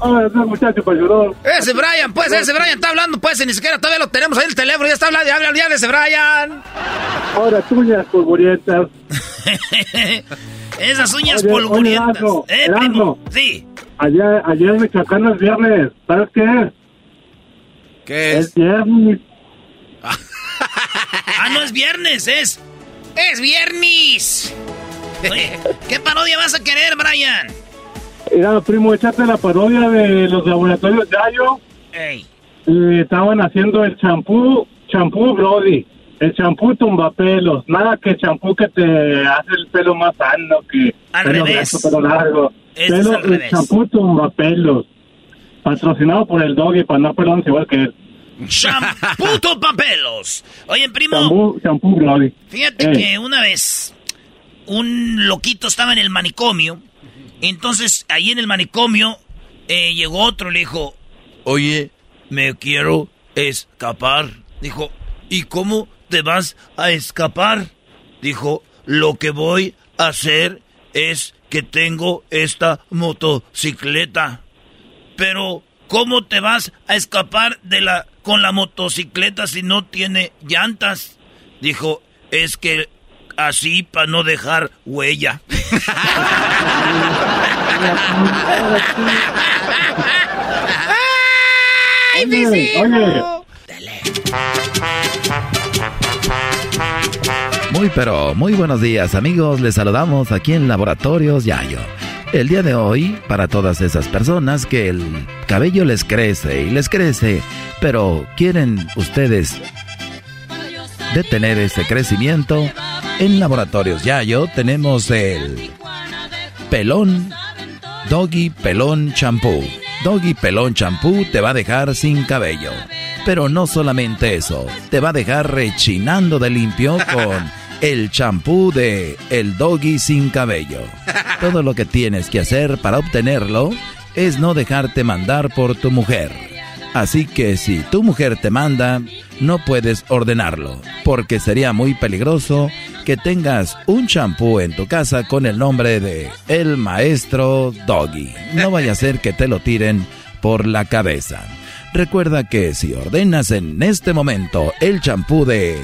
Ah, ese muchacho para llorar. Ese Brian, pues, ese Brian está hablando, pues, y ni siquiera todavía lo tenemos ahí el teléfono. Ya está hablando, ya habla ya de ese Brian. Ahora tuñas polvorientas. Esas uñas Oye, polvorientas. oye, Erasmo, eh, Erasmo. Sí. Ayer, ayer en Michoacán es viernes. ¿Sabes qué es? ¿Qué Es viernes. Ah, no es viernes, es. Es viernes. Oye, ¿qué parodia vas a querer, Brian? Era, primo, échate la parodia de los laboratorios Yayo. Ey. Y estaban haciendo el champú, champú Brody. El champú tumbapelos. Nada que champú que te hace el pelo más sano que Al pelo revés. pelo largo. Es al el champú tumbapelos. Patrocinado por el doggy para no pelones igual que él. Champuto papelos. Oye, primo, Champú, champú Brody. fíjate Ey. que una vez un loquito estaba en el manicomio. Entonces, ahí en el manicomio eh, llegó otro le dijo, oye, me quiero escapar. Dijo, ¿y cómo te vas a escapar? Dijo, lo que voy a hacer es que tengo esta motocicleta. Pero, ¿cómo te vas a escapar de la con la motocicleta si no tiene llantas? Dijo, es que así para no dejar huella. Oye, oye, Muy pero muy buenos días amigos, les saludamos aquí en Laboratorios Yayo. El día de hoy, para todas esas personas que el cabello les crece y les crece, pero quieren ustedes detener ese crecimiento, en Laboratorios Yayo tenemos el pelón Doggy Pelón Champú. Doggy Pelón Champú te va a dejar sin cabello. Pero no solamente eso, te va a dejar rechinando de limpio con el champú de El Doggy sin cabello. Todo lo que tienes que hacer para obtenerlo es no dejarte mandar por tu mujer. Así que si tu mujer te manda, no puedes ordenarlo, porque sería muy peligroso que tengas un champú en tu casa con el nombre de El Maestro Doggy. No vaya a ser que te lo tiren por la cabeza. Recuerda que si ordenas en este momento el champú de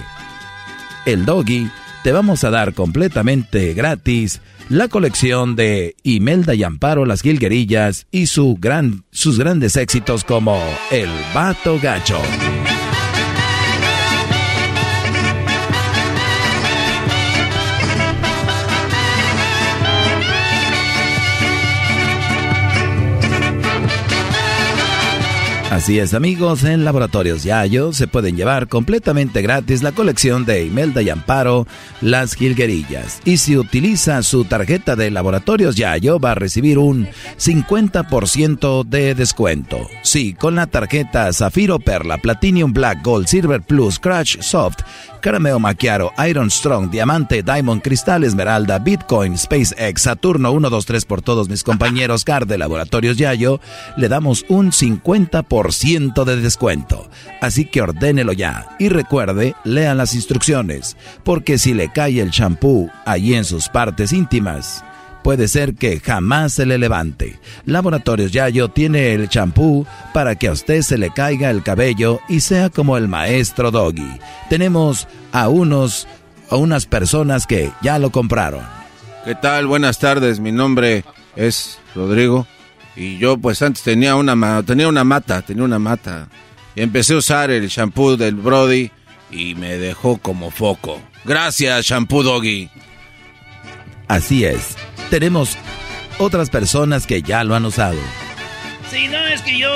El Doggy, te vamos a dar completamente gratis la colección de Imelda y Amparo Las Gilguerillas y su gran, sus grandes éxitos como El Vato Gacho. Así es amigos, en Laboratorios Yayo se pueden llevar completamente gratis la colección de Imelda y Amparo, Las Gilguerillas. Y si utiliza su tarjeta de Laboratorios Yayo va a recibir un 50% de descuento. Sí, con la tarjeta Zafiro Perla, Platinum Black, Gold, Silver Plus, Crash Soft, Carameo Macchiaro, Iron Strong, Diamante, Diamond, Cristal Esmeralda, Bitcoin, SpaceX, Saturno 123 por todos mis compañeros CAR de Laboratorios Yayo, le damos un 50% de descuento. Así que ordénelo ya y recuerde, lea las instrucciones, porque si le cae el champú allí en sus partes íntimas, puede ser que jamás se le levante. Laboratorios Yayo tiene el champú para que a usted se le caiga el cabello y sea como el maestro Doggy. Tenemos a unos a unas personas que ya lo compraron. ¿Qué tal? Buenas tardes. Mi nombre es Rodrigo y yo pues antes tenía una tenía una mata, tenía una mata y empecé a usar el champú del Brody y me dejó como foco. Gracias, shampoo Doggy. Así es tenemos otras personas que ya lo han usado. Sí, no, es que yo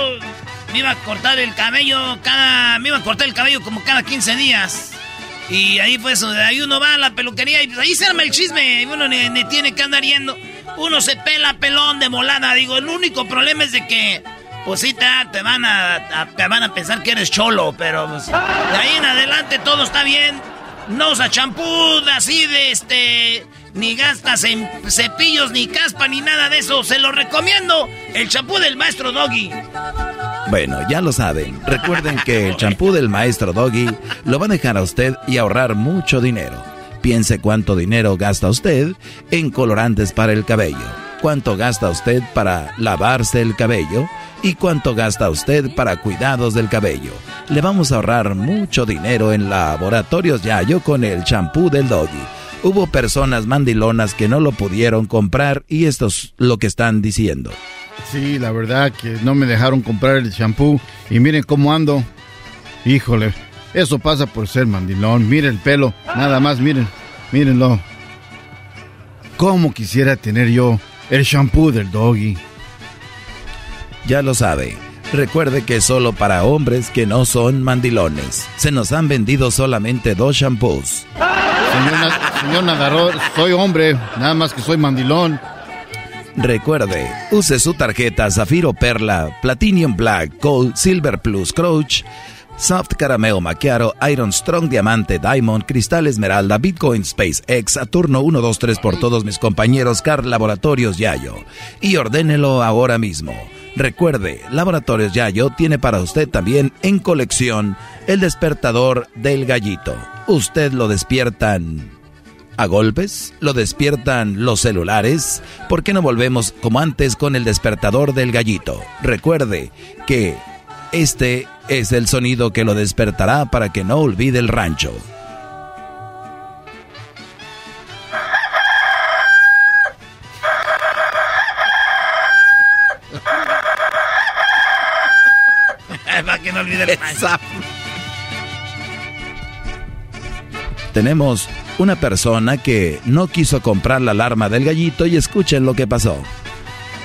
me iba a cortar el cabello cada... Me iba a cortar el cabello como cada 15 días. Y ahí pues, ahí uno va a la peluquería y pues, ahí se arma el chisme. Uno ni, tiene que andar yendo. Uno se pela pelón de molada. Digo, el único problema es de que... Pues te, van a, te van a pensar que eres cholo, pero pues, de ahí en adelante todo está bien. No usa champú así de este ni gastas en cepillos, ni caspa, ni nada de eso. Se lo recomiendo. El champú del maestro Doggy. Bueno, ya lo saben. Recuerden que el champú del maestro Doggy lo va a dejar a usted y ahorrar mucho dinero. Piense cuánto dinero gasta usted en colorantes para el cabello, cuánto gasta usted para lavarse el cabello y cuánto gasta usted para cuidados del cabello. Le vamos a ahorrar mucho dinero en laboratorios Yayo con el champú del Doggy hubo personas mandilonas que no lo pudieron comprar y esto es lo que están diciendo. Sí, la verdad que no me dejaron comprar el champú y miren cómo ando. Híjole, eso pasa por ser mandilón. Miren el pelo, nada más, miren, mírenlo. ¿Cómo quisiera tener yo el champú del doggy? Ya lo sabe. Recuerde que solo para hombres que no son mandilones. Se nos han vendido solamente dos shampoos. Señor, nadador, soy hombre, nada más que soy mandilón. Recuerde, use su tarjeta Zafiro Perla, Platinum Black, Gold, Silver Plus, Crouch, Soft Carameo Macchiaro, Iron Strong Diamante, Diamond, Cristal Esmeralda, Bitcoin Space X, Saturno 123 por todos mis compañeros Car Laboratorios Yayo. Y ordénelo ahora mismo. Recuerde, Laboratorios Yayo tiene para usted también en colección el despertador del gallito. Usted lo despiertan a golpes, lo despiertan los celulares. ¿Por qué no volvemos como antes con el despertador del gallito? Recuerde que este es el sonido que lo despertará para que no olvide el rancho. para que no olvide el rancho. Tenemos una persona que no quiso comprar la alarma del gallito y escuchen lo que pasó.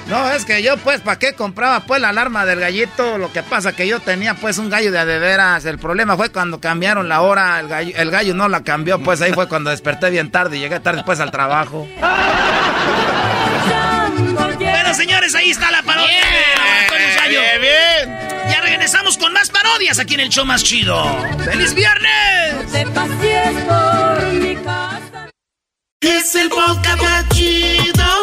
No, es que yo pues, ¿para qué compraba pues la alarma del gallito? Lo que pasa que yo tenía pues un gallo de adeveras. El problema fue cuando cambiaron la hora, el gallo, el gallo no la cambió, pues ahí fue cuando desperté bien tarde y llegué tarde después al trabajo. bueno, señores, ahí está la parodia bien, bien, Ya regresamos con más parodias aquí en el show más chido. ¡Feliz viernes! te pases por mi casa. Es el podcast más chido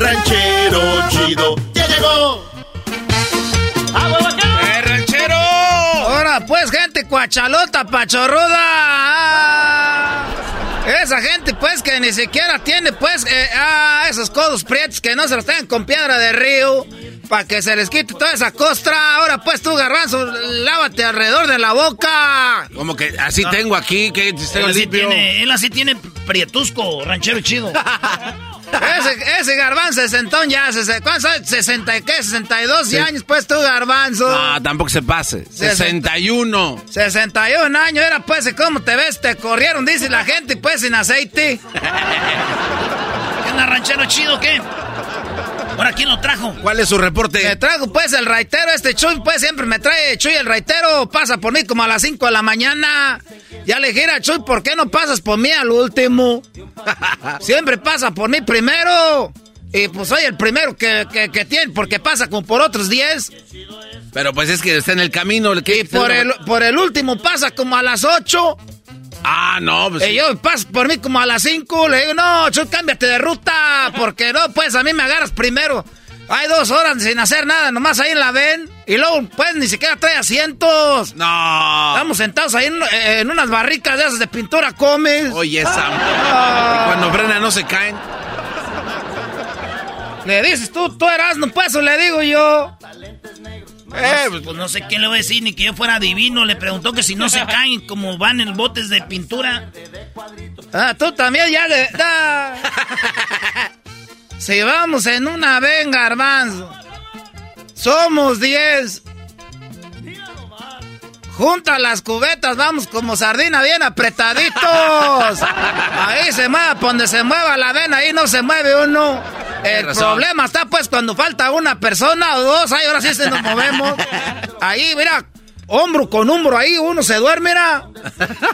ranchero chido ya llegó. ¡Eh, ranchero! Ahora pues, gente cuachalota, pachorruda. Ah, esa gente, pues, que ni siquiera tiene, pues, eh, ah, esos codos prietos que no se los tengan con piedra de río. Para que se les quite toda esa costra. Ahora, pues, tú, garbanzo, lávate alrededor de la boca. Como que así tengo aquí, que tengo Él así, limpio. tiene, él así tiene prietusco, ranchero chido. Ese, ese garbanzo sesentón ya, ¿cuántos años? ¿60 y qué? ¿62 Sí. años? Pues tú, garbanzo. No, tampoco se pase. 61. 61 años, era pues, ¿cómo te ves? Te corrieron, dice la gente, pues, sin aceite. ¿Qué ranchero chido, qué? ¿Ahora quién lo trajo? ¿Cuál es su reporte? Me traigo, pues, el raitero, este Chuy, pues, siempre me trae Chuy el raitero, pasa por mí como a las 5 de la mañana. Ya le dije a Chuy, ¿por qué no pasas por mí al último? siempre pasa por mí primero. Y pues soy el primero que, que, que tiene, porque pasa como por otros 10. Pero pues es que está en el camino. el que Y por el, por el último pasa como a las 8. Ah, no, pues. Y yo paso por mí como a las 5, le digo, no, Chuy, cámbiate de ruta, porque no, pues a mí me agarras primero. Hay dos horas sin hacer nada, nomás ahí la ven. Y luego, pues, ni siquiera trae asientos. No. Estamos sentados ahí en, en unas barricas de esas de pintura comes. Oye, esa. Ah. Cuando frena no se caen. Le dices tú, tú eras, no pues, o le digo yo. Eh, pues, no sé qué le voy a decir, ni que yo fuera divino. Le preguntó que si no se caen como van en botes de pintura. Ah, tú también ya le... da. Si vamos en una venga, hermano. Somos 10. Junta las cubetas, vamos como sardina bien apretaditos. Ahí se mueve, donde se mueva la vena, ahí no se mueve uno. El problema está pues cuando falta una persona o dos, ahí ahora sí se nos movemos. Ahí, mira, hombro con hombro, ahí uno se duerme, mira.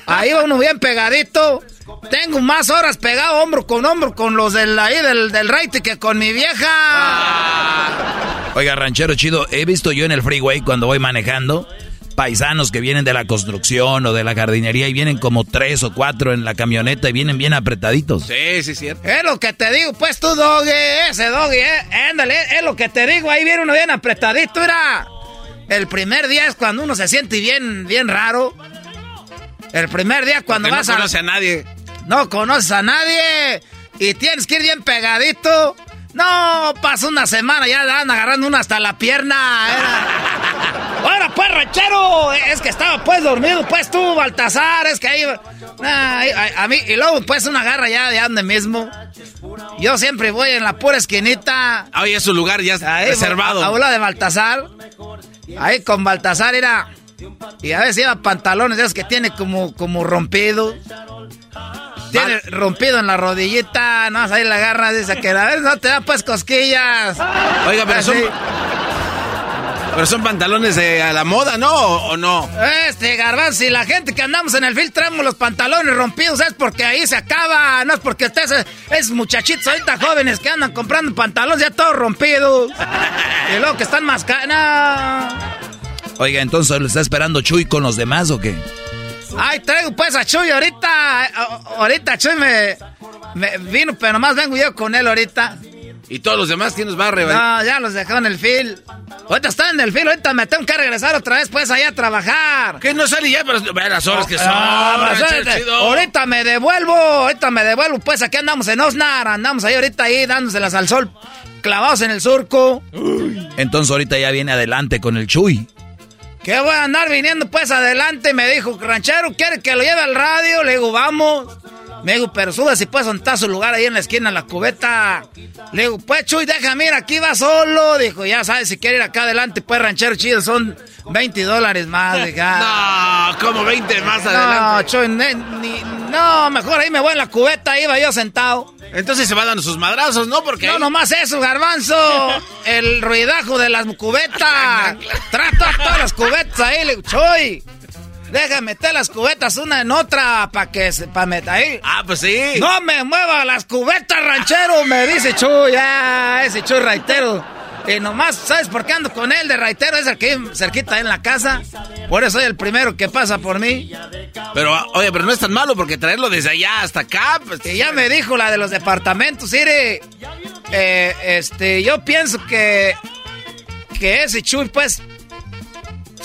Ahí va uno bien pegadito. Tengo más horas pegado hombro con hombro con los del ahí del, del raite que con mi vieja. Oiga, ranchero chido, he visto yo en el freeway cuando voy manejando paisanos que vienen de la construcción o de la jardinería y vienen como tres o cuatro en la camioneta y vienen bien apretaditos. Sí, sí, cierto. Es lo que te digo, pues tú, doggy, ese doggy, eh, ándale, es lo que te digo, ahí viene uno bien apretadito, mira. El primer día es cuando uno se siente bien, bien raro. El primer día cuando Porque vas no a... conoce a nadie. No conoces a nadie y tienes que ir bien pegadito. No, pasa una semana, ya dan agarrando una hasta la pierna. Era. Ahora pues, ranchero, es que estaba pues dormido, pues tú, Baltasar, es que ahí... Ah, ahí- a, a mí, y luego pues una garra ya de donde mismo. Yo siempre voy en la pura esquinita. Oye, es su lugar ya Ahí, reservado. A, a de Baltasar. Ahí con Baltasar era... Y a veces lleva pantalones de esos que tiene como, como rompido. Tiene rompido en la rodillita, no, ahí la agarras, dice que a ver, no te da pues cosquillas. Oiga, pero son, pero son pantalones de a la moda, ¿no? ¿O, o no? Este garbanzo, si la gente que andamos en el film traemos los pantalones rompidos, es porque ahí se acaba, no es porque estés es muchachitos ahorita jóvenes que andan comprando pantalones ya todos rompidos. y luego que están más canas. Oiga, entonces ¿le está esperando Chuy con los demás o qué? Ay, traigo pues a Chuy ahorita. Ahorita Chuy me, me vino, pero nomás vengo yo con él ahorita. ¿Y todos los demás quién nos va a revelar? No, ya los dejó en el fil. Ahorita están en el fil, ahorita me tengo que regresar otra vez pues allá a trabajar. ¿Qué no sale ya? Pero ve las horas que son. Ah, pues, ranchero ahorita- chido. ahorita me devuelvo, ahorita me devuelvo, pues aquí andamos en Osnar, andamos ahí ahorita ahí dándoselas al sol, clavados en el surco. Entonces ahorita ya viene adelante con el Chuy. Que voy a andar viniendo pues adelante, me dijo, ranchero, ¿quiere que lo lleve al radio? Le digo, vamos. Me dijo, pero sube si puedes está su lugar ahí en la esquina, en la cubeta. Le digo, pues Chuy, déjame ir, aquí va solo. Dijo, ya sabes, si quiere ir acá adelante, pues ranchero chido, son 20 dólares más. Dije, ah. No, como 20 más No, adelante. Chuy, ne- ni- no, mejor ahí me voy en la cubeta, iba yo sentado. Entonces se va dando sus madrazos, ¿no? Porque No, ahí- nomás eso, garbanzo. El ruidajo de las cubetas. Trata todas las cubetas ahí, le digo, Choy. Deja meter las cubetas una en otra para que se, pa meter ahí. Ah, pues sí. No me mueva las cubetas, ranchero, me dice Chuy. Ah, ese Chuy raitero. Y nomás, ¿sabes por qué ando con él de raitero? Es el que cerquita en la casa. Por eso soy el primero que pasa por mí. Pero, oye, pero no es tan malo porque traerlo desde allá hasta acá. Pues, Que ya me dijo la de los departamentos, mire. eh, este, yo pienso que. Que ese Chuy, pues.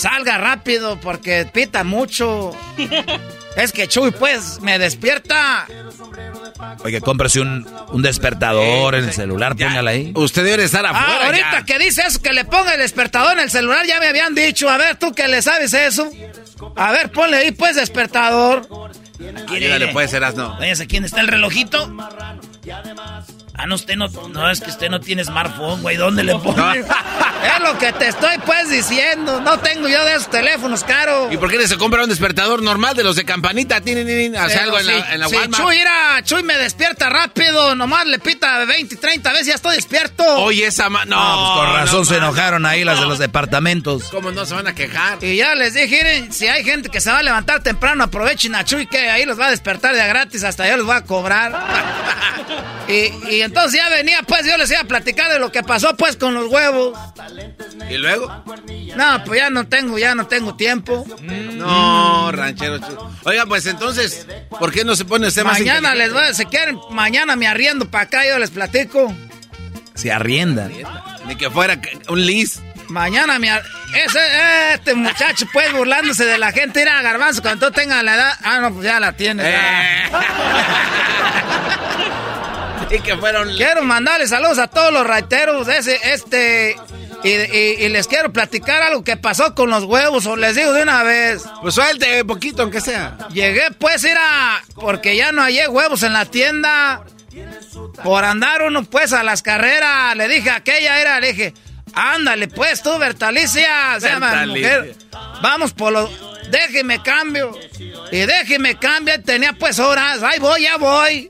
Salga rápido porque pita mucho. Es que Chuy, pues, me despierta. Oye, cómprese un, un despertador en el celular, póngala ahí. Usted debe estar Ah, afuera. ahorita ya. que dice eso, que le ponga el despertador en el celular, ya me habían dicho. A ver, tú que le sabes eso. A ver, ponle ahí, pues, despertador. Ayúdale, puede ser asno. Váyase, ¿quién está el relojito? Ah, no, usted no, no, es que usted no tiene smartphone, güey. ¿Dónde le pone? Es lo que te estoy, pues, diciendo. No tengo yo de esos teléfonos caros. ¿Y por qué no se compra un despertador normal de los de campanita? Tienen, tienen, hace algo en la, en la si Walmart. Chuy, mira, Chuy me despierta rápido. Nomás le pita 20, 30 veces, ya estoy despierto. Oye, esa ma... No, No, pues con razón no, se enojaron ahí las de los departamentos. ¿Cómo no se van a quejar? Y ya les dije, miren, si hay gente que se va a levantar temprano, aprovechen a Chuy que ahí los va a despertar de a gratis, hasta yo les voy a cobrar. y, y entonces ya venía, pues yo les iba a platicar de lo que pasó pues con los huevos. ¿Y luego? No, pues ya no tengo, ya no tengo tiempo. No, ranchero. chido. Oiga, pues entonces, ¿por qué no se pone usted más Mañana les voy, a- si quieren, mañana me arriendo para acá, yo les platico. Se arriendan. Ni que fuera un lis. Mañana me ar- ese, este muchacho pues burlándose de la gente, ir a Garbanzo cuando tú tengas la edad. Ah, no, pues ya la tienes. ya. Que. Quiero mandarles saludos a todos los raiteros, ese, este, y, y- y les quiero platicar algo que pasó con los huevos, o les digo de una vez. Pues suelte poquito, aunque sea. Llegué pues ir a, porque ya no hallé huevos en la tienda, por andar uno pues a las carreras, le dije a aquella era, le dije, ándale pues tú, Bertalicia, se llama mujer, vamos por los, déjeme cambio, y déjeme cambio, tenía pues horas, ahí voy, ya voy.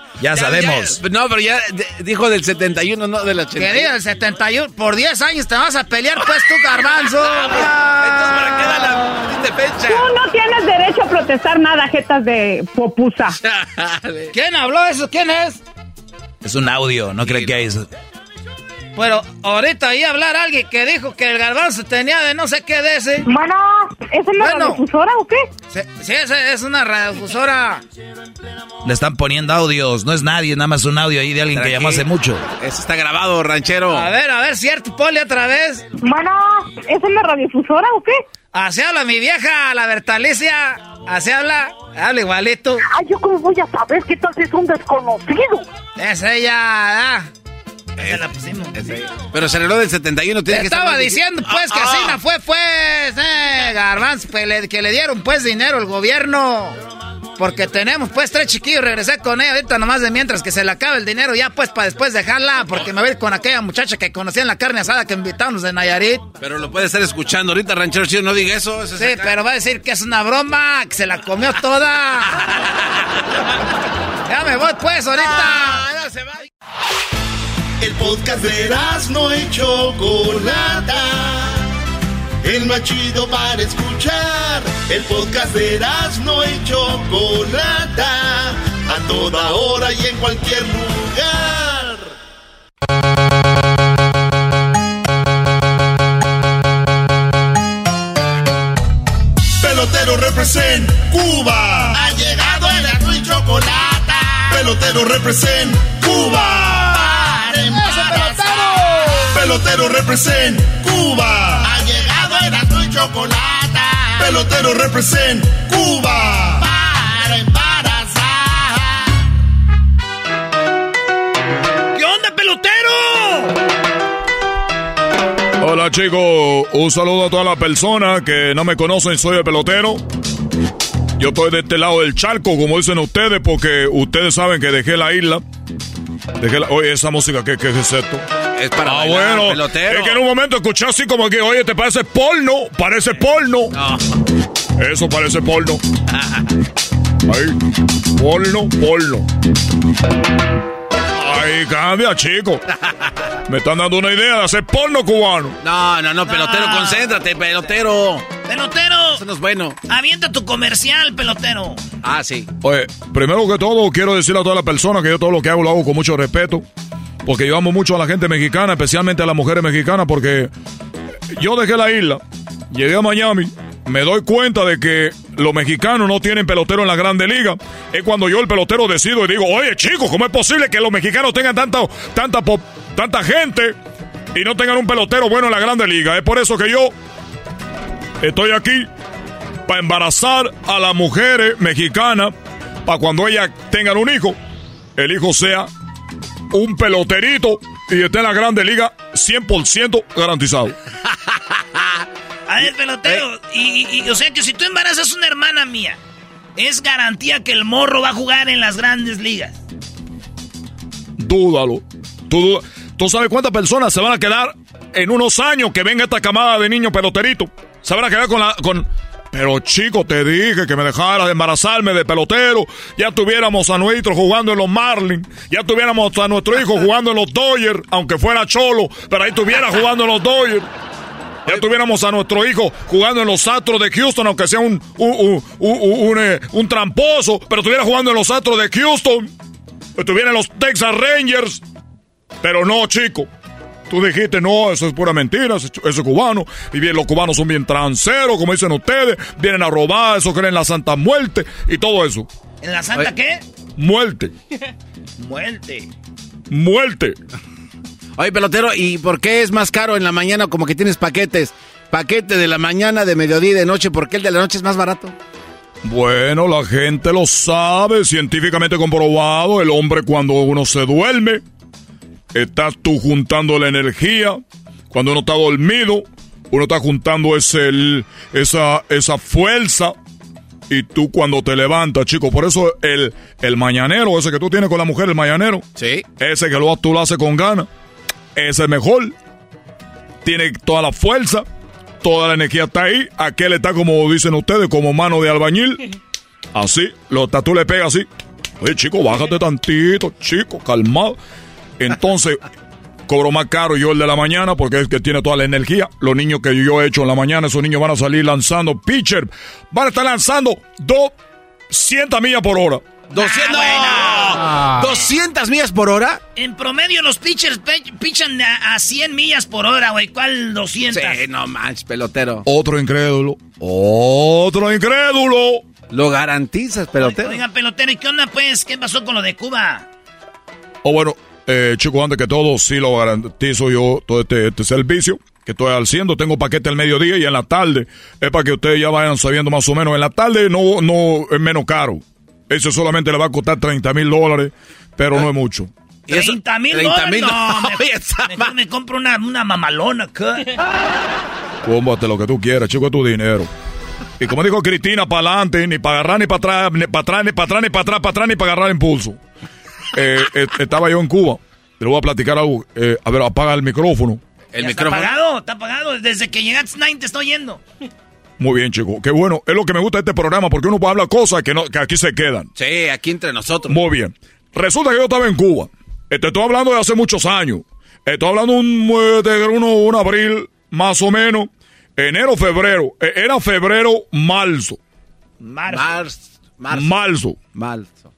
Ya sabemos. ya- no, pero ya dijo del 71, no del 81. Que diga el 71, por 10 años te vas a pelear, pues tú, garbanzo. Entonces, ¿para qué da la de fecha? Tú no tienes derecho a protestar nada, jetas de popusa. Chale. ¿Quién habló eso? ¿Quién es? Es un audio, no cree que hay eso. Pero ahorita oí hablar a alguien que dijo que el garbanzo tenía de no sé qué de ese. Bueno, ¿es una Bueno. radiodifusora o qué? Sí, es una radiodifusora. Le están poniendo audios, no es nadie, nada más un audio ahí de alguien que llamó hace mucho. Eso está grabado, ranchero. A ver, a ver, cierto, ponle otra vez. Bueno, ¿es una radiodifusora o qué? Así habla mi vieja, la Bertalicia. Así habla, habla igualito. Ay, ¿yo cómo voy a saber qué tal si es un desconocido? Es ella, ah. Ya la pusimos. Pero se arregló del 71, tiene Te que estaba diciendo, pues, que Ah, así ah. no fue, pues, eh, garbanzo, pues, le- que le dieron, pues, dinero al gobierno. Porque tenemos, pues, tres chiquillos, regresé con ella ahorita nomás de mientras que se le acabe el dinero ya, pues, para después dejarla, porque me voy a ir con aquella muchacha que conocía en la carne asada que invitamos de Nayarit. Pero lo puede estar escuchando ahorita, ranchero chido, no diga eso. eso es Sí, acá. pero va a decir que es una broma, que se la comió toda. Ya me voy pues ahorita. no se va. El podcast de no y Chocolata. El más chido para escuchar. El podcast de no y Chocolata. A toda hora y en cualquier lugar. Pelotero represent Cuba. Ha llegado el y chocolate. Pelotero represent Cuba. Pelotero represent Cuba. Ha llegado el y chocolate. Pelotero represent Cuba. Para embarazar. ¿Qué onda, pelotero? Hola chicos, un saludo a todas las personas que no me conocen, soy el pelotero. Yo estoy de este lado del charco, como dicen ustedes, porque ustedes saben que dejé la isla. Oye, esa música, ¿qué, qué es esto? Es para ah, bailar, bueno, pelotero. es que en un momento escuché así como que, oye, ¿te parece porno? Parece porno. Eso parece porno. Ahí, porno, porno. Ay, cambia, chico. Me están dando una idea de hacer porno cubano. No, no, no, pelotero, Ah. concéntrate, pelotero. Pelotero. Eso no es bueno. Avienta tu comercial, pelotero. Ah, sí. Oye, primero que todo, quiero decirle a todas las personas que yo todo lo que hago lo hago con mucho respeto. Porque yo amo mucho a la gente mexicana, especialmente a las mujeres mexicanas, porque yo dejé la isla, llegué a Miami, me doy cuenta de que los mexicanos no tienen pelotero en la Grande Liga. Es cuando yo, el pelotero, decido y digo, oye, chicos, ¿cómo es posible que los mexicanos tengan tanta, tanta, tanta gente y no tengan un pelotero bueno en la Grande Liga? Es por eso que yo estoy aquí para embarazar a las mujeres mexicanas para cuando ellas tengan un hijo, el hijo sea un peloterito y esté en la Grande Liga 100% garantizado. A ver, pelotero. Y, y- y, o sea que si tú embarazas una hermana mía, es garantía que el morro va a jugar en las grandes ligas. Dúdalo. Tú, ¿Tú sabes cuántas personas se van a quedar en unos años que venga esta camada de niños peloteritos? Se van a quedar con la... Con... Pero chico, te dije que me dejara de embarazarme de pelotero. Ya tuviéramos a nuestro jugando en los Marlins. Ya tuviéramos a nuestro hijo jugando en los Dodgers, aunque fuera cholo, pero ahí estuviera jugando en los Dodgers. Ya tuviéramos a nuestro hijo jugando en los Astros de Houston, aunque sea un, un, un, un- un, eh, un tramposo, pero estuviera jugando en los Astros de Houston. Estuviera en los Texas Rangers. Pero no, chico. Tú dijiste, no, eso es pura mentira, eso, es cubano. Y bien, los cubanos son bien tranceros, como dicen ustedes. Vienen a robar, eso creen en la Santa Muerte y todo eso. ¿En la santa qué? Muerte, Muerte. muerte. Oye, pelotero, ¿y por qué es más caro en la mañana como que tienes paquetes? Paquete de la mañana, de mediodía y de noche, ¿por qué el de la noche es más barato? Bueno, la gente lo sabe, científicamente comprobado. El hombre cuando uno se duerme, estás tú juntando la energía. Cuando uno está dormido, uno está juntando ese, el- esa, esa fuerza. Y tú cuando te levantas, chico, por eso el, el mañanero, ese que tú tienes con la mujer, el mañanero. Sí. Ese que lo, tú lo haces con ganas. Es el mejor. Tiene toda la fuerza. Toda la energía está ahí. Aquel está como dicen ustedes, como mano de albañil. Así. Lo, tú le pegas así. Oye, chico, bájate tantito, chico, calmado. Entonces, cobro más caro yo el de la mañana porque es que tiene toda la energía. Los niños que yo he hecho en la mañana, esos niños van a salir lanzando pitcher. Van a estar lanzando 200 millas por hora. 200, Ah, no, 200 millas por hora. En promedio los pitchers pichan a, a 100 millas por hora, güey. ¿Cuál 200? Sí, no manches, pelotero. Otro incrédulo. Otro incrédulo. Lo garantizas, pelotero. Oiga, pelotero, ¿y qué onda, pues? ¿Qué pasó con lo de Cuba? O bueno, eh, chicos, antes que todo, sí lo garantizo yo todo este, este servicio que estoy haciendo. Tengo paquete al mediodía y en la tarde. Es para que ustedes ya vayan sabiendo más o menos. En la tarde no, no es menos caro. Ese solamente le va a costar 30 mil dólares, pero no es mucho. ¿Y eso? 30 mil 30 dólares. No, dólares. mejor, me compro una, una mamalona acá. Cómprate lo que tú quieras, chico, es tu dinero. Y como dijo Cristina, para adelante, ni para agarrar, ni para atrás, ni para atrás, ni para atrás, ni para atrás, para atrás, ni para agarrar impulso. Eh, eh, estaba yo en Cuba. Le voy a platicar algo. Eh, a ver, apaga el micrófono. El Ya Está apagado, está apagado. Desde que llegaste, nadie te está oyendo. Muy bien, chico. Qué bueno. Es lo que me gusta de este programa porque uno puede hablar cosas que, no, que aquí se quedan. Sí, aquí entre nosotros. Muy bien. Resulta que yo estaba en Cuba. Te estoy hablando de hace muchos años. Estoy hablando un, eh, de uno, un abril, más o menos. Enero, febrero. Eh, Era febrero, marzo. Marzo. Marzo. Marzo.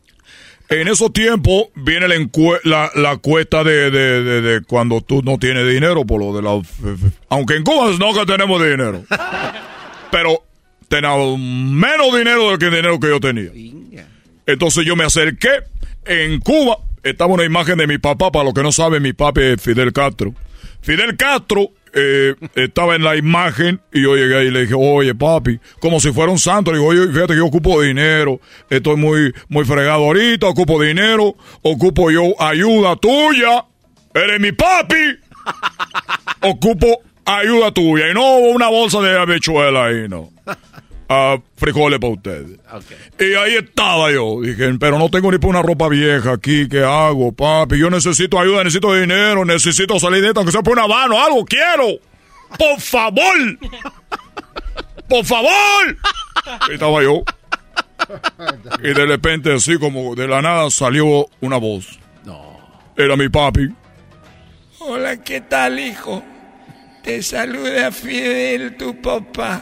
En esos tiempos viene la, la, la cuesta de, de- de- de cuando tú no tienes dinero por lo de la... Aunque en Cuba no que tenemos dinero. Pero tenemos menos dinero del que el dinero que yo tenía. Entonces yo me acerqué. En Cuba estaba una imagen de mi papá. Para los que no saben, mi papá es Fidel Castro. Fidel Castro eh, estaba en la imagen y yo llegué ahí y le dije, oye papi, como si fuera un santo. Le digo, oye, fíjate que yo ocupo dinero. Estoy muy, muy fregado ahorita, ocupo dinero. Ocupo yo ayuda tuya. Eres mi papi. Ocupo ayuda tuya. Y no una bolsa de habichuela ahí, no. Ah, frijoles para ustedes. Y ahí estaba yo. Dije, pero no tengo ni para una ropa vieja aquí. ¿Qué hago, papi? Yo necesito ayuda, necesito dinero, necesito salir de esto, aunque sea por una mano, algo quiero. Por favor. Por favor. Y estaba yo. Y de repente, así como de la nada, salió una voz. No. Era mi papi. Hola, ¿qué tal, hijo? Te saluda Fidel, tu papá.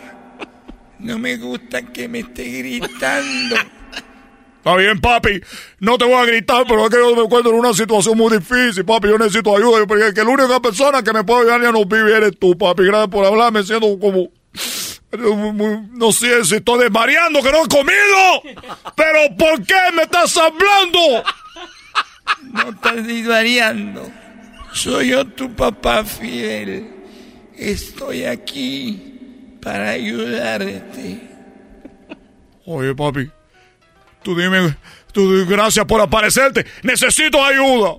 No me gusta que me esté gritando. Está bien, papi. No te voy a gritar, pero es que yo me encuentro en una situación muy difícil, papi. Yo necesito ayuda. Porque que la única persona que me puede ayudar ya no vive eres tú, papi. Gracias por hablarme, siendo como... No sé si estoy desvariando, que no he comido. Pero ¿por qué me estás hablando? No estás desvariando. Soy yo tu papá Fidel. Estoy aquí para ayudarte. Oye, papi. Tú dime... Tú di gracias por aparecerte. Necesito ayuda.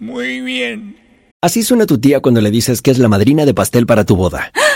Muy bien. Así suena tu tía cuando le dices que es la madrina de pastel para tu boda.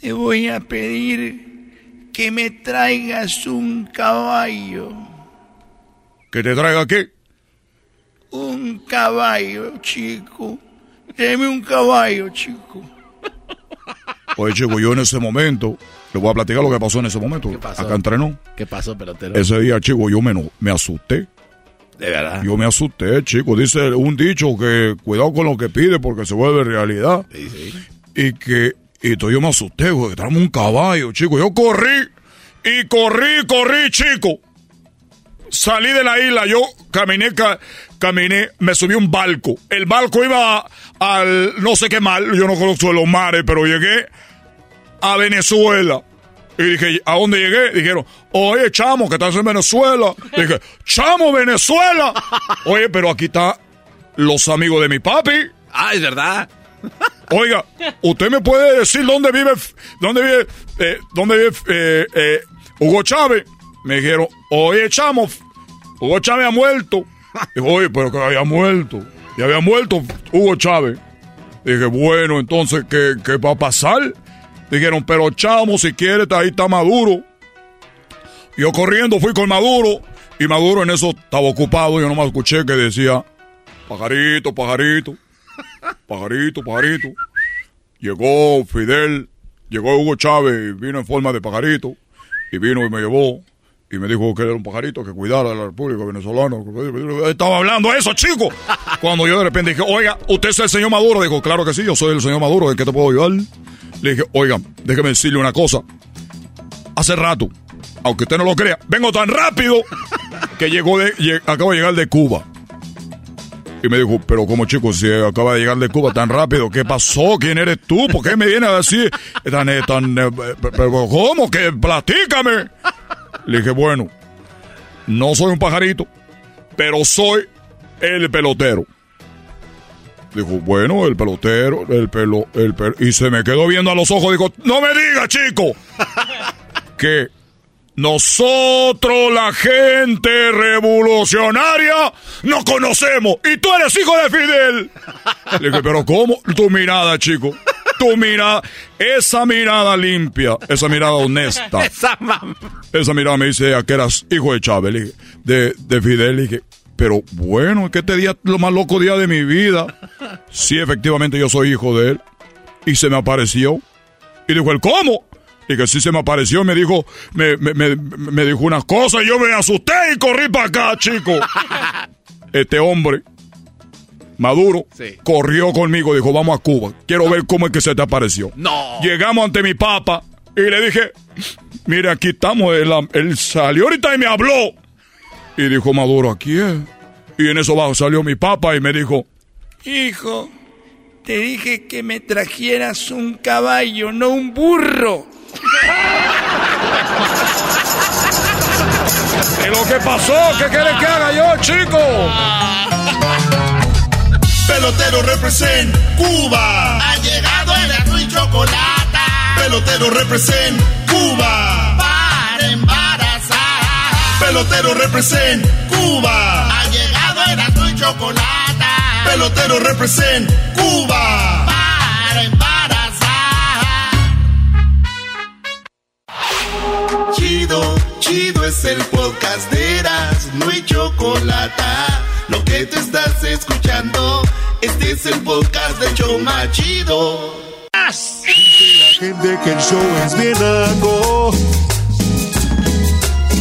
te voy a pedir que me traigas un caballo. ¿Que te traiga aquí? Un caballo, chico. Deme un caballo, chico. Oye, chico, yo en ese momento... Le voy a platicar lo que pasó en ese momento. Acá entrenó. ¿Qué pasó, pelotero? Ese día, chico, yo me, me asusté. De verdad. Yo me asusté, chico. Dice un dicho que cuidado con lo que pide porque se vuelve realidad. Y que, y entonces yo me asusté, güey, que un caballo, chico. Yo corrí, y corrí, corrí, chico. Salí de la isla, yo caminé, ca- caminé, me subí a un barco. El barco iba al, no sé qué mar, yo no conozco los mares, pero llegué a Venezuela. Y dije, ¿a dónde llegué? Dijeron, oye, chamo, que estás en Venezuela. Dije, chamo, Venezuela. Oye, pero aquí está los amigos de mi papi. Ah, es verdad. Oiga, ¿usted me puede decir dónde vive, dónde vive, eh, dónde vive eh, eh, Hugo Chávez? Me dijeron, oye, chamo, Hugo Chávez ha muerto. Dijo, oye, pero que había muerto. Y había muerto Hugo Chávez. Dije, bueno, entonces, ¿qué, qué va a pasar? Dijeron, pero chamo, si quieres, ahí está Maduro. Yo corriendo fui con Maduro y Maduro en eso estaba ocupado. Yo nomás escuché que decía, pajarito, pajarito, pajarito, pajarito. Llegó Fidel, llegó Hugo Chávez, vino en forma de pajarito y vino y me llevó y me dijo que era un pajarito que cuidara a la República Venezolana. Estaba hablando eso, chico. Cuando yo de repente dije, oiga, ¿usted es el señor Maduro? Dijo, claro que sí, yo soy el señor Maduro, ¿en qué te puedo ayudar? Le dije, oiga, déjeme decirle una cosa. Hace rato, aunque usted no lo crea, vengo tan rápido que llegó de, acabo de llegar de Cuba. Y me dijo, pero como chico, si acaba de llegar de Cuba tan rápido, ¿qué pasó? ¿Quién eres tú? ¿Por qué me vienes a decir tan, eh, tan, eh, pero cómo? que Platícame. Le dije, bueno, no soy un pajarito, pero soy el pelotero. Dijo, bueno, el pelotero, el pelo, el pel- y se me quedó viendo a los ojos, dijo, no me diga, chico, que nosotros, la gente revolucionaria, nos conocemos, y tú eres hijo de Fidel. Le dije, pero ¿cómo? Tu mirada, chico, tu mirada, esa mirada limpia, esa mirada honesta. Esa Esa mirada me dice a que eras hijo de Chávez, le dije, de, de Fidel. Le dije, pero bueno, es que este día es lo más loco día de mi vida. Sí, efectivamente yo soy hijo de él. Y se me apareció. Y dijo, ¿el cómo? Y que sí se me apareció, me dijo, me, me, me, me dijo unas cosas y yo me asusté y corrí para acá, chico. Este hombre, Maduro, corrió conmigo, dijo, vamos a Cuba. Quiero ver cómo es que se te apareció. No. Llegamos ante mi papa y le dije, mire, aquí estamos. Él, él salió ahorita y me habló. Y dijo Maduro, aquí es. Y en eso va, salió mi papa y me dijo, Hijo, te dije que me trajeras un caballo, no un burro. ¿Qué es lo que pasó? ¿Qué quieres que haga yo, chico? Pelotero represent Cuba. Ha llegado el azul y chocolate. Pelotero represent Cuba. Para embarazar. Pelotero represent Cuba. Ha llegado el azul y chocolate. Pelotero represent Cuba. Chido, es el podcast de Eras, no hay chocolate. Lo que te estás escuchando, este es el podcast de Choma Chido. La gente que el show es bien naco.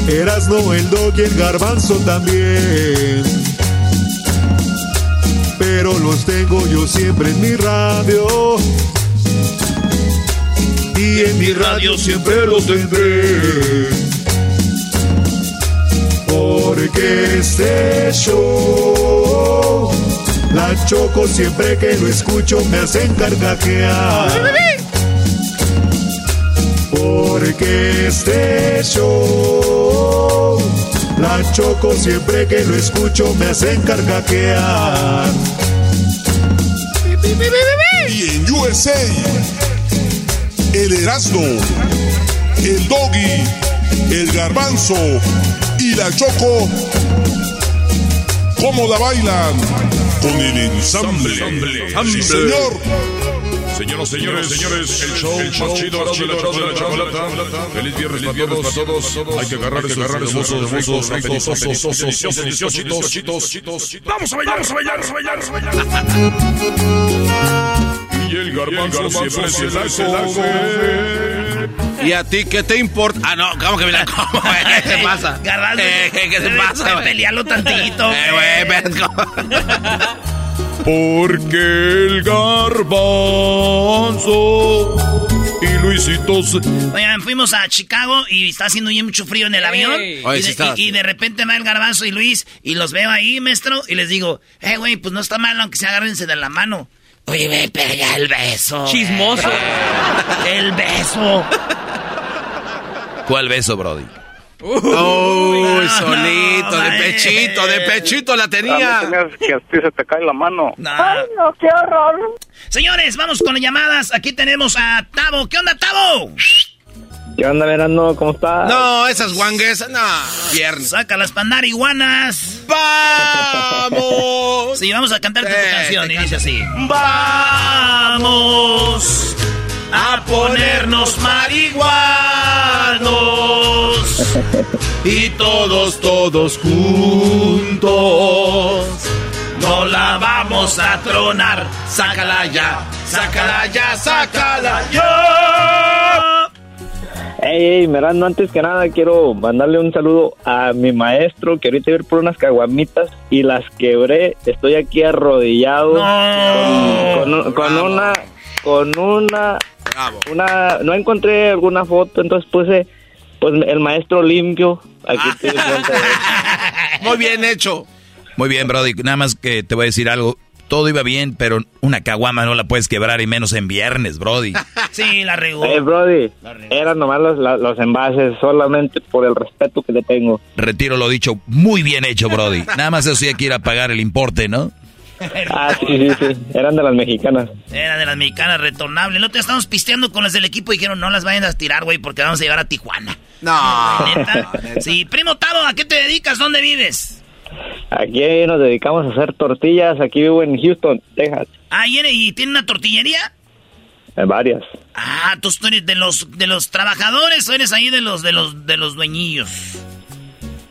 Erasno, el dog y el garbanzo también. Pero los tengo yo siempre en mi radio. Y en mi radio siempre los tendré. Porque este show, la choco siempre que lo escucho me hacen carcajear. Porque este show, la choco siempre que lo escucho me hacen carcajear. Y en USA, el Erasmo, el Doggy, el Garbanzo y la Choco, ¿cómo la bailan? Con el ensamble. Sí, señor. Señoras, señores, señores, el show, el show chido, chido, chido de la chocolata. Feliz viernes para todos, para todos. Hay que agarrar hermosos, hermosos, deliciosos, deliciosos, chitos, chitos, chitos. Vamos a bailar, vamos a bailar, vamos a bailar, vamos a bailar. Y el garbanzo siempre se la come. ¿Y a ti qué te importa? Ah, no, ¿cómo que me la como? ¿Qué te pasa? Garbanzo. Eh, ¿Qué te pasa? Pelealo tantito. Eh, güey, Porque el garbanzo y Luisito se... Oigan, fuimos a Chicago y está haciendo bien mucho frío en el avión. Oye, y, de, está y- y de repente va el garbanzo y Luis y los veo ahí, maestro, y les digo, eh, güey, pues no está mal aunque se agárrense de la mano. Oye, ve, pega el beso. Chismoso. El beso. ¿Cuál beso, Brody? Uy, solito, de pechito, de pechito la tenía. que a ti se te cae la mano. Ay, no, qué horror. Señores, vamos con las llamadas. Aquí tenemos a Tavo. ¿Qué onda, Tavo? ¿Qué onda, Verano? ¿Cómo estás? No, esas guanguesas, no. Viernes. Saca las pandariguanas. ¡Vamos! Sí, vamos a cantarte tu Eh, canción. Y dice así. Vamos a ponernos marihuanos. y todos, todos juntos. No la vamos a tronar, sácala ya, sácala ya, sácala ya. Hey, Merano, antes que nada quiero mandarle un saludo a mi maestro que ahorita iba por unas caguamitas y las quebré. Estoy aquí arrodillado con, con- con una, con una, una, no encontré alguna foto, entonces puse, pues el maestro limpio. Aquí estoy de él. Muy bien hecho. Muy bien, Brody. Nada más que te voy a decir algo. Todo iba bien, pero una caguama no la puedes quebrar y menos en viernes, Brody. Sí, la regó. Eh, Brody, eran nomás los, la- los envases, solamente por el respeto que le tengo. Retiro lo dicho. Muy bien hecho, Brody. Nada más eso sí hay que ir a pagar el importe, ¿no? Ah, sí, sí, sí, eran de las mexicanas. Era de las mexicanas retornables. El otro día estábamos pisteando con las del equipo y dijeron, no las vayan a tirar, güey, porque vamos a llevar a Tijuana. No. ¿Neta? Sí, primo Tavo, ¿a qué te dedicas? ¿Dónde vives? Aquí nos dedicamos a hacer tortillas, aquí vivo en Houston, Texas, Ah, ¿y, tiene una tortillería? varias. Ah, tú eres de los de los trabajadores o eres ahí de los de los de los dueñillos.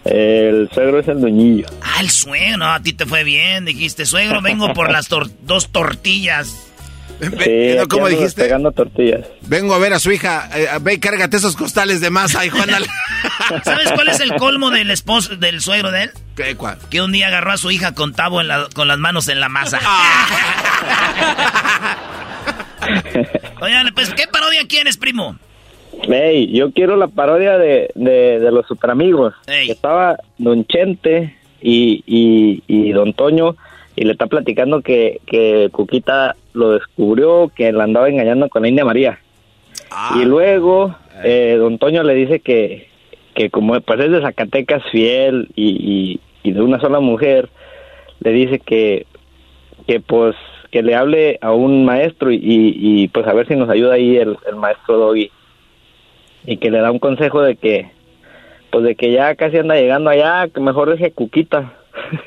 El suegro es el dueñillo. Ah, el suegro, a ti te fue bien, dijiste, suegro, vengo por las tor- dos tortillas. Sí, aquí ¿Cómo dijiste? despegando tortillas. Vengo a ver a su hija. eh, ve y cárgate esos costales de masa. ¿Sabes cuál es el colmo del esposo, del suegro de él? ¿Qué, cuál? Que un día agarró a su hija con Tavo en la- con las manos en la masa. Oigan, pues, ¿qué parodia quieres, primo? Hey, yo quiero la parodia de, de, de los super amigos. Estaba Don Chente y, y, y Don Toño y le está platicando que, que Cuquita lo descubrió, que la andaba engañando con la India María. Y luego eh, Don Toño le dice que, que como pues es de Zacatecas fiel y, y, y de una sola mujer, le dice que, que pues que le hable a un maestro y, y, y, pues a ver si nos ayuda ahí el, el maestro Doggy. Y que le da un consejo de que pues de que ya casi anda llegando allá que mejor deje Cuquita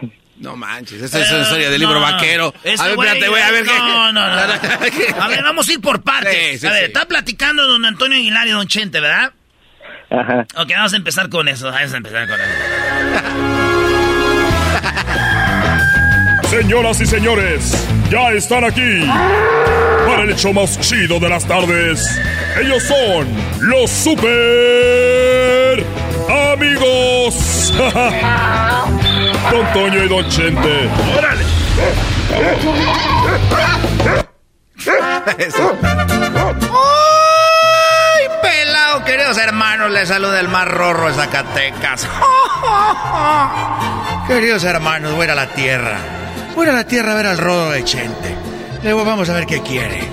No manches, esa es una historia del libro vaquero. Este a ver, espérate, güey, a ver qué. no, no, no. A ver, vamos a ir por partes. Sí, sí, a ver, sí. está platicando don Antonio Aguilar y don Chente, ¿verdad? Ajá. Ok, vamos a empezar con eso. Vamos a empezar con eso. Señoras y señores, ya están aquí para el hecho más chido de las tardes. Ellos son los super amigos. Don Toño y Don Chente. ¡Órale! ¡Ay, pelado, queridos hermanos! Les saluda el más rorro de Zacatecas. Queridos hermanos, voy a la tierra. Voy a ir a la tierra a ver al rodo de Chente. Luego vamos a ver qué quiere.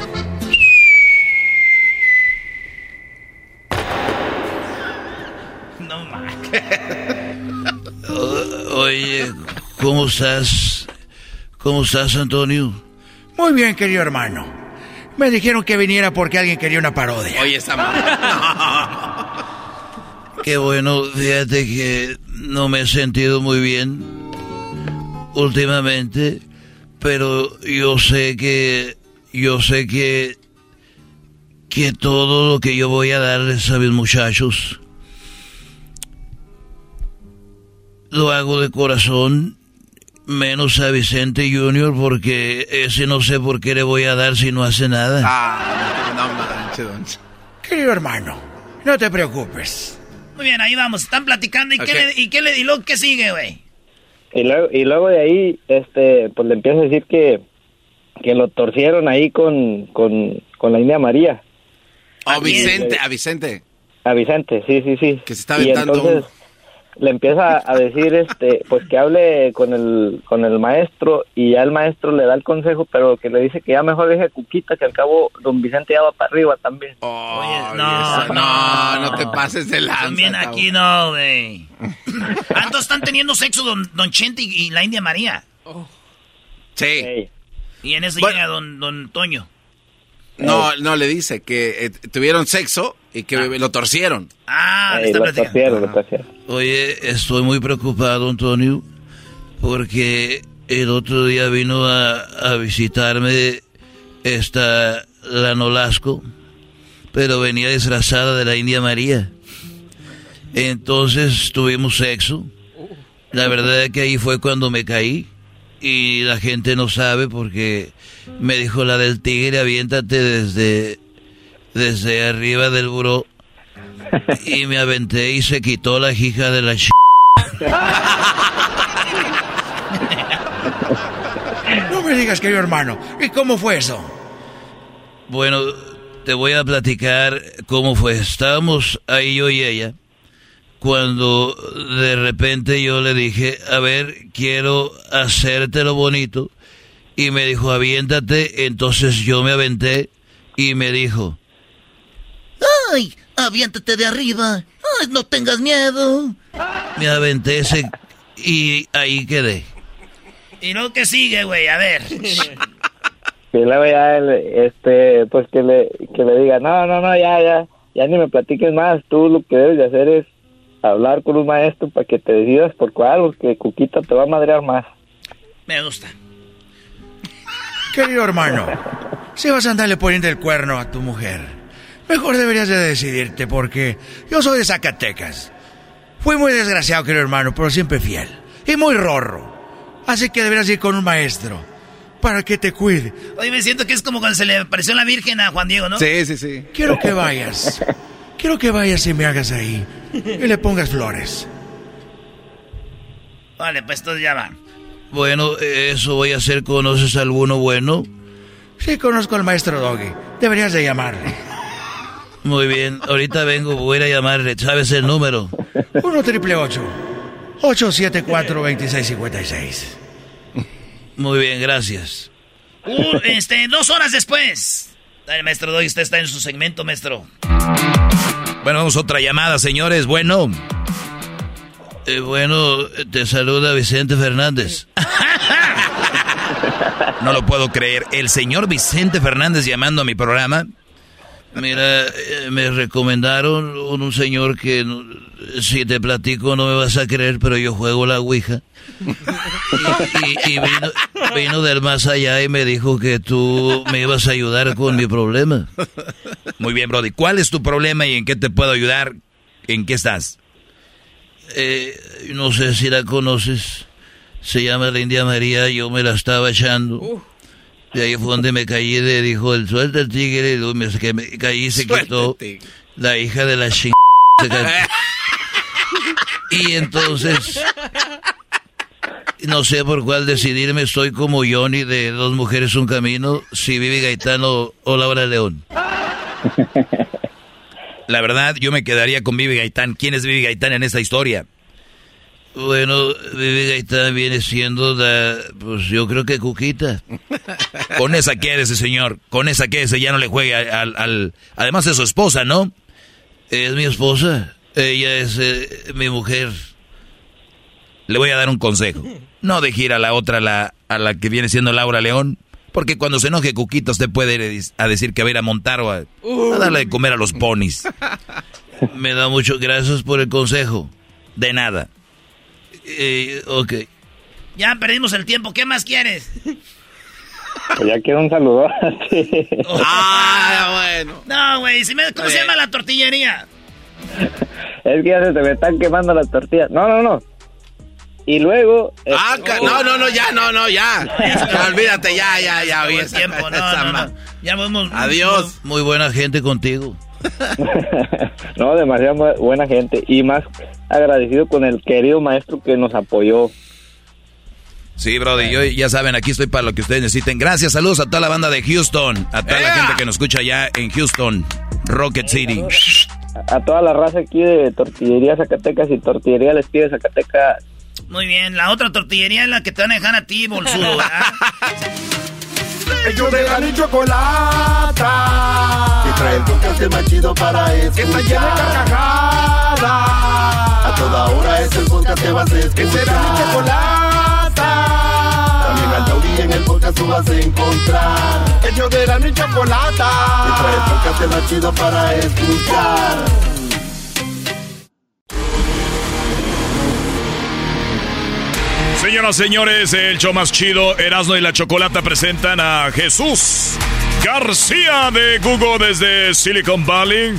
No más. Oye, ¿cómo estás? ¿Cómo estás, Antonio? Muy bien, querido hermano. Me dijeron que viniera porque alguien quería una parodia. Oye, esta Qué bueno, fíjate que no me he sentido muy bien últimamente, pero yo sé que, yo sé que, que todo lo que yo voy a darles a mis muchachos, lo hago de corazón, menos a Vicente Junior, porque ese no sé por qué le voy a dar si no hace nada. Ah, no manches, don Querido hermano, no te preocupes. Muy bien, ahí vamos. Están platicando. ¿Y, Ok. qué, le, y, qué, le, y luego qué sigue, güey? y luego y luego de ahí este pues le empieza a decir que que lo torcieron ahí con con, con la India María A Vicente, a Vicente. a Vicente sí sí sí Que se está y aventando entonces le empieza a decir este pues que hable con el con el maestro y ya el maestro le da el consejo pero que le dice que ya mejor deje a Cuquita que al cabo don Vicente ya va para arriba también no, no, no te pases lanza. También cabrón. aquí no, güey. Ah, entonces están teniendo sexo don, don Chente y, y la India María. Sí. Y en eso Bueno. llega don, don Toño. No, no, le dice que eh, tuvieron sexo y que lo torcieron. Ah, lo torcieron, lo torcieron. Oye, estoy muy preocupado, Antonio, porque el otro día vino a, a visitarme esta la Nolasco, pero venía disfrazada de la India María. Entonces tuvimos sexo. La verdad es que ahí fue cuando me caí. Y la gente no sabe porque me dijo la del tigre, aviéntate desde, desde arriba del buró. Y me aventé y se quitó la hija de la ch... No me digas, querido hermano. ¿Y cómo fue eso? Bueno, te voy a platicar cómo fue. Estábamos ahí yo y ella cuando de repente yo le dije, a ver, quiero hacerte lo bonito. Y me dijo, aviéntate. Entonces yo me aventé y me dijo, ¡Ay! ¡Aviéntate de arriba! ¡Ay, no tengas miedo! me aventé ese y ahí quedé. ¿Y no que sigue, güey? A ver. Y luego ya, este, pues que le, que le diga, no, no, no, ya, ya, ya ni me platiques más. Tú lo que debes de hacer es hablar con un maestro para que te decidas por cuál, porque Cuquita te va a madrear más. Me gusta. Querido hermano, si vas a andarle poniendo el cuerno a tu mujer, mejor deberías de decidirte porque yo soy de Zacatecas. Fui muy desgraciado, querido hermano, pero siempre fiel. Y muy rorro. Así que deberías ir con un maestro para que te cuide. Oye, me siento que es como cuando se le apareció la Virgen a Juan Diego, ¿no? Sí, sí, sí. Quiero que vayas. Quiero que vayas y me hagas ahí. Y le pongas flores. Vale, pues entonces ya va. Bueno, eso voy a hacer. ¿Conoces alguno bueno? Sí, conozco al maestro Doggy. Deberías de llamarle. Muy bien, ahorita vengo, voy a ir a llamarle. ¿Sabes el número? 1 triple 874 2656 Muy bien, gracias. Uh, este, dos horas después. Dale, maestro Doy, usted está en su segmento, maestro. Bueno, vamos a otra llamada, señores. Bueno. Eh, bueno, te saluda Vicente Fernández. No lo puedo creer. El señor Vicente Fernández llamando a mi programa. Mira, eh, me recomendaron un, un señor que si te platico no me vas a creer, pero yo juego la Ouija. Y, y- y vino, vino del más allá y me dijo que tú me ibas a ayudar con mi problema. Muy bien, Brody. ¿Cuál es tu problema y en qué te puedo ayudar? ¿En qué estás? Eh, no sé si la conoces. Se llama la India María, yo me la estaba echando. De ahí fue donde me caí, de, dijo el suelta el tigre, y luego me, que me caí y se Suelta quitó la hija de la ching... Y entonces, no sé por cuál decidirme, estoy como Johnny de Dos Mujeres Un Camino, si Vivi Gaetano o Laura León. La verdad, yo me quedaría con Vivi Gaitán. ¿Quién es Vivi Gaitán en esta historia? Bueno, Vivi Gaetano viene siendo la, pues yo creo que Cuquita. Con esa quédese, señor. Con esa quédese, ya no le juegue al... al- Además es su esposa, ¿no? Es mi esposa. Ella es eh, mi mujer. Le voy a dar un consejo. No deje ir a la otra, la, a la que viene siendo Laura León. Porque cuando se enoje Cuquita, usted puede ir a decir que va a ir a montar o a, a darle de comer a los ponis. Me da mucho gracias por el consejo. De nada. Eh, ok. Ya perdimos el tiempo. ¿Qué más quieres? Pues ya quiero un saludo. Ah, bueno. No, güey. si me- ¿Cómo se llama la tortillería? Es que ya se te me están quemando las tortillas. No, no, no. Y luego... Ah, eh, ca- no, no, no, ya, no, no, ya. Ya, olvídate, ya, ya, ya. Olvídate. tiempo, no, no. Ya vamos. Adiós. Muy buena gente contigo. no, demasiado bu- buena gente. Y más agradecido con el querido maestro que nos apoyó. Sí, Brody, yo ya saben, aquí estoy para lo que ustedes necesiten. Gracias, saludos a toda la banda de Houston, a toda la gente que nos escucha allá en Houston, Rocket City. A, a toda la raza aquí de Tortillería Zacatecas y Tortillería Les Pide Zacatecas. Muy bien. La otra tortillería es la que te van a dejar a ti, bolsudo, ¿verdad? Ellos de la ni chocolata. Que trae el podcast más chido para escuchar. Está llena de carcajadas. A toda hora es el podcast que vas a escuchar. Que será mi chocolata. También al taurí en el podcast tú vas a encontrar. Ellos de la ni chocolata. Que trae el podcast más chido para escuchar. Señoras, señores, el show más chido, Erasmo y la Chocolata presentan a Jesús García de Google desde Silicon Valley.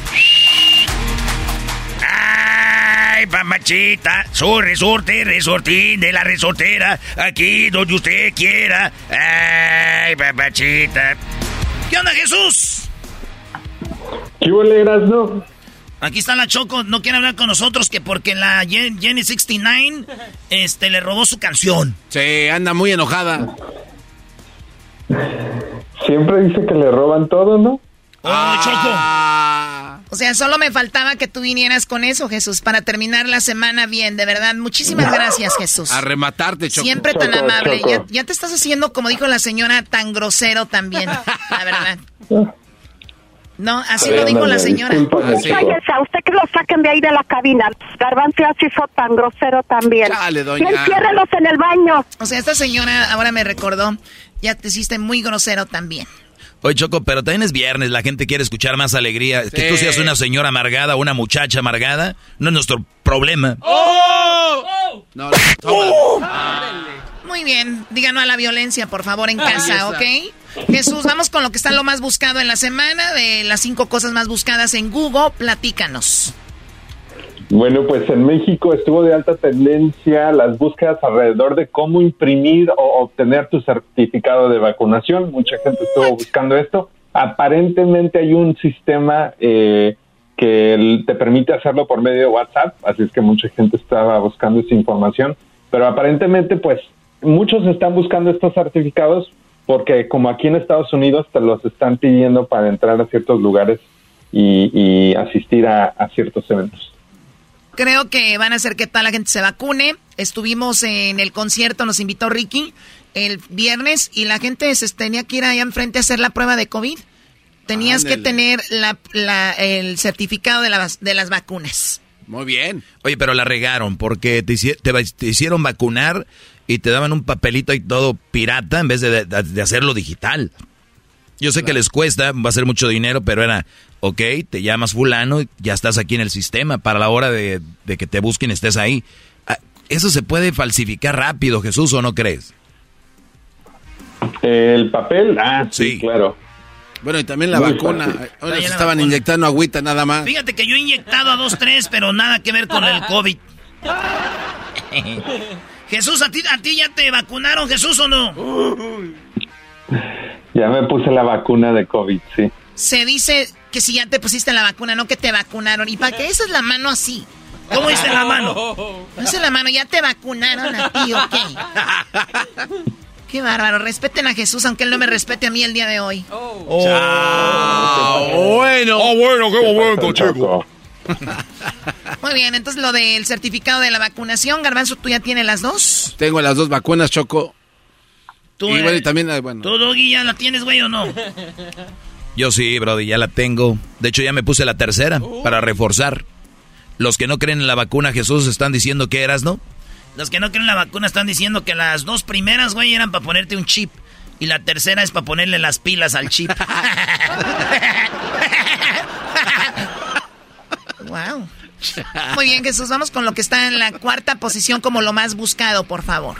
mamachita, su resorte, resortín de la resortera, aquí donde usted quiera. Ay, mamachita. ¿Qué onda, Jesús? ¿Qué boleras, no? Aquí está la Choco, no quiere hablar con nosotros que porque la Jen- Jenny 69 este, le robó su canción. Sí, anda muy enojada. Siempre dice que le roban todo, ¿no? Ah. O sea, solo me faltaba que tú vinieras con eso, Jesús, para terminar la semana bien, de verdad. Muchísimas gracias, Jesús. A rematarte, Choco. Siempre tan Choco, amable. Choco. Ya, ya te estás haciendo, como dijo la señora, tan grosero también, la verdad. No, así lo dijo la señora. Cállese, a usted que lo saquen de ahí de la cabina. Garbanzo ya se hizo tan grosero también. Chale, Y enciérrelos en el baño. O sea, esta señora ahora me recordó, ya te hiciste muy grosero también. Oye, Choco, pero también es viernes, la gente quiere escuchar más alegría. Que tú seas una señora amargada, una muchacha amargada, no es nuestro problema. ¡Oh! No, Muy bien, díganos a la violencia, por favor, en casa, está. ¿ok? Jesús, vamos con lo que está lo más buscado en la semana, de las cinco cosas más buscadas en Google, platícanos. Bueno, pues en México estuvo de alta tendencia las búsquedas alrededor de cómo imprimir o obtener tu certificado de vacunación. Mucha gente estuvo buscando esto. Aparentemente hay un sistema eh, que te permite hacerlo por medio de WhatsApp, así es que mucha gente estaba buscando esa información. Pero aparentemente, pues, muchos están buscando estos certificados porque como aquí en Estados Unidos te los están pidiendo para entrar a ciertos lugares y, y asistir a- a ciertos eventos. Creo que van a hacer que toda la gente se vacune. Estuvimos en el concierto, nos invitó Ricky el viernes y la gente se tenía que ir allá enfrente a hacer la prueba de COVID. Tenías que tener la, la- el certificado de, las de las vacunas. Muy bien. Oye, pero la regaron porque te, te te hicieron vacunar y te daban un papelito y todo pirata en vez de, de- de hacerlo digital. Yo sé que les cuesta, va a ser mucho dinero, pero era, ok, te llamas fulano, y ya estás aquí en el sistema, para la hora de, de que te busquen estés ahí. Ah, Eso se puede falsificar rápido, Jesús, ¿o no crees? El papel, ah, sí, claro. Bueno, y también la Muy vacuna. fácil. Ahora se estaban vacuna. inyectando agüita nada más. Fíjate que yo he inyectado a dos, tres, pero nada que ver con el COVID. Jesús, ¿a ti, ¿a ti ya te vacunaron, Jesús, o no? Ya me puse la vacuna de COVID, sí. Se dice que si ya te pusiste la vacuna, no que te vacunaron. ¿Y para qué esa es la mano así? ¿Cómo dice la mano? ¿No es la mano? ¿Ya te vacunaron a ti o qué? Bárbaro. Respeten a Jesús, aunque él no me respete a mí el día de hoy. bueno. Oh, bueno, qué momento, chico. Muy bien, entonces lo del certificado de la vacunación, Garbanzo, ¿tú ya tienes las dos? Tengo las dos vacunas, Choco. Tú, y eh, bueno, y también, eh, bueno. ¿Tú, Doggy, ya la tienes, güey, o no? Yo sí, Brody, ya la tengo. De hecho, ya me puse la tercera para reforzar. Los que no creen en la vacuna, Jesús, están diciendo que eras, ¿no? Los que no creen en la vacuna están diciendo que las dos primeras, güey, eran para ponerte un chip. Y la tercera es para ponerle las pilas al chip. wow. Muy bien, Jesús, vamos con lo que está en la cuarta posición como lo más buscado, por favor.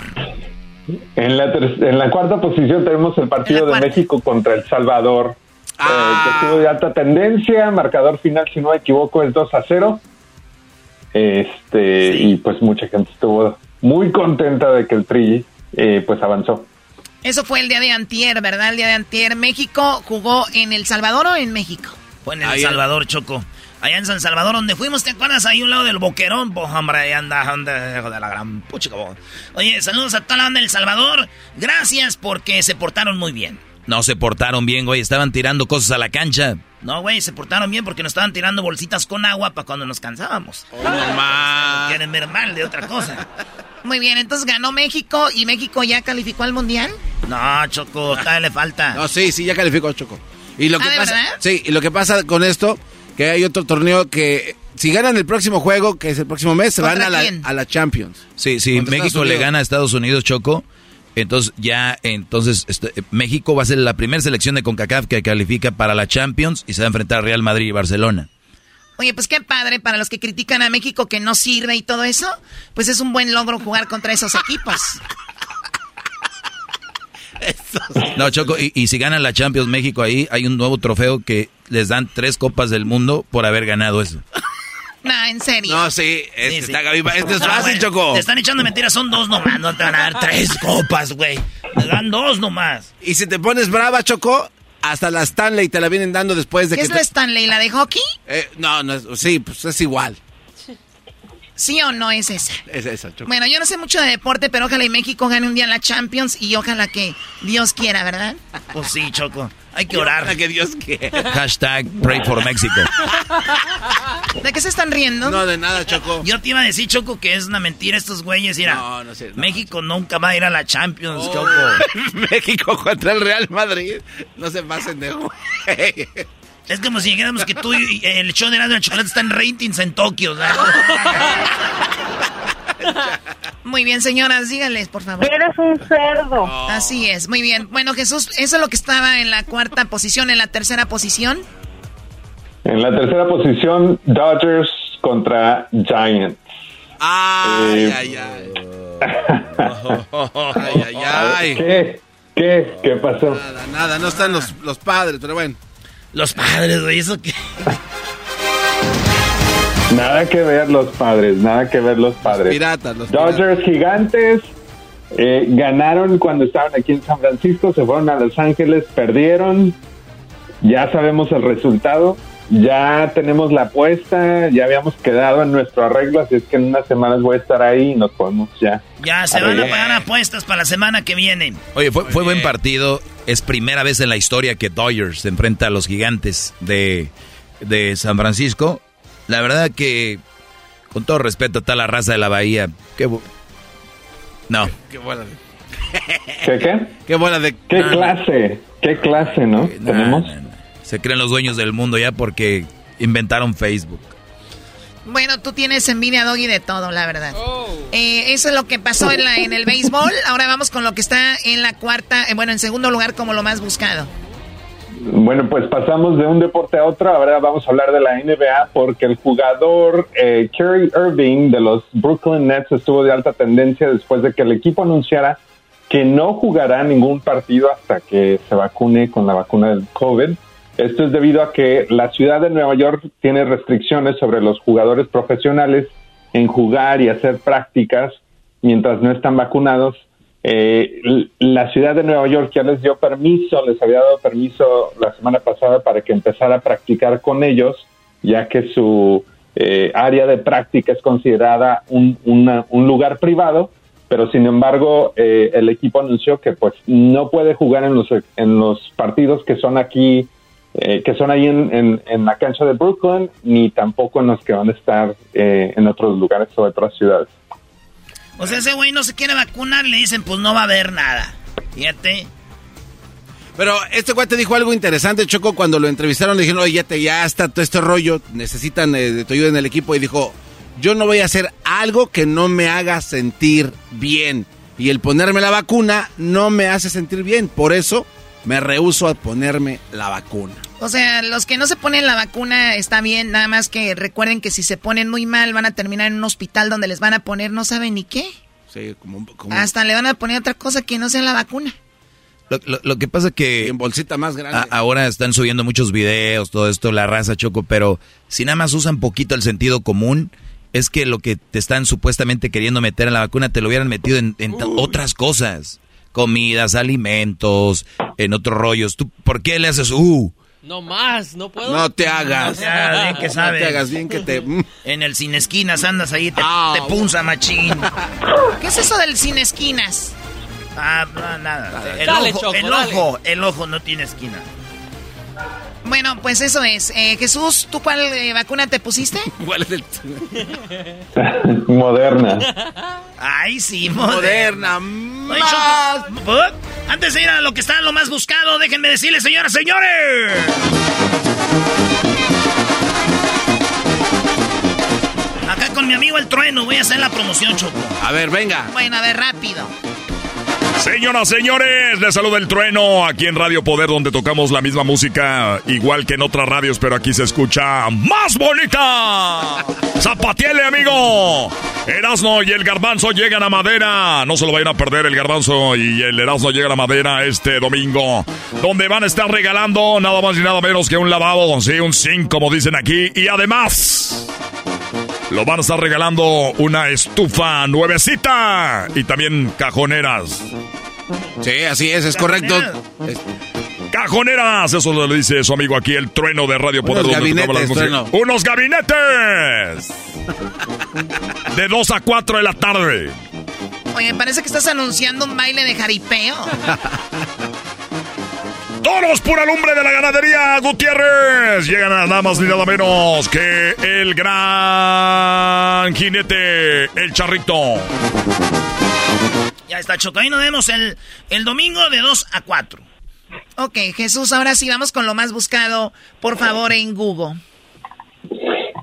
En la, ter- en la cuarta posición tenemos el partido de México contra El Salvador, eh, que estuvo de alta tendencia. Marcador final, si no me equivoco, es 2 a 0. Este, Y pues mucha gente estuvo muy contenta de que el Tri eh, pues avanzó. Eso fue el día de antier, ¿verdad? El día de antier. México jugó en El Salvador o en México. Fue en El Salvador, Choco. Allá en San Salvador, donde fuimos, ¿te acuerdas? Ahí un lado del boquerón, pues, hombre, ahí anda, anda, hijo de la gran puchica, po. Oye, saludos a toda la banda del Salvador. Gracias porque se portaron muy bien. No se portaron bien, güey. Estaban tirando cosas a la cancha. No, güey, se portaron bien porque nos estaban tirando bolsitas con agua para cuando nos cansábamos. normal. Quieren ver mal de otra cosa. Muy bien, entonces ganó México y México ya calificó al Mundial. No, Choco, todavía le falta. No, sí, sí, ya calificó, Choco. Y lo Ah, que ¿de pasa, verdad? sí, y lo que pasa con esto, que hay otro torneo que si ganan el próximo juego, que es el próximo mes, se van ¿Contra a la, a la Champions. Sí, sí, Contra México le gana a Estados Unidos, Choco. Entonces ya, entonces este, México va a ser la primera selección de CONCACAF que califica para la Champions y se va a enfrentar a Real Madrid y Barcelona. Oye, pues qué padre para los que critican a México que no sirve y todo eso. Pues es un buen logro jugar contra esos equipos. No, Choco, y, y si ganan la Champions México ahí, hay un nuevo trofeo que les dan tres copas del mundo por haber ganado eso. No, en serio. No, sí, es, Sí, sí. está Este es fácil, Choco. Te están echando mentiras, son dos nomás, no te van a dar tres copas, güey. Te dan dos nomás. Y si te pones brava, Choco, hasta la Stanley te la vienen dando después de ¿Qué que es te- la Stanley? ¿La de hockey? Eh, no, no, es- sí, pues es igual. ¿Sí o no es esa? Es esa, Choco. Bueno, yo no sé mucho de deporte, pero ojalá y México gane un día la Champions y ojalá que Dios quiera, ¿verdad? Pues sí, Choco. Hay que orar. que Dios quiera. Hashtag pray for Mexico. ¿De qué se están riendo? No, de nada, Choco. Yo te iba a decir, Choco, que es una mentira estos güeyes. Mira, No, no sé. no. México nunca va a ir a la Champions, Oh. Choco. México contra el Real Madrid. No se pasen de güey. Es como si dijéramos que tú y el show de Erasmo y la Chocolate está en ratings en Tokio. ¿verdad? Muy bien, señoras, díganles, por favor. Eres un cerdo. Así es, muy bien. Bueno, Jesús, eso es lo que estaba en la cuarta posición, en la tercera posición. En la tercera posición, Dodgers contra Giants. Ay, Eh, ay, ay. Ay, ay, ay. ¿Qué? ¿Qué? ¿Qué pasó? Nada, nada, no están los, los padres, pero bueno. Los padres, güey, eso que. Nada que ver los padres, nada que ver los padres. Piratas, los Dodgers gigantes eh, ganaron cuando estaban aquí en San Francisco, se fueron a Los Ángeles, perdieron. Ya sabemos el resultado, ya tenemos la apuesta, ya habíamos quedado en nuestro arreglo, así es que en unas semanas voy a estar ahí y nos podemos ya. Ya se van a pagar apuestas para la semana que viene. Oye, fue, fue buen partido. Es primera vez en la historia que Dodgers se enfrenta a los gigantes de, de San Francisco. La verdad que, con todo respeto a toda la raza de la Bahía, qué No. Qué buena de... ¿Qué qué? Qué buena de... ¿Qué clase? ¿Qué clase, no? Nah, Tenemos. nah, nah. Se creen los dueños del mundo ya porque inventaron Facebook. Bueno, tú tienes envidia, Doggy, de todo, la verdad. Eh, eso es lo que pasó en, la, en el béisbol. Ahora vamos con lo que está en la cuarta, eh, bueno, en segundo lugar como lo más buscado. Bueno, pues pasamos de un deporte a otro. Ahora vamos a hablar de la NBA porque el jugador eh, Kerry Irving de los Brooklyn Nets estuvo de alta tendencia después de que el equipo anunciara que no jugará ningún partido hasta que se vacune con la vacuna del COVID. Esto es debido a que la ciudad de Nueva York tiene restricciones sobre los jugadores profesionales en jugar y hacer prácticas mientras no están vacunados. Eh, la ciudad de Nueva York ya les dio permiso, les había dado permiso la semana pasada para que empezara a practicar con ellos, ya que su eh, área de práctica es considerada un, una- un lugar privado, pero sin embargo eh, el equipo anunció que pues no puede jugar en los, en los partidos que son aquí, eh, que son ahí en, en- en la cancha de Brooklyn, ni tampoco en los que van a estar eh, en otros lugares o otras ciudades. O sea, ese güey no se quiere vacunar, le dicen, pues no va a haber nada. Fíjate. Pero este güey te dijo algo interesante, Choco, cuando lo entrevistaron, le dijeron, oye, ya, te, ya está todo este rollo, necesitan eh, de tu ayuda en el equipo, y dijo, yo no voy a hacer algo que no me haga sentir bien. Y el ponerme la vacuna no me hace sentir bien, por eso me rehuso a ponerme la vacuna. O sea, los que no se ponen la vacuna está bien, nada más que recuerden que si se ponen muy mal van a terminar en un hospital donde les van a poner no saben ni qué. Sí, como, como Hasta le van a poner otra cosa que no sea la vacuna. Lo, lo- lo que pasa que... en bolsita más grande. a- ahora están subiendo muchos videos, todo esto, la raza choco, pero si nada más usan poquito el sentido común, es que lo que te están supuestamente queriendo meter en la vacuna te lo hubieran metido en, en otras cosas. Comidas, alimentos, en otros rollos. ¿Tú por qué le haces uh? No más, no puedo. No te hagas. Ya, bien que No sabes. te hagas bien que te... En el sin esquinas andas ahí, te, Ah, te punza machín. ¿Qué es eso del sin esquinas? Ah, no, nada. El, Dale, ojo, Choco, el dale. ojo, el ojo no tiene esquina. Bueno, pues eso es. Eh, Jesús, ¿tú cuál eh, vacuna te pusiste? ¿Cuál es el- Moderna. Ay, sí, Moderna. moderna. Choco, ¿por? Antes de ir a lo que está lo más buscado, déjenme decirles, señoras, señores. Acá con mi amigo el trueno voy a hacer la promoción, Choco. A ver, venga. Bueno, a ver, rápido. Señoras, señores, les saluda el trueno aquí en Radio Poder donde tocamos la misma música, igual que en otras radios, pero aquí se escucha más bonita. ¡Zapatiele, amigo! Erasno y el Garbanzo llegan a Madera. No se lo vayan a perder el Garbanzo y el Erasno llegan a Madera este domingo, donde van a estar regalando nada más y nada menos que un lavabo, sí, un zinc, como dicen aquí, y además... lo van a estar regalando una estufa nuevecita y también cajoneras. Sí, así es, es correcto. Cajoneras, eso le dice su amigo aquí, el trueno de Radio Poder. Unos gabinetes, trueno. ¡Unos gabinetes! De 2 a 4 de la tarde. Oye, parece que estás anunciando un baile de jaripeo. Toros pura lumbre de la ganadería Gutiérrez. Llegan a nada más ni nada menos que el gran jinete, el charrito. Ya está, Choco. Ahí nos vemos el, el domingo de 2 a 4. Ok, Jesús, ahora sí vamos con lo más buscado, por favor, en Google.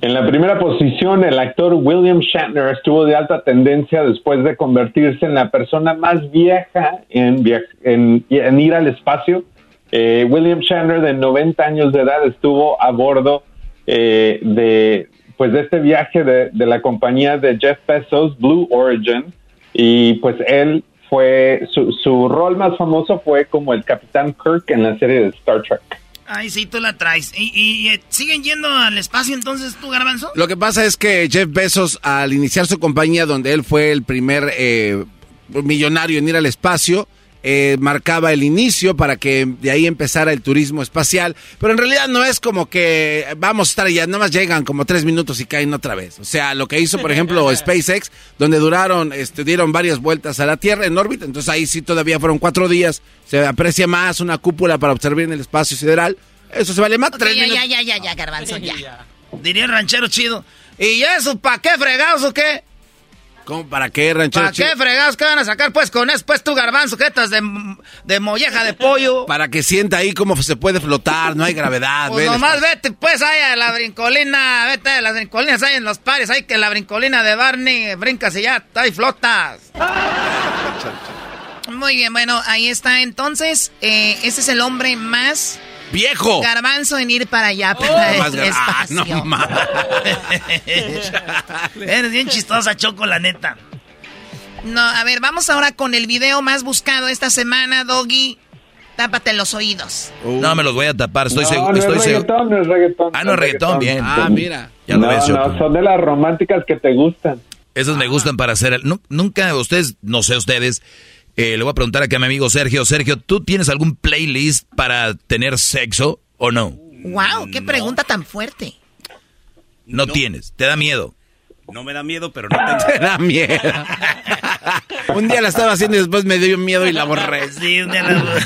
En la primera posición, el actor William Shatner estuvo de alta tendencia después de convertirse en la persona más vieja en, via- en- en ir al espacio. Eh, William Shatner, de 90 años de edad, estuvo a bordo eh, de, pues, de este viaje de, de la compañía de Jeff Bezos, Blue Origin, y pues él fue, su, su rol más famoso fue como el Capitán Kirk en la serie de Star Trek. Ay, sí, tú la traes. ¿Y, y, eh, siguen yendo al espacio entonces tú, Garbanzo? Lo que pasa es que Jeff Bezos, al iniciar su compañía, donde él fue el primer eh, millonario en ir al espacio, eh, marcaba el inicio para que de ahí empezara el turismo espacial. Pero en realidad no es como que vamos a estar allá, nada más llegan como tres minutos y caen otra vez. O sea, lo que hizo, por ejemplo, SpaceX, donde duraron, este, dieron varias vueltas a la Tierra en órbita, entonces ahí sí todavía fueron cuatro días. Se aprecia más una cúpula para observar en el espacio sideral. Eso se vale más. Ok, tres ya, minutos. ya, ya, ya, ya, Garbanzo, ya. Diría el ranchero chido. ¿Y eso para qué fregados o qué? ¿Cómo, ¿Para qué, ranchero? ¿Para qué chido? fregados? ¿Qué van a sacar pues con eso? Pues tu garbanzo, jetas de, de molleja de pollo. Para que sienta ahí cómo se puede flotar, no hay gravedad. Pues nomás vete pues ahí a la brincolina, vete a las brincolinas ahí en los pares, ahí que la brincolina de Barney brincas y ya, ahí flotas. Muy bien, bueno, ahí está. Entonces, eh, ese es el hombre más ¡Viejo! garbanzo en ir para allá, gar- ah, espacio. no más. Eres bien chistosa, Choco, la neta. No, a ver, vamos ahora con el video más buscado esta semana, Doggy. Tápate los oídos. No me los voy a tapar, estoy no, seguro. no Estoy es reggaetón, no es reggaetón. Ah, no es reggaetón, bien. Ah, mira. Ya lo no, ves, Choco. no, son de las románticas que te gustan. Esos me gustan para hacer. nu- Nunca ustedes, no sé ustedes, eh, le voy a preguntar aquí a mi amigo Sergio. Sergio, ¿tú tienes algún playlist para tener sexo o no? Wow, qué pregunta tan fuerte. No, tienes, te da miedo. No me da miedo, pero no tengo. Te da miedo. Un día la estaba haciendo y después me dio miedo y la borré. Sí, un día la,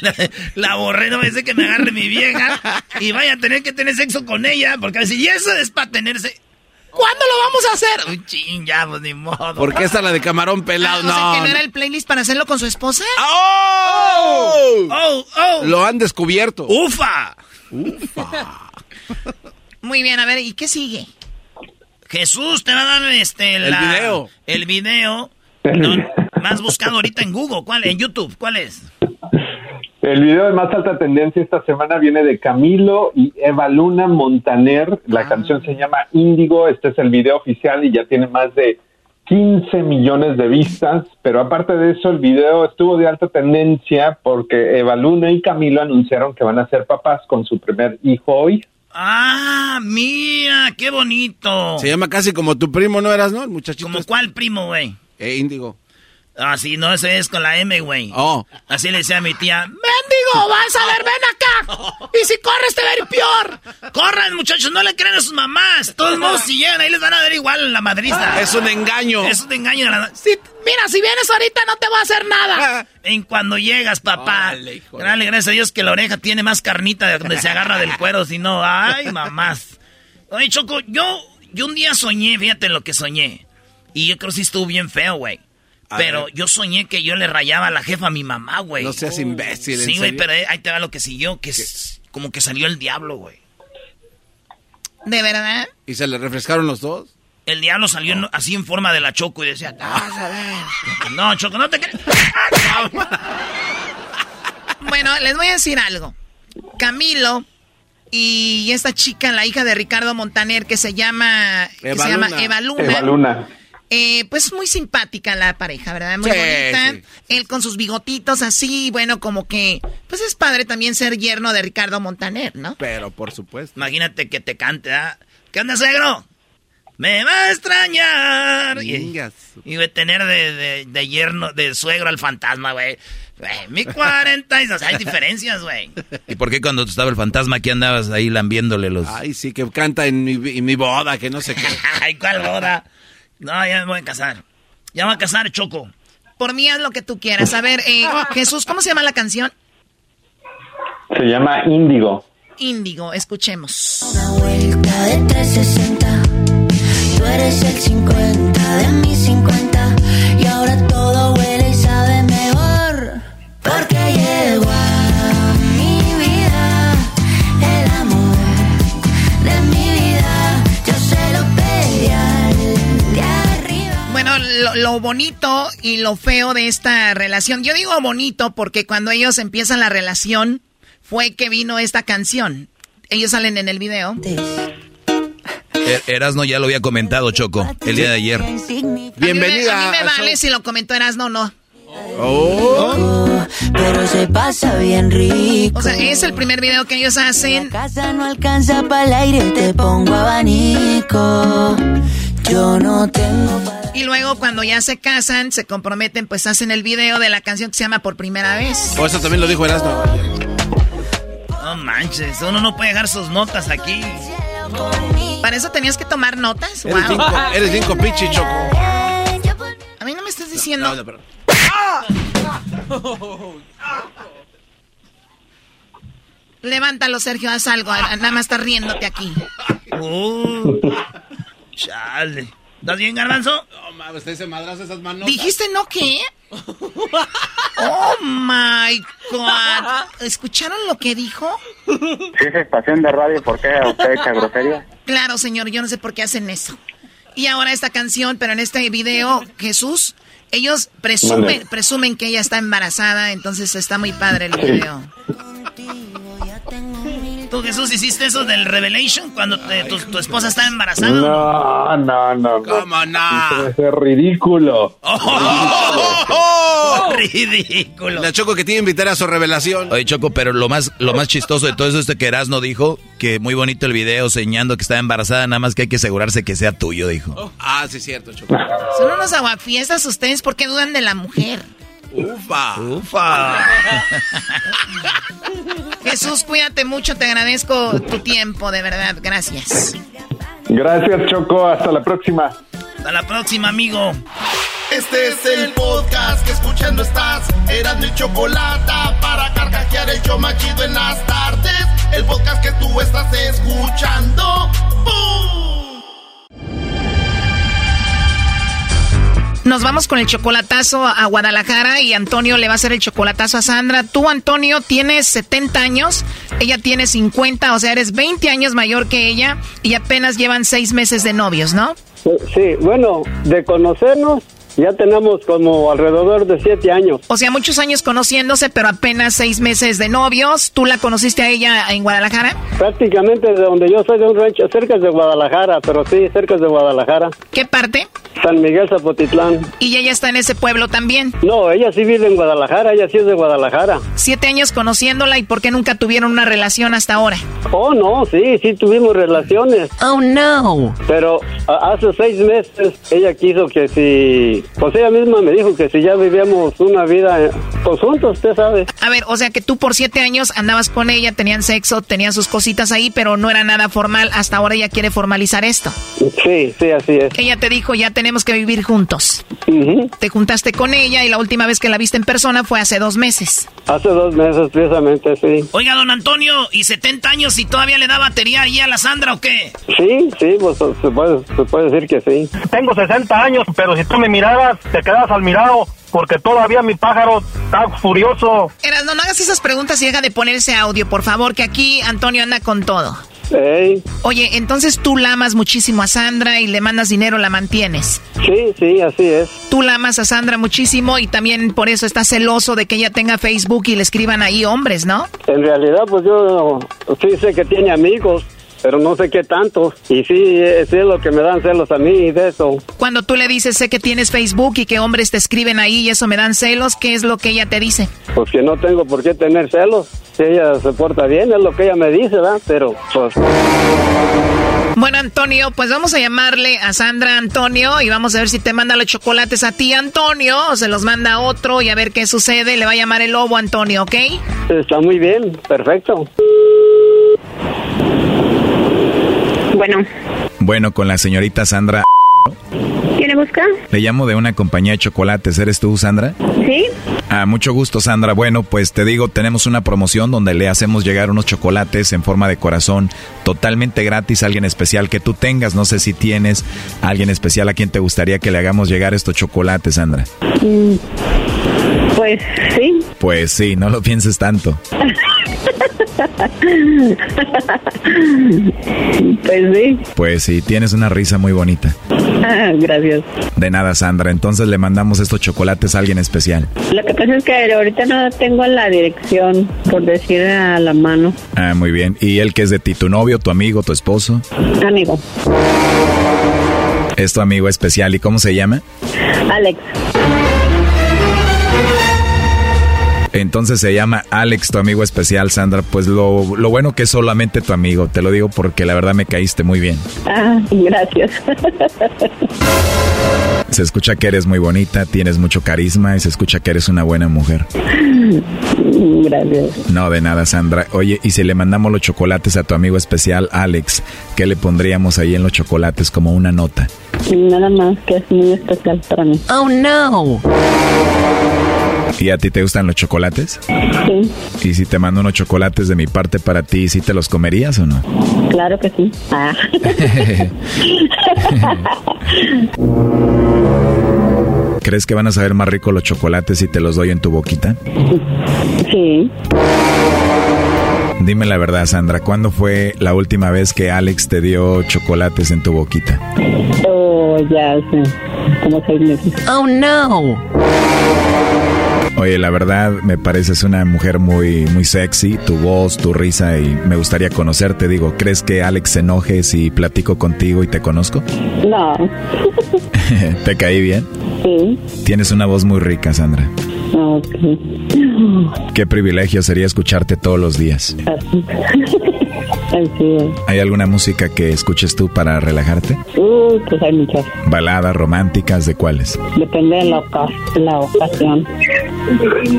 la, la borré, no me dice que me agarre mi vieja y vaya a tener que tener sexo con ella, porque a decir, y eso es para tenerse. ¿Cuándo lo vamos a hacer? Uy, ching, ya, pues ni modo. ¿Por qué esta la de camarón pelado? O sea, No. que no no. era el playlist para hacerlo con su esposa. ¡Oh! ¡Oh! ¡Oh! Lo han descubierto. ¡Ufa! Muy bien, a ver, ¿y qué sigue? Jesús te va a dar este El la- video. El video no, más buscado ahorita en Google. ¿Cuál? En YouTube. ¿Cuál es? El video de más alta tendencia esta semana viene de Camilo y Eva Luna Montaner. La Ah. canción se llama Índigo. Este es el video oficial y ya tiene más de 15 millones de vistas. Pero aparte de eso, el video estuvo de alta tendencia porque Eva Luna y Camilo anunciaron que van a ser papás con su primer hijo hoy. Ah, mira, qué bonito. Se llama casi como tu primo, ¿no eras, no? El muchachito. ¿Como este. cuál primo, güey? Eh, Índigo. Ah, sí, no, ese es con la M, güey. Oh. Así le decía a mi tía, ¡Mendigo, vas a ver, ven acá! Y si corres te va a ir peor. Corran, muchachos, no le crean a sus mamás. De todos modos, si llegan ahí les van a dar igual la madriza. Es un engaño. Es un engaño. de la- Sí, mira, si vienes ahorita no te va a hacer nada. En cuando llegas, papá. De- Dale, gracias a Dios que la oreja tiene más carnita de donde se agarra del cuero, si no, ay, mamás. Oye, Choco, yo, yo un día soñé, fíjate lo que soñé. Y yo creo que sí estuvo bien feo, güey. Pero ver. yo soñé que yo le rayaba a la jefa a mi mamá, güey. No seas imbécil, ¿en Sí, güey, pero eh, ahí te va lo que siguió, que es como que salió el diablo, güey. ¿De verdad? ¿Y se le refrescaron los dos? El diablo salió en- así en forma de la Choco y decía, "Ah, vas a ver. No, Choco, no te crees. Bueno, les voy a decir algo. Camilo y esta chica, la hija de Ricardo Montaner, que se llama, que Eva se llama. Eva Luna. Eva Luna. Eh, pues muy simpática la pareja, ¿verdad? Muy Sí, bonita. sí, Él con sus bigotitos así, bueno, como que, pues es padre también ser yerno de Ricardo Montaner, ¿no? Pero por supuesto. Imagínate que te cante, ¿ah? ¿Qué onda, suegro? Me va a extrañar. Y, y voy a tener de, de, de yerno, de suegro al fantasma, güey. Mi 42. Hay diferencias, güey. ¿Y por qué cuando estaba el fantasma aquí andabas ahí lambiéndole los... Ay, sí, que canta en mi, en mi boda, que no sé qué. Ay, ¿cuál boda? No, ya me voy a casar. Ya me voy a casar, Choco. Por mí haz lo que tú quieras. A ver, eh, Jesús, ¿cómo se llama la canción? Se llama Índigo. Índigo, escuchemos. Una vuelta de 360. Tú eres el 50 de mis 50. Lo, lo bonito y lo feo de esta relación. Yo digo bonito porque cuando ellos empiezan la relación fue que vino esta canción. Ellos salen en el video. Er- Erasno ya lo había comentado, Choco, el día de ayer. Bienvenida. A mí me a vale si lo comentó Erasno o no. Oh. Pero se pasa bien rico. O sea, es el primer video que ellos hacen. casa no alcanza para el aire, te pongo abanico. Yo no tengo Y luego cuando ya se casan, se comprometen, pues hacen el video de la canción que se llama Por Primera Vez. O eso también lo dijo Erasmo. No manches, uno no puede dejar sus notas aquí. ¿Para eso tenías que tomar notas? Eres Wow. cinco, eres cinco pichi, Choco. A mí no me estás diciendo... No, perdón. Levántalo, Sergio, haz algo. Nada más estás riéndote aquí. Uh, chale. ¿Estás bien, garbanzo? No mames, usted se madrazo esas manos. ¿Dijiste no qué? Oh my God. ¿Escucharon lo que dijo? Si es estación de radio, ¿por qué usted echa grosería? Claro, señor, yo no sé por qué hacen eso. Y ahora esta canción, pero en este video, Jesús, ellos presumen, presumen que ella está embarazada, entonces está muy padre el video. ¿Tú, Jesús, hiciste eso del Revelation cuando te- tu, tu esposa estaba embarazada? No, no, no. ¿Cómo no? Es ridículo. ¡Oh! ¡Ridículo! La Choco que tiene que invitar a su revelación. Oye, Choco, pero lo más, lo más chistoso de todo eso es de que Erasno dijo que muy bonito el video señando que estaba embarazada, nada más que hay que asegurarse que sea tuyo, dijo. Ah, sí, es cierto, Choco. Son unos aguafiestas ustedes porque dudan de la mujer. Ufa. Ufa. Jesús, cuídate mucho, te agradezco tu tiempo, de verdad, gracias. Gracias, Choco. Hasta la próxima. Hasta la próxima, amigo. Este es el podcast que escuchando estás. Eran mi chocolate para carcajear el yo machido en las tardes. El podcast que tú estás escuchando. ¡Bum! Nos vamos con el chocolatazo a Guadalajara y Antonio le va a hacer el chocolatazo a Sandra. Tú, Antonio, tienes 70 años, ella tiene 50, o sea, eres 20 años mayor que ella y apenas llevan 6 meses de novios, ¿no? Sí, bueno, de conocernos ya tenemos como alrededor de siete años. O sea, muchos años conociéndose, pero apenas 6 meses de novios. ¿Tú la conociste a ella en Guadalajara? Prácticamente de donde yo soy de un rancho, cerca de Guadalajara, pero sí, cerca de Guadalajara. ¿Qué parte? San Miguel Zapotitlán. Y ella está en ese pueblo también. No, ella sí vive en Guadalajara, ella sí es de Guadalajara. Siete años conociéndola y ¿por qué nunca tuvieron una relación hasta ahora? Oh, no, sí, sí tuvimos relaciones. Oh, no. Pero a- hace seis meses ella quiso que si, pues ella misma me dijo que si ya vivíamos una vida eh, pues juntos, usted sabe. A ver, o sea que tú por siete años andabas con ella, tenían sexo, tenían sus cositas ahí, pero no era nada formal. Hasta ahora ella quiere formalizar esto. Sí, sí, así es. Ella te dijo, ya tenemos que vivir juntos. Te juntaste con ella y la última vez que la viste en persona fue hace dos meses. Hace dos meses precisamente, sí. Oiga, don Antonio, ¿y 70 años y todavía le da batería ahí a la Sandra o qué? Sí, sí, pues se puede, se puede decir que sí. Tengo 60 años, pero si tú me miraras, te quedas al mirado, porque todavía mi pájaro está furioso. Eras, no, no hagas esas preguntas y deja de poner ese audio, por favor, que aquí Antonio anda con todo. Ey. Oye, entonces tú la amas muchísimo a Sandra y le mandas dinero, la mantienes. Sí, sí, así es. Tú la amas a Sandra muchísimo y también por eso estás celoso de que ella tenga Facebook y le escriban ahí hombres, ¿no? En realidad, pues yo sí sé que tiene amigos, pero no sé qué tanto. Y sí, sí es lo que me dan celos a mí de eso. Cuando tú le dices, sé que tienes Facebook y que hombres te escriben ahí y eso me dan celos, ¿qué es lo que ella te dice? Pues que no tengo por qué tener celos. Si ella se porta bien, es lo que ella me dice, ¿verdad? Pero, pues... Bueno, Antonio, pues vamos a llamarle a Sandra Antonio y vamos a ver si te manda los chocolates a ti, Antonio, o se los manda a otro y a ver qué sucede. Le va a llamar el lobo, Antonio, ¿ok? Está muy bien, perfecto. Bueno, Bueno, con la señorita Sandra. ¿quién le busca? Le llamo de una compañía de chocolates. ¿Eres tú, Sandra? ¿Sí? Ah, mucho gusto, Sandra. Bueno, pues te digo, tenemos una promoción donde le hacemos llegar unos chocolates en forma de corazón totalmente gratis a alguien especial que tú tengas. No sé si tienes a alguien especial a quien te gustaría que le hagamos llegar estos chocolates, Sandra. Mm, Pues sí. Pues sí, no lo pienses tanto. pues sí. Pues sí, tienes una risa muy bonita. Ah, Gracias. De nada, Sandra. Entonces le mandamos estos chocolates a alguien especial. Lo que pasa es que ahorita no tengo la dirección, por decir a la mano. Ah, muy bien. ¿Y él que es de ti? ¿Tu novio, tu amigo, tu esposo? Amigo, Es tu amigo especial. ¿Y cómo se llama? Alex. Entonces se llama Alex, tu amigo especial, Sandra. Pues lo, lo bueno que es solamente tu amigo. Te lo digo porque la verdad me caíste muy bien. Ah, gracias. Se escucha que eres muy bonita, tienes mucho carisma y se escucha que eres una buena mujer. gracias. No, de nada, Sandra. Oye, y si le mandamos los chocolates a tu amigo especial, Alex, ¿qué le pondríamos ahí en los chocolates como una nota? Nada más que es muy especial para mí. Oh, no. ¿Y a ti te gustan los chocolates? Sí, ¿Y si te mando unos chocolates de mi parte para ti, ¿sí te los comerías o no? claro que sí. Ah. ¿Crees que van a saber más rico los chocolates si te los doy en tu boquita? sí. Dime la verdad, Sandra, ¿cuándo fue la última vez que Alex te dio chocolates en tu boquita? Oh, ya sé. Como seis meses. Oh, no. Oye, la verdad me pareces una mujer muy muy sexy, tu voz, tu risa y me gustaría conocerte. Digo, ¿crees que Alex se enoje si platico contigo y te conozco? No. ¿Te caí bien? Sí. Tienes una voz muy rica, Sandra. Ok. Qué privilegio sería escucharte todos los días. Así. Así es. ¿Hay alguna música que escuches tú para relajarte? Uh, pues hay muchas. ¿Baladas románticas de cuáles? Depende de la, oca- la ocasión.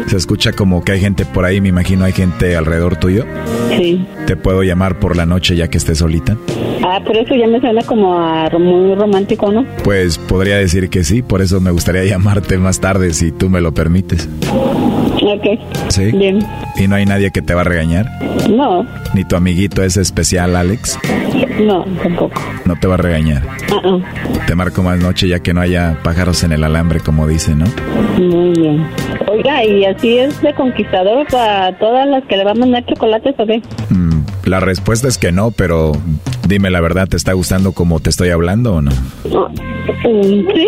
Se escucha como que hay gente por ahí, me imagino hay gente alrededor tuyo. Sí. ¿Te puedo llamar por la noche ya que estés solita? Ah, pero eso ya me suena como a muy romántico, ¿no? Pues podría decir que sí, por eso me gustaría llamarte más tarde si tú me lo permites. Ok. ¿Sí? Bien. ¿Y no hay nadie que te va a regañar? No, ¿Ni tu amiguito ese especial, Alex? no, tampoco. No te va a regañar. Ah, ah. Te marco más noche ya que no haya pájaros en el alambre, como dicen, ¿no? Muy bien. Oiga, ¿y así es de conquistador para todas las que le va a mandar chocolates o qué? Mm, la respuesta es que no, pero dime la verdad, ¿te está gustando como te estoy hablando o no? Sí.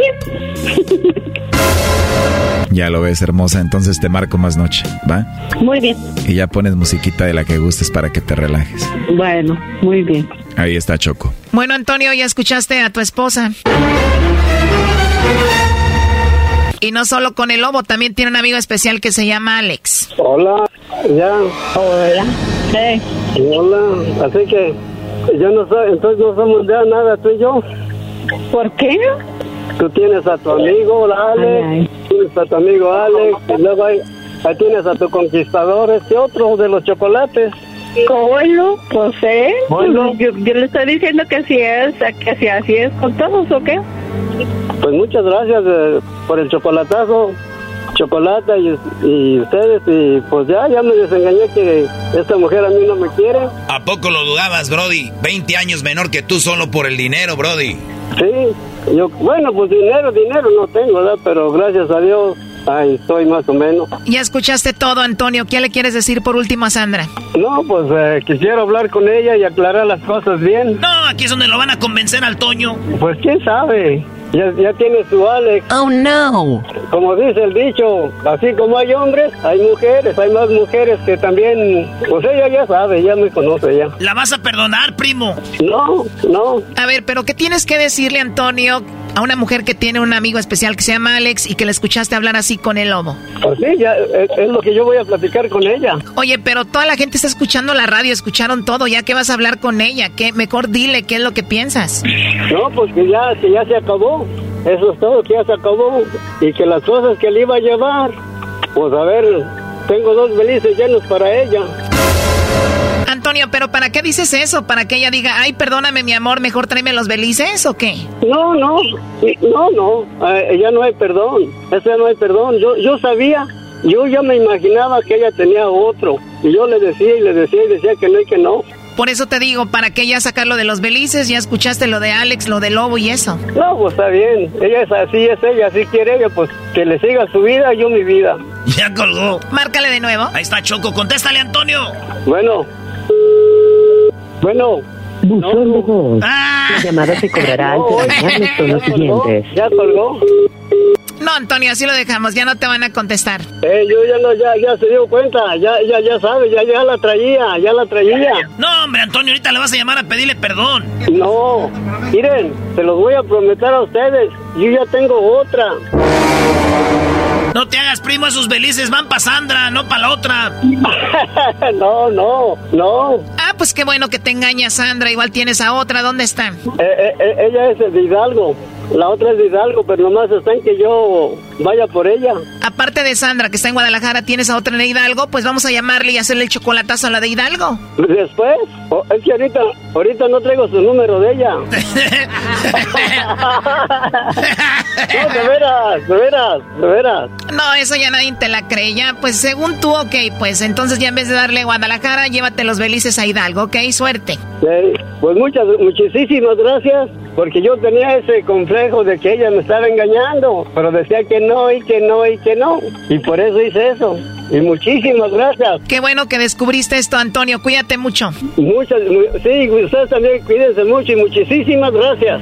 Ya lo ves, hermosa, entonces te marco más noche, ¿va? Muy bien. Y ya pones musiquita de la que gustes para que te relajes. Bueno, muy bien. Ahí está Choco. Bueno, Antonio, ya escuchaste a tu esposa. Y no solo con el lobo, también tiene un amigo especial que se llama Alex. Hola, ya. Hola. Hey. Hola, así que yo no soy, entonces no somos de nada tú y yo. ¿Por qué? Tú tienes a tu amigo Alex, tienes a tu amigo Alex, y luego ahí, ahí tienes a tu conquistador, este otro de los chocolates. Bueno, pues eh, Bueno. yo, yo le estoy diciendo que así es, que así, así es con todos, ¿o qué? Pues muchas gracias eh, por el chocolatazo, chocolate y, y ustedes, y pues ya, ya me desengañé que esta mujer a mí no me quiere. ¿A poco lo dudabas, Brody? 20 años menor que tú solo por el dinero, Brody. Sí, yo, bueno, pues dinero, dinero no tengo, ¿verdad? Pero gracias a Dios, ahí estoy más o menos. Ya escuchaste todo, Antonio. ¿Qué le quieres decir por último a Sandra? No, pues eh, quisiera hablar con ella y aclarar las cosas bien. No, aquí es donde lo van a convencer al Toño. Pues quién sabe. Ya, ya tiene su Alex. Oh, no. Como dice el dicho, así como hay hombres, hay mujeres, hay más mujeres que también, pues ella ya sabe, ya me conoce ya. ¿La vas a perdonar, primo? No, no. A ver, pero ¿qué tienes que decirle, Antonio, a una mujer que tiene un amigo especial que se llama Alex y que le escuchaste hablar así con el lobo. Pues sí, ya es, es lo que yo voy a platicar con ella. Oye, pero toda la gente está escuchando la radio, escucharon todo, ya que vas a hablar con ella, que mejor dile qué es lo que piensas. No, pues que ya, que ya se acabó. Eso es todo, que ya se acabó. Y que las cosas que le iba a llevar, pues a ver, tengo dos belices llenos para ella. Antonio, pero ¿para qué dices eso? ¿Para que ella diga, ay, perdóname mi amor, mejor tráeme los belices o qué? No, no, no, no, eh, ya no hay perdón, eso ya no hay perdón. Yo, yo sabía, yo ya me imaginaba que ella tenía otro. Y yo le decía y le decía y decía que no y que no. Por eso te digo, ¿para qué ya sacar lo de los belices? Ya escuchaste lo de Alex, lo de Lobo y eso. No, pues está bien, ella es así, es ella, así quiere ella, pues que le siga su vida, yo mi vida. Ya colgó. Márcale de nuevo. Ahí está Choco, contéstale Antonio. Bueno. Bueno. Buzón de voz. La llamada se cobrará al terminar los tonos siguientes. ¿Ya colgó? No, Antonio, así lo dejamos, ya no te van a contestar. Eh, yo ya no, ya, ya se dio cuenta, ya, ya, ya sabe, ya, ya la traía, ya la traía. No, hombre, Antonio, ahorita le vas a llamar a pedirle perdón. No, miren, se los voy a prometer a ustedes, yo ya tengo otra. No te hagas primo, esos belices van para Sandra, no para la otra. no, no, no. Ah, pues qué bueno que te engañas, Sandra, igual tienes a otra, ¿dónde está? Eh, eh, ella es de Hidalgo. La otra es de Hidalgo, pero nomás está en que yo vaya por ella. Aparte de Sandra, que está en Guadalajara, tienes a otra en Hidalgo, pues vamos a llamarle y hacerle el chocolatazo a la de Hidalgo. Después, oh, es que ahorita, ahorita no traigo su número de ella. no, de veras, de veras, de veras. No, eso ya nadie te la cree. Ya, pues según tú, ok, pues entonces ya en vez de darle a Guadalajara, llévate los belices a Hidalgo, ok, suerte. Pues muchas, muchísimas gracias, porque yo tenía ese complejo de que ella me estaba engañando, pero decía que no y que no y que no, y por eso hice eso. Y muchísimas gracias. Qué bueno que descubriste esto, Antonio. Cuídate mucho. Muchas, mu- sí, ustedes también cuídense mucho y muchísimas gracias.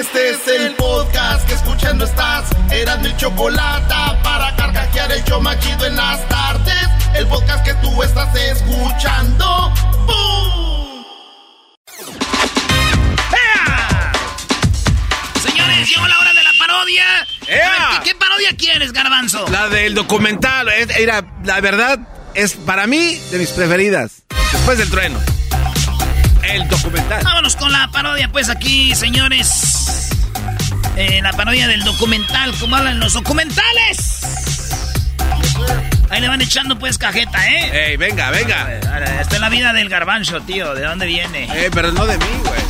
Este es el podcast que escuchando estás. Eran mi chocolate para carcajear el show machido en las tardes. El podcast que tú estás escuchando. ¡Bum! Señores, llegó la hora de la parodia. A ver, ¿qué, qué parodia quieres, Garbanzo? La del documental, era, la verdad, es para mí de mis preferidas. Después del trueno. El documental. Vámonos con la parodia, pues aquí, señores. Eh, la parodia del documental, como hablan los documentales. Ahí le van echando pues cajeta, ¿eh? Ey, venga, venga. Esta es la vida del garbanzo, tío. ¿De dónde viene? Eh, pero no de mí, güey.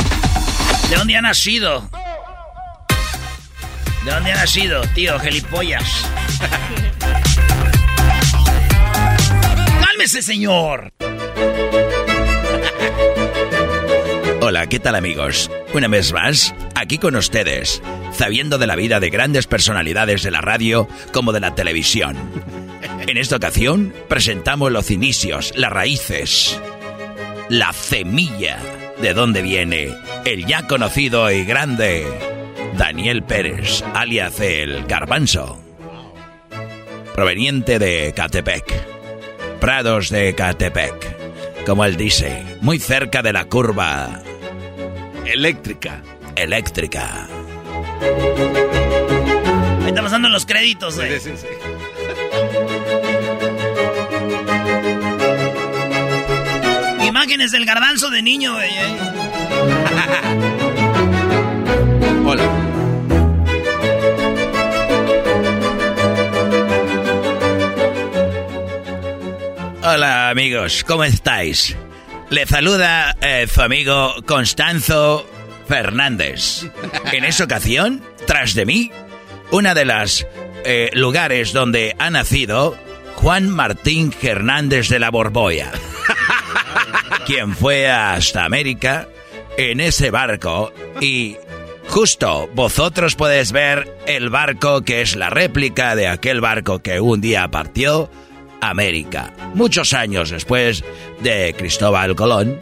¿De dónde ha nacido? ¿De dónde ha nacido, tío? Gelipollas. ¡Cálmese, señor! ¿Qué tal amigos? Una vez más, aquí con ustedes, sabiendo de la vida de grandes personalidades de la radio como de la televisión. En esta ocasión presentamos los inicios, las raíces, la semilla de dónde viene el ya conocido y grande Daniel Pérez, alias el Garbanzo, proveniente de Catepec, Prados de Catepec, como él dice, muy cerca de la curva eléctrica. Eléctrica. Ahí estamos dando los créditos, güey. Imágenes del garbanzo de niño, güey. eh. Hola. Hola amigos, ¿cómo estáis? Le saluda eh, su amigo Constanzo Fernández. En esa ocasión, tras de mí, una de las eh, lugares donde ha nacido Juan Martín Hernández de la Borboya, quien fue hasta América en ese barco y justo vosotros podéis ver el barco que es la réplica de aquel barco que un día partió América, muchos años después de Cristóbal Colón,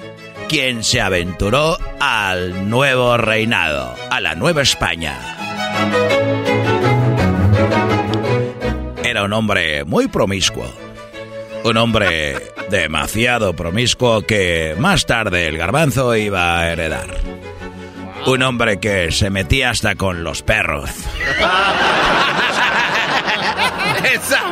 quien se aventuró al nuevo reinado, a la Nueva España. Era un hombre muy promiscuo, un hombre demasiado promiscuo que más tarde el garbanzo iba a heredar. Un hombre que se metía hasta con los perros. Esa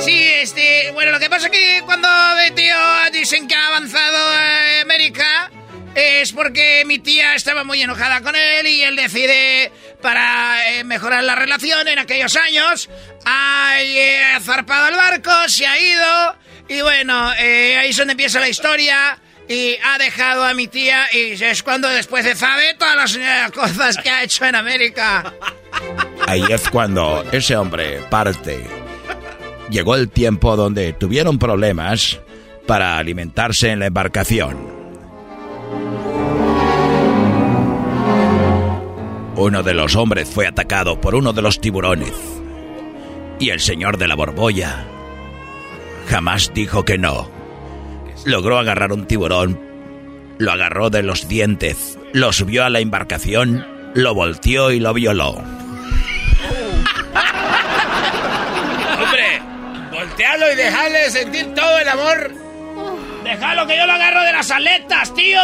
Sí, este, bueno, lo que pasa es que cuando tío dicen que ha avanzado a América es porque mi tía estaba muy enojada con él y él decide, para eh, mejorar la relación en aquellos años, ha eh, zarpado el barco, se ha ido y bueno, eh, ahí es donde empieza la historia. Y ha dejado a mi tía y es cuando después de sabe todas las eh, cosas que ha hecho en América. Ahí es cuando ese hombre parte. Llegó el tiempo donde tuvieron problemas para alimentarse en la embarcación. Uno de los hombres fue atacado por uno de los tiburones. Y el señor de la borbolla jamás dijo que no. Logró agarrar un tiburón, lo agarró de los dientes, lo subió a la embarcación, lo volteó y lo violó. Hombre, voltealo y dejale sentir todo el amor. Déjalo que yo lo agarro de las aletas, tío.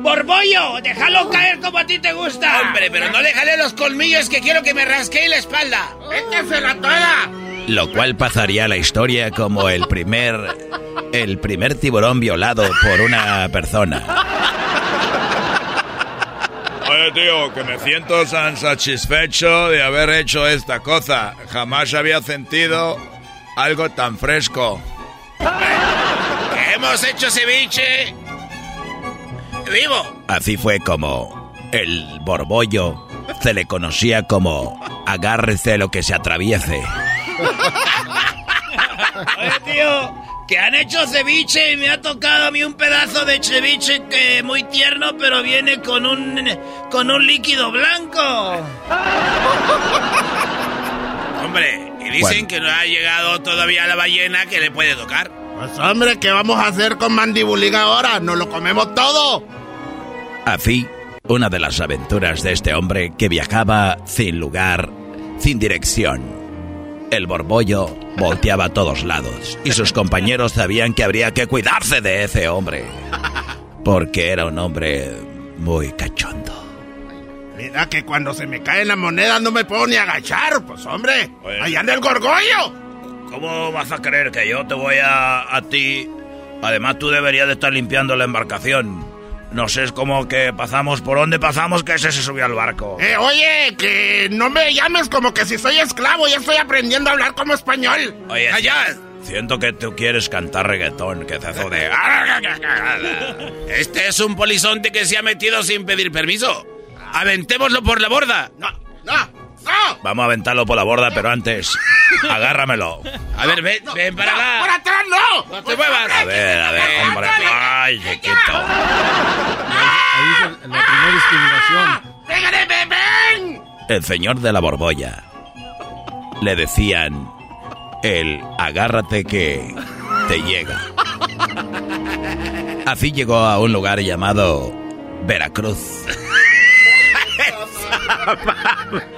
Borbollo, déjalo caer como a ti te gusta. Hombre, pero no le jale los colmillos que quiero que me rasquee la espalda. ¡Métesela toda! Lo cual pasaría a la historia como el primer el primer tiburón violado por una persona. Oye, tío, que me siento tan satisfecho de haber hecho esta cosa. Jamás había sentido algo tan fresco. Hemos hecho ceviche. Vivo. Así fue como el borbollo se le conocía como agárrese lo que se atraviese. Oye, tío, que han hecho ceviche y me ha tocado a mí un pedazo de ceviche que muy tierno, pero viene con un con un líquido blanco. Hombre, y dicen que no ha llegado todavía la ballena que le puede tocar. Pues hombre, ¿qué vamos a hacer con Mandibuliga ahora? ¿Nos lo comemos todo? Así, una de las aventuras de este hombre que viajaba sin lugar, sin dirección. El borbollo volteaba a todos lados y sus compañeros sabían que habría que cuidarse de ese hombre. Porque era un hombre muy cachondo. Mira que cuando se me cae la moneda no me puedo ni agachar, pues hombre. Allá anda el gorgollo. ¿Cómo vas a creer que yo te voy a, a ti? Además, tú deberías de estar limpiando la embarcación. No sé, es como que pasamos por donde pasamos que ese se subió al barco. Eh, oye, que no me llames como que si soy esclavo, ya estoy aprendiendo a hablar como español. Oye, allá. Siento que tú quieres cantar reggaetón, que te hace de... Este es un polizonte que se ha metido sin pedir permiso. Aventémoslo por la borda. No, no. Vamos a aventarlo por la borda, pero antes, agárramelo. A ver, ven, ven para No, acá. ¡Por atrás no! No te muevas. A ver, a ver, hombre. Ay, chiquito. Ahí es la primera discriminación. ¡Déjale, ven, ven! El señor de la borbolla. Le decían el agárrate que te llega. Así llegó a un lugar llamado Veracruz.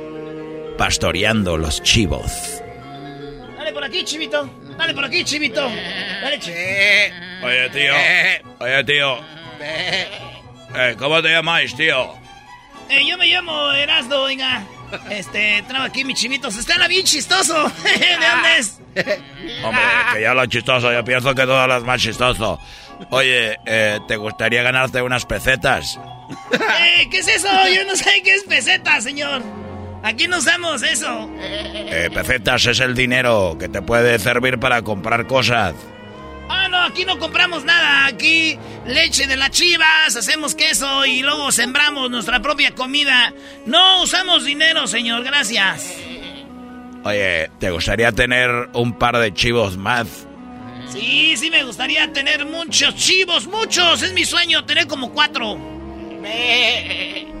pastoreando los chivos. Dale por aquí, chivito. Dale por aquí, chivito. Dale, chivito. Oye, tío. Oye, tío. Eh, ¿Cómo te llamáis, tío? Eh, yo me llamo Erasdo, oiga. Este, traigo aquí mis chivitos. Está bien chistoso. ¿De dónde es? Hombre, que ya lo chistoso, yo pienso que todo lo es más chistoso. Oye, eh, ¿te gustaría ganarte unas pesetas? Eh, ¿Qué es eso? Yo no sé qué es peseta, señor. Aquí no usamos eso. Eh, pesetas es el dinero que te puede servir para comprar cosas. Ah, no, aquí no compramos nada. Aquí leche de las chivas, hacemos queso y luego sembramos nuestra propia comida. No usamos dinero, señor, gracias. Oye, ¿te gustaría tener un par de chivos más? Sí, sí me gustaría tener muchos chivos, muchos. Es mi sueño tener como cuatro.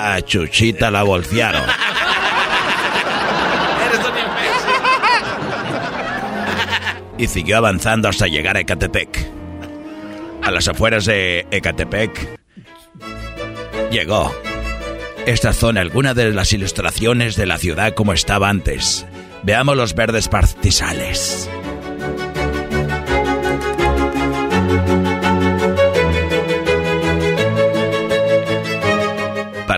a Chuchita la bolsearon. Y siguió avanzando hasta llegar a Ecatepec. A las afueras de Ecatepec llegó. Estas son algunas de las ilustraciones de la ciudad como estaba antes. Veamos los verdes pastizales.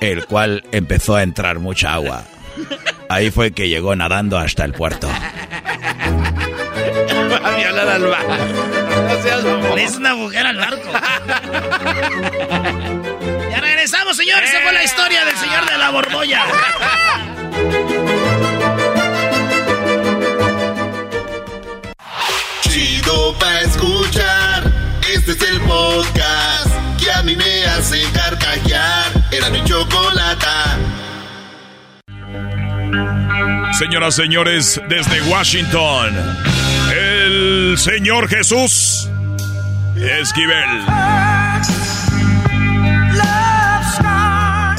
el cual empezó a entrar mucha agua. Ahí fue que llegó nadando hasta el puerto. Va a violar al barco. No seas mamón. Es una mujer al barco. ya regresamos, señores. Esa fue la historia del señor de la borbolla. Chido pa' escuchar. Este es el podcast que a mí me hace carcajear. Era mi chocolata. Señoras, señores, desde Washington, el señor Jesús Esquivel.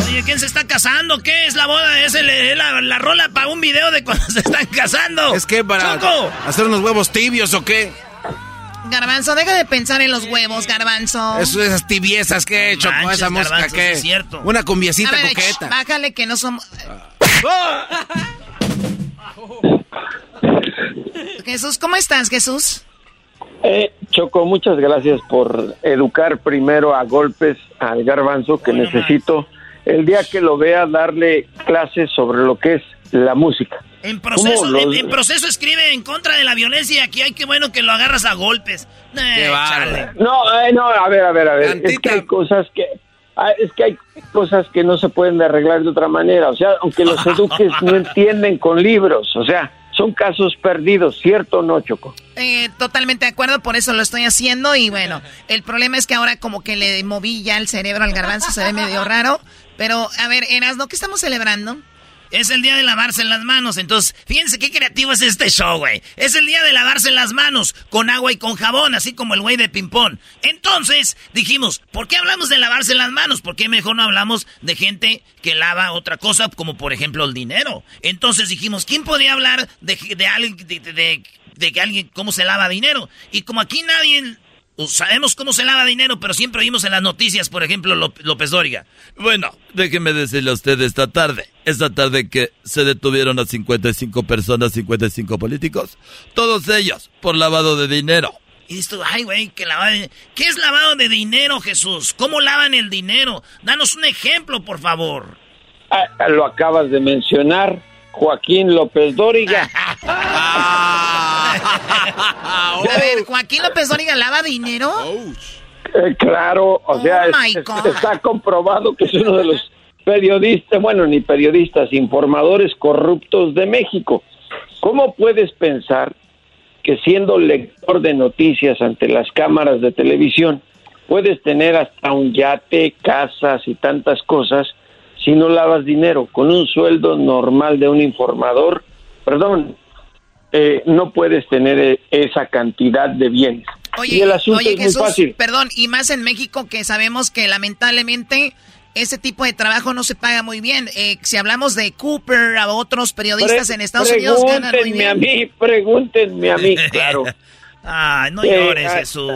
Oye, ¿quién se está casando? ¿Qué es la boda? ¿Es, el- la, la rola para un video de cuando se están casando? ¿Es que para ¡Choco! hacer unos huevos tibios o qué? Garbanzo, deja de pensar en los huevos, Garbanzo. Eso, esas tibiezas que he hecho con esa música que. es cierto. Una cumbiecita ver, coqueta. ch, bájale que no somos... Jesús, ¿cómo estás, Jesús? Eh, Choco, muchas gracias por educar primero a golpes al garbanzo que necesito el día que lo vea darle clases sobre lo que es la música. En proceso, ¿Cómo en, proceso escribe en contra de la violencia y aquí hay que bueno que lo agarras a golpes. Eh, chale. No, eh, no, a ver, a ver, a ver. Es que hay cosas que ah, es que hay cosas que no se pueden arreglar de otra manera. O sea, aunque los eduques no entienden con libros. O sea, son casos perdidos, ¿cierto o no, Choco? Eh, totalmente de acuerdo, por eso lo estoy haciendo y bueno, el problema es que ahora como que le moví ya el cerebro al garbanzo, se ve medio raro, pero a ver, Erasno, ¿qué estamos celebrando? Es el día de lavarse las manos. Entonces, fíjense qué creativo es este show, güey. Es el día de lavarse las manos con agua y con jabón, así como el güey de ping-pong. Entonces, dijimos, ¿por qué hablamos de lavarse las manos? ¿Por qué mejor no hablamos de gente que lava otra cosa, como por ejemplo el dinero? Entonces dijimos, ¿quién podría hablar de, de alguien, de, de que alguien, cómo se lava dinero? Y como aquí nadie sabemos cómo se lava dinero, pero siempre oímos en las noticias, por ejemplo, López Dóriga. Bueno, déjeme decirle a usted esta tarde, esta tarde que se detuvieron a 55 personas, 55 políticos, todos ellos por lavado de dinero. Y esto, ay, güey, que lavado de... ¿Qué es lavado de dinero, Jesús? ¿Cómo lavan el dinero? Danos un ejemplo, por favor. Ah, lo acabas de mencionar, Joaquín López Dóriga. A ver, Joaquín López Dóriga lava dinero. Eh, claro, o sea, oh está comprobado que es uno de los periodistas, bueno, ni periodistas, informadores corruptos de México. ¿Cómo puedes pensar que siendo lector de noticias ante las cámaras de televisión, puedes tener hasta un yate, casas y tantas cosas si no lavas dinero? Con un sueldo normal de un informador, perdón, eh, no puedes tener eh, esa cantidad de bienes. Oye, y el asunto es muy fácil. Perdón, y más en México que sabemos que lamentablemente ese tipo de trabajo no se paga muy bien. Eh, si hablamos de Cooper, a otros periodistas en Estados Unidos ganan muy bien. a mí, pregúntenme a mí, claro. Ay, no llores, ah, Jesús.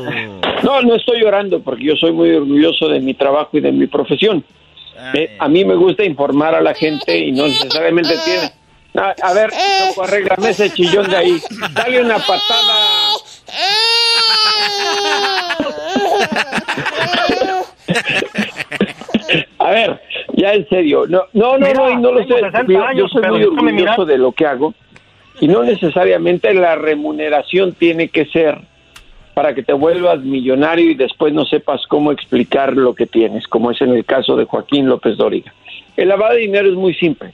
No, no estoy llorando porque yo soy muy orgulloso de mi trabajo y de mi profesión. a mí me gusta informar a la gente y no necesariamente tiene a, ver, Choco, arréglame ese chillón de ahí. Dale una patada. A ver, ya en serio. No, no, no, no, no lo sé. yo soy muy orgulloso de lo que hago y no necesariamente la remuneración tiene que ser para que te vuelvas millonario y después no sepas cómo explicar lo que tienes, como es en el caso de Joaquín López Dóriga. El lavado de dinero es muy simple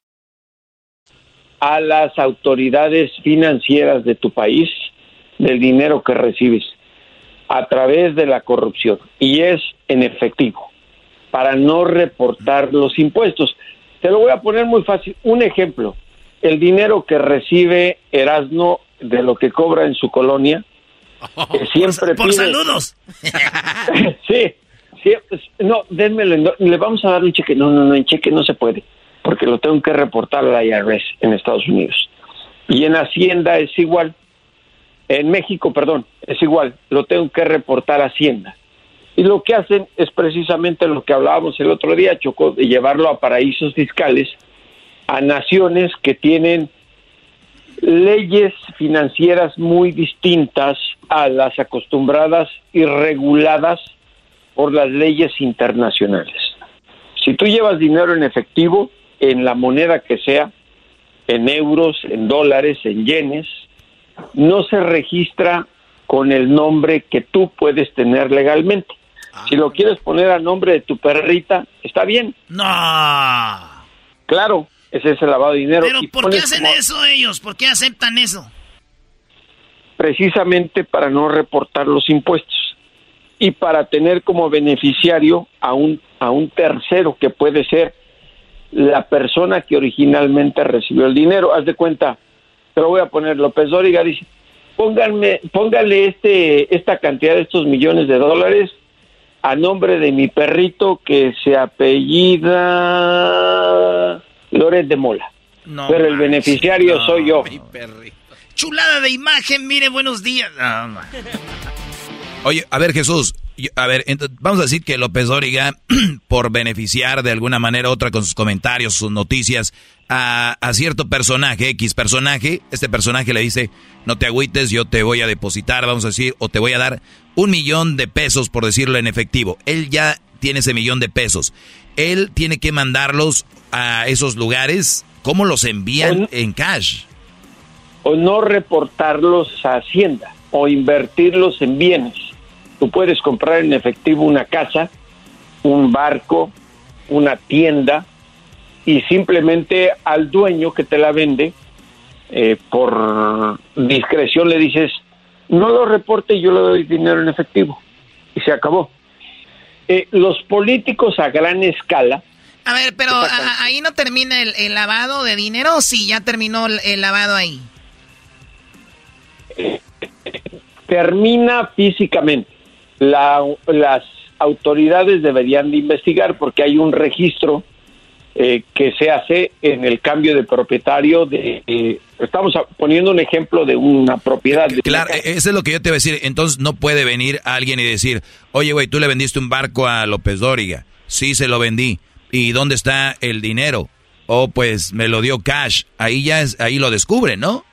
A las autoridades financieras de tu país del dinero que recibes a través de la corrupción y es en efectivo para no reportar los impuestos. Te lo voy a poner muy fácil. Un ejemplo, el dinero que recibe Erasno de lo que cobra en su colonia, que siempre por, saludos. sí, sí, no, denmelo, le vamos a dar un cheque. No, no, no, en cheque no se puede porque lo tengo que reportar a la IRS en Estados Unidos. Y en Hacienda es igual. En México, perdón, es igual. Lo tengo que reportar a Hacienda. Y lo que hacen es precisamente lo que hablábamos el otro día, Chocó, de llevarlo a paraísos fiscales, a naciones que tienen leyes financieras muy distintas a las acostumbradas y reguladas por las leyes internacionales. Si tú llevas dinero en efectivo, en la moneda que sea, en euros, en dólares, en yenes, no se registra con el nombre que tú puedes tener legalmente. Si lo quieres poner a nombre de tu perrita, está bien. No. Claro, ese es el lavado de dinero. Pero ¿por qué hacen eso ellos? ¿Por qué aceptan eso? Precisamente para no reportar los impuestos y para tener como beneficiario a un, a un tercero que puede ser la persona que originalmente recibió el dinero. Haz de cuenta, te lo voy a poner, López Dóriga dice, pónganme, póngale este, esta cantidad de estos millones de dólares a nombre de mi perrito que se apellida Loret de Mola. No Pero el beneficiario no, soy yo. Chulada de imagen, mire, buenos días. No. Oye, a ver Jesús, a ver, vamos a decir que López Dóriga, por beneficiar de alguna manera u otra con sus comentarios, sus noticias, a, a cierto personaje, X personaje, este personaje le dice, no te agüites, yo te voy a depositar, vamos a decir, o te voy a dar un millón de pesos, por decirlo en efectivo. Él ya tiene ese millón de pesos. Él tiene que mandarlos a esos lugares. ¿Cómo los envían en cash? o no reportarlos a Hacienda o invertirlos en bienes. Tú puedes comprar en efectivo una casa, un barco, una tienda y simplemente al dueño que te la vende, eh, por discreción le dices, no lo reporte y yo le doy dinero en efectivo. Y se acabó. Eh, los políticos a gran escala A ver, pero a- ahí no termina el, el lavado de dinero o sí, ya terminó el, el lavado ahí. termina físicamente. La- las autoridades deberían de investigar porque hay un registro eh, que se hace en el cambio de propietario de... eh, estamos poniendo un ejemplo de una propiedad. Claro, e- eso es lo que yo te iba a decir. Entonces no puede venir alguien y decir, oye, güey, tú le vendiste un barco a López Dóriga. Sí, se lo vendí. ¿Y dónde está el dinero? Oh, pues me lo dio cash. Ahí ya es, ahí lo descubre, ¿no?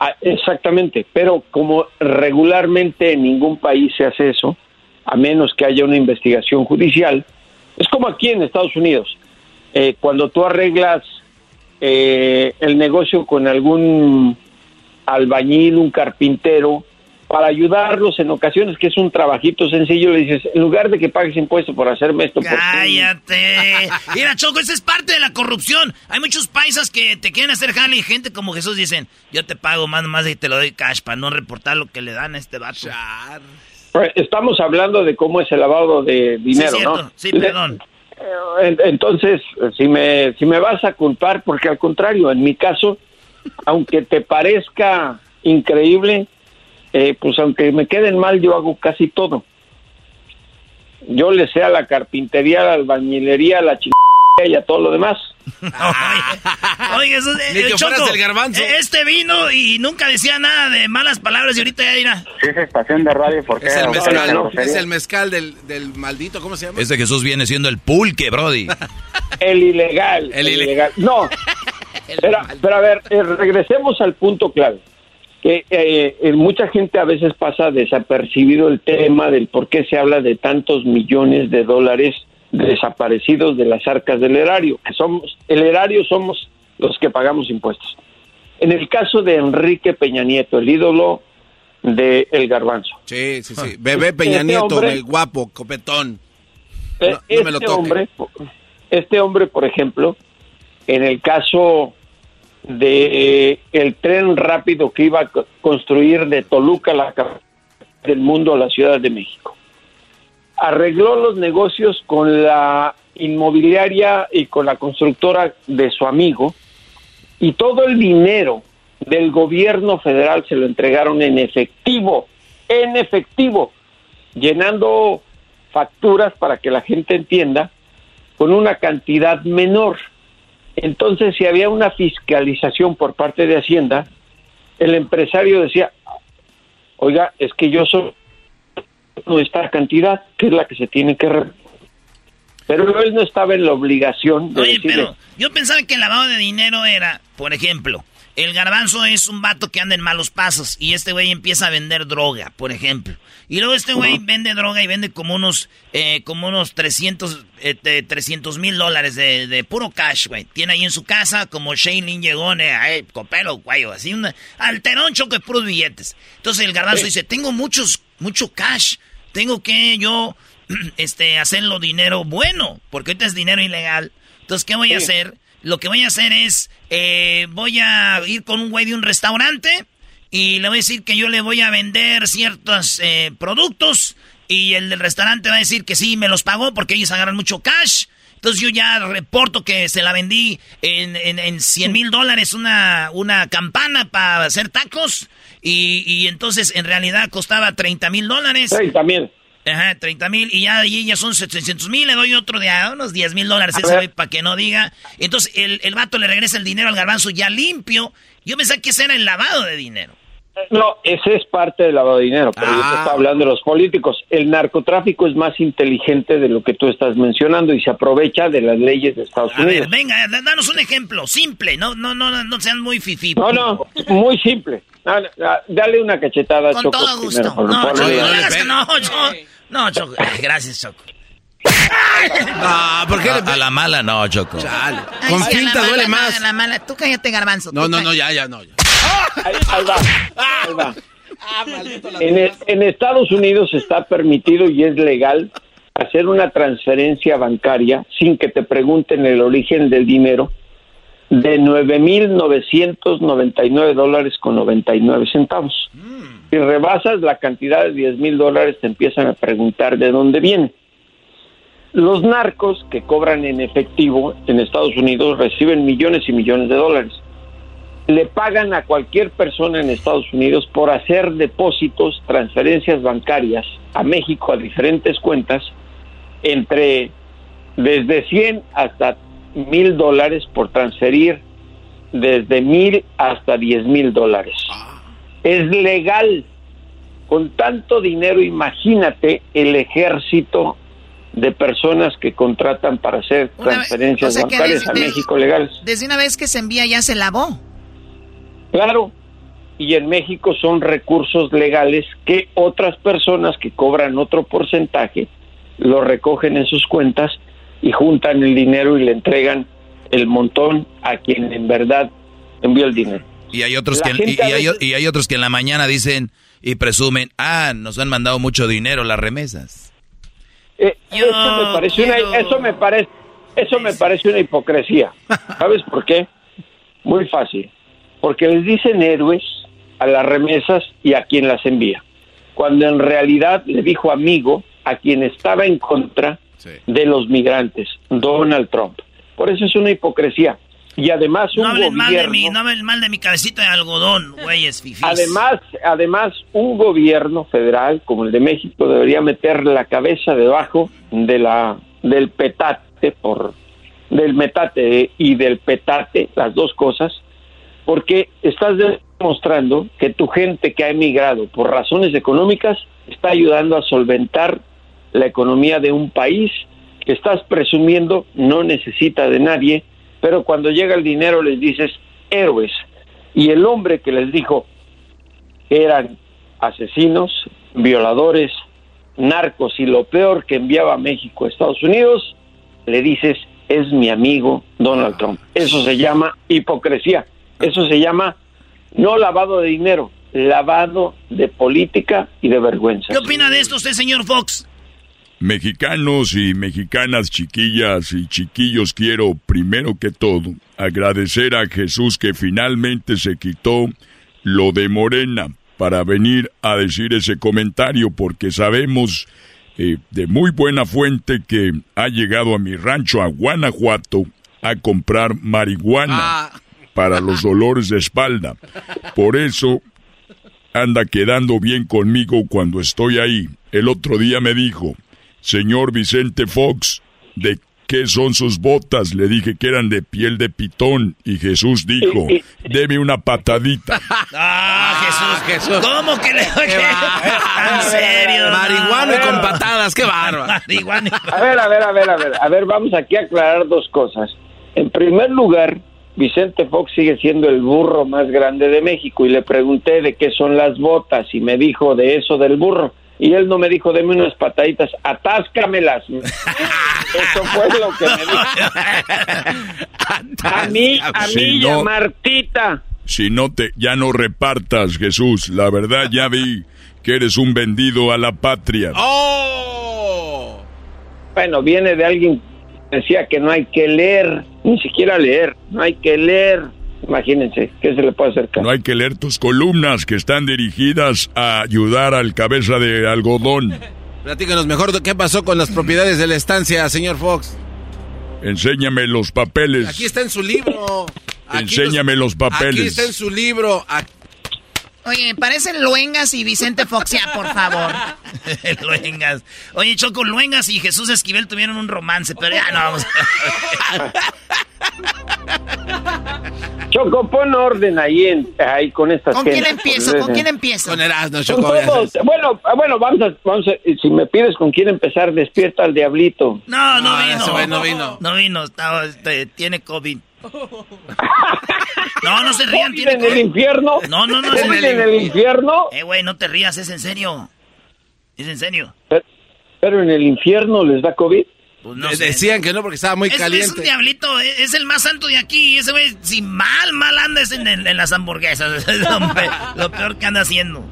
Ah, exactamente, pero como regularmente en ningún país se hace eso, a menos que haya una investigación judicial, es como aquí en Estados Unidos. Eh, cuando tú arreglas eh, el negocio con algún albañil, un carpintero, para ayudarlos en ocasiones, que es un trabajito sencillo, le dices, en lugar de que pagues impuestos por hacerme esto, por Cállate. Mira, Choco, esa es parte de la corrupción. Hay muchos paisas que te quieren hacer jale y gente como Jesús dicen, yo te pago más, más y te lo doy cash para no reportar lo que le dan a este vato. Pues, Estamos hablando de cómo es el lavado de dinero, cierto. ¿no? Sí, perdón. En- Entonces, si me, si me vas a culpar, porque al contrario, en mi caso, aunque te parezca increíble, eh, pues aunque me queden mal, yo hago casi todo. Yo le sé a la carpintería, a la albañilería, a la chingada y a todo lo demás. Oye, eso, eh, Ni que Choco, fueras el garbanzo. eh, Este vino y nunca decía nada de malas palabras y ahorita ya dirá. Si es estación de radio, ¿por qué? Es el mezcal, no, no, es el mezcal del, del maldito, ¿cómo se llama? Este Jesús viene siendo el pulque, Brody. El ilegal. El, ilegal. No. Pero, pero a ver, eh, regresemos al punto clave. Que eh, eh, mucha gente a veces pasa desapercibido el tema del por qué se habla de tantos millones de dólares desaparecidos de las arcas del erario. Que somos, el erario somos los que pagamos impuestos. En el caso de Enrique Peña Nieto, el ídolo de El Garbanzo. Sí, sí, sí. Bebé Peña Este Nieto, hombre- el guapo, copetón. Eh, No, no me lo este hombre, este hombre, por ejemplo, en el caso de eh, el tren rápido que iba a co- construir de Toluca, la capital del mundo, a la Ciudad de México, arregló los negocios con la inmobiliaria y con la constructora de su amigo y todo el dinero del gobierno federal se lo entregaron en efectivo, en efectivo, llenando facturas para que la gente entienda con una cantidad menor. Entonces, si había una fiscalización por parte de Hacienda, el empresario decía, oiga, es que yo soy esta cantidad, que es la que se tiene que... re-". Pero él no estaba en la obligación de Oye, decirle, pero yo pensaba que el lavado de dinero era, por ejemplo, el garbanzo es un vato que anda en malos pasos y este güey empieza a vender droga, por ejemplo. Y luego este güey vende droga y vende como unos, eh, como unos 300 mil dólares de, de puro cash, güey. Tiene ahí en su casa como Shailene llegó, eh, copelo, güey, así, un alterón choco de puros billetes. Entonces el garbanzo dice, tengo muchos, mucho cash, tengo que yo este, hacerlo dinero bueno, porque ahorita es dinero ilegal. Entonces, ¿qué voy a hacer? Lo que voy a hacer es, eh, voy a ir con un güey de un restaurante y le voy a decir que yo le voy a vender ciertos eh, productos y el del restaurante va a decir que sí, me los pagó porque ellos agarran mucho cash. Entonces yo ya reporto que se la vendí en, en, en 100 mil dólares una, una campana para hacer tacos y, y entonces en realidad costaba 30 mil dólares. 30 mil. Ajá, 30 mil y ya, y ya son 700 mil, le doy otro de a unos 10 mil dólares para que no diga. Entonces el, el vato le regresa el dinero al garbanzo ya limpio. Yo pensé que ese era el lavado de dinero. No, ese es parte del lavado de dinero, pero yo te Ah. estaba hablando de los políticos. El narcotráfico es más inteligente de lo que tú estás mencionando y se aprovecha de las leyes de Estados A ver, Unidos. venga, da- danos un ejemplo, simple, no, no, no, no sean muy fifí. No, no, muy simple. Ah, ah, Dale una cachetada a Con Choco todo gusto. primero, No, no. No, Choco. Ay, gracias, Choco. No, ¿por qué? A, a la mala no, Choco. Ay, Con sí, a la finta mala, duele no, más. a la mala. Tú cállate, garbanzo. No, no, no, ya, ya, no. ya. Ahí, ahí va, ahí va. En, e- en Estados Unidos está permitido y es legal hacer una transferencia bancaria sin que te pregunten el origen del dinero de 9.999 dólares con 99 centavos. Si rebasas la cantidad de 10 mil dólares te empiezan a preguntar de dónde viene. Los narcos que cobran en efectivo en Estados Unidos reciben millones y millones de dólares le pagan a cualquier persona en Estados Unidos por hacer depósitos, transferencias bancarias a México a diferentes cuentas entre desde 100 hasta mil dólares por transferir desde mil hasta 10 mil dólares. Es legal. Con tanto dinero, imagínate el ejército de personas que contratan para hacer Una vez- transferencias o sea que bancarias desde- a México legales. Desde una vez que se envía ya se lavó. Claro, y en México son recursos legales que otras personas que cobran otro porcentaje lo recogen en sus cuentas y juntan el dinero y le entregan el montón a quien en verdad envió el dinero. Y hay otros La que y, gente a y hay, veces- y hay otros que en la mañana dicen y presumen, ah, nos han mandado mucho dinero las remesas. Eh, eso me parece una, eso me parece eso me parece una hipocresía. ¿Sabes por qué? Muy fácil. Porque les dicen héroes a las remesas y a quien las envía. Cuando en realidad le dijo amigo a quien estaba en contra de los migrantes, Donald Trump. Por eso es una hipocresía. Y además un No hablen mal de gobierno... mi, no hablen mal de mi cabecita de algodón, güeyes fifís. Además, además, un gobierno federal como el de México debería meter la cabeza debajo de la del petate por del metate y del petate, las dos cosas, porque estás demostrando que tu gente que ha emigrado por razones económicas está ayudando a solventar la economía de un país que estás presumiendo no necesita de nadie, pero cuando llega el dinero les dices héroes. Y el hombre que les dijo que eran asesinos, violadores, narcos y lo peor que enviaba a México a Estados Unidos, le dices es mi amigo Donald Trump. Eso se llama hipocresía. Eso se llama no lavado de dinero, lavado de política y de vergüenza. ¿Qué opina de esto usted, señor Fox? Mexicanos y mexicanas, chiquillas y chiquillos, quiero primero que todo agradecer a Jesús que finalmente se quitó lo de Morena para venir a decir ese comentario porque sabemos eh, de muy buena fuente que ha llegado a mi rancho a Guanajuato a comprar marihuana para los dolores de espalda. Por eso anda quedando bien conmigo cuando estoy ahí. El otro día me dijo, señor Vicente Fox, ¿de qué son sus botas? Le dije que eran de piel de pitón y Jesús dijo, deme una patadita. Ah, Jesús, Jesús. ¿Cómo que le ¿En serio? Marihuana y con patadas, qué bárbaro. Marihuana. A ver, a ver, a ver, a ver, a ver, vamos aquí a aclarar dos cosas. En primer lugar, Vicente Fox sigue siendo el burro más grande de México y le pregunté de qué son las botas y me dijo de eso del burro. Y él no me dijo, deme unas pataditas, atáscamelas. Eso fue lo que me dijo. A mí, a Si mí y a no- Martita. Si no te, ya no repartas, Jesús. La verdad ya vi que eres un vendido a la patria. ¡Oh! Bueno, viene de alguien que decía que no hay que leer, ni siquiera leer, no hay que leer. Imagínense, ¿qué se le puede hacer? No hay que leer tus columnas que están dirigidas a ayudar al cabeza de algodón. Platícanos mejor de qué pasó con las propiedades de la estancia, señor Fox. Enséñame los papeles. Aquí está en su libro. Aquí Enséñame los papeles. Aquí está en su libro. Aquí- Oye, parecen Luengas y Vicente Fox, ya, por favor. Luengas. Oye, Choco, Luengas y Jesús Esquivel tuvieron un romance, pero ya no vamos Choco, pon orden ahí, en, ahí con estas ¿Con quién empiezo? ¿Con quién empiezo? Con Erasmo, Con Choco. todos. Bueno, bueno, vamos a, vamos a- si me pides con quién empezar, despierta al diablito. No, no, No, vino. ese güey no vino. No vino, estaba, este, tiene COVID. No, no se rían, ¿COVID tiene en el infierno? No, no, no. es ¿COVID en el infierno? Eh, güey, no te rías, es en serio. Es en serio. Pero, pero en el infierno les da COVID. Pues no sé. Decían que no porque estaba muy Es, es caliente. un diablito, es, es el más santo de aquí. y Ese güey, si mal, mal anda es en, el- en las hamburguesas. Es lo, pe- lo peor que anda haciendo.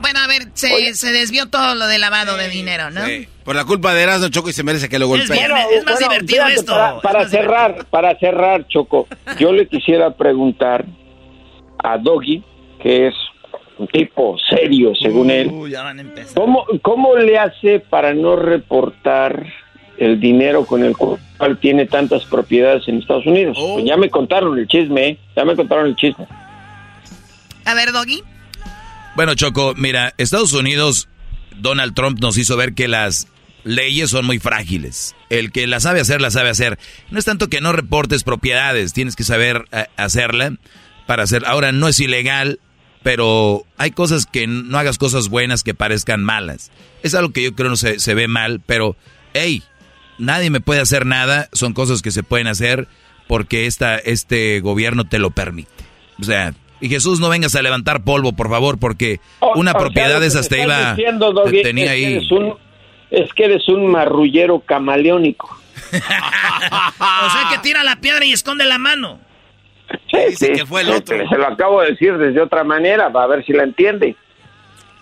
Bueno, a ver, se, se desvió todo lo de lavado de dinero, ¿no? Sí. Por la culpa de Erasmo, Choco, y se merece que lo golpeen. viernes. Es más divertido fíjate, esto, Para, es para más cerrar, para cerrar, Choco, yo le quisiera preguntar a Doggy, que es un tipo serio, según él, Uy, ya van a empezar. ¿cómo, ¿cómo le hace para no reportar el dinero con el cual tiene tantas propiedades en Estados Unidos? Pues ya me contaron el chisme, ¿eh? ya me contaron el chisme. A ver, Doggy. Bueno, Choco, mira, Estados Unidos, Donald Trump nos hizo ver que las leyes son muy frágiles. El que la sabe hacer, la sabe hacer. No es tanto que no reportes propiedades, tienes que saber eh, hacerla para hacer. Ahora, no es ilegal, pero hay cosas que no hagas cosas buenas que parezcan malas. Es algo que yo creo no se, se ve mal, pero, hey, nadie me puede hacer nada. Son cosas que se pueden hacer porque esta, este gobierno te lo permite. O sea, y Jesús, no vengas a levantar polvo, por favor, porque O- una o sea, propiedad de esas me te iba. diciendo, Doggy, tenía es que ahí. eres un- es que eres un marrullero camaleónico. O sea que tira la piedra y esconde la mano. Sí, sí, que fue el sí, otro. Se lo acabo de decir desde otra manera, para ver si la entiende.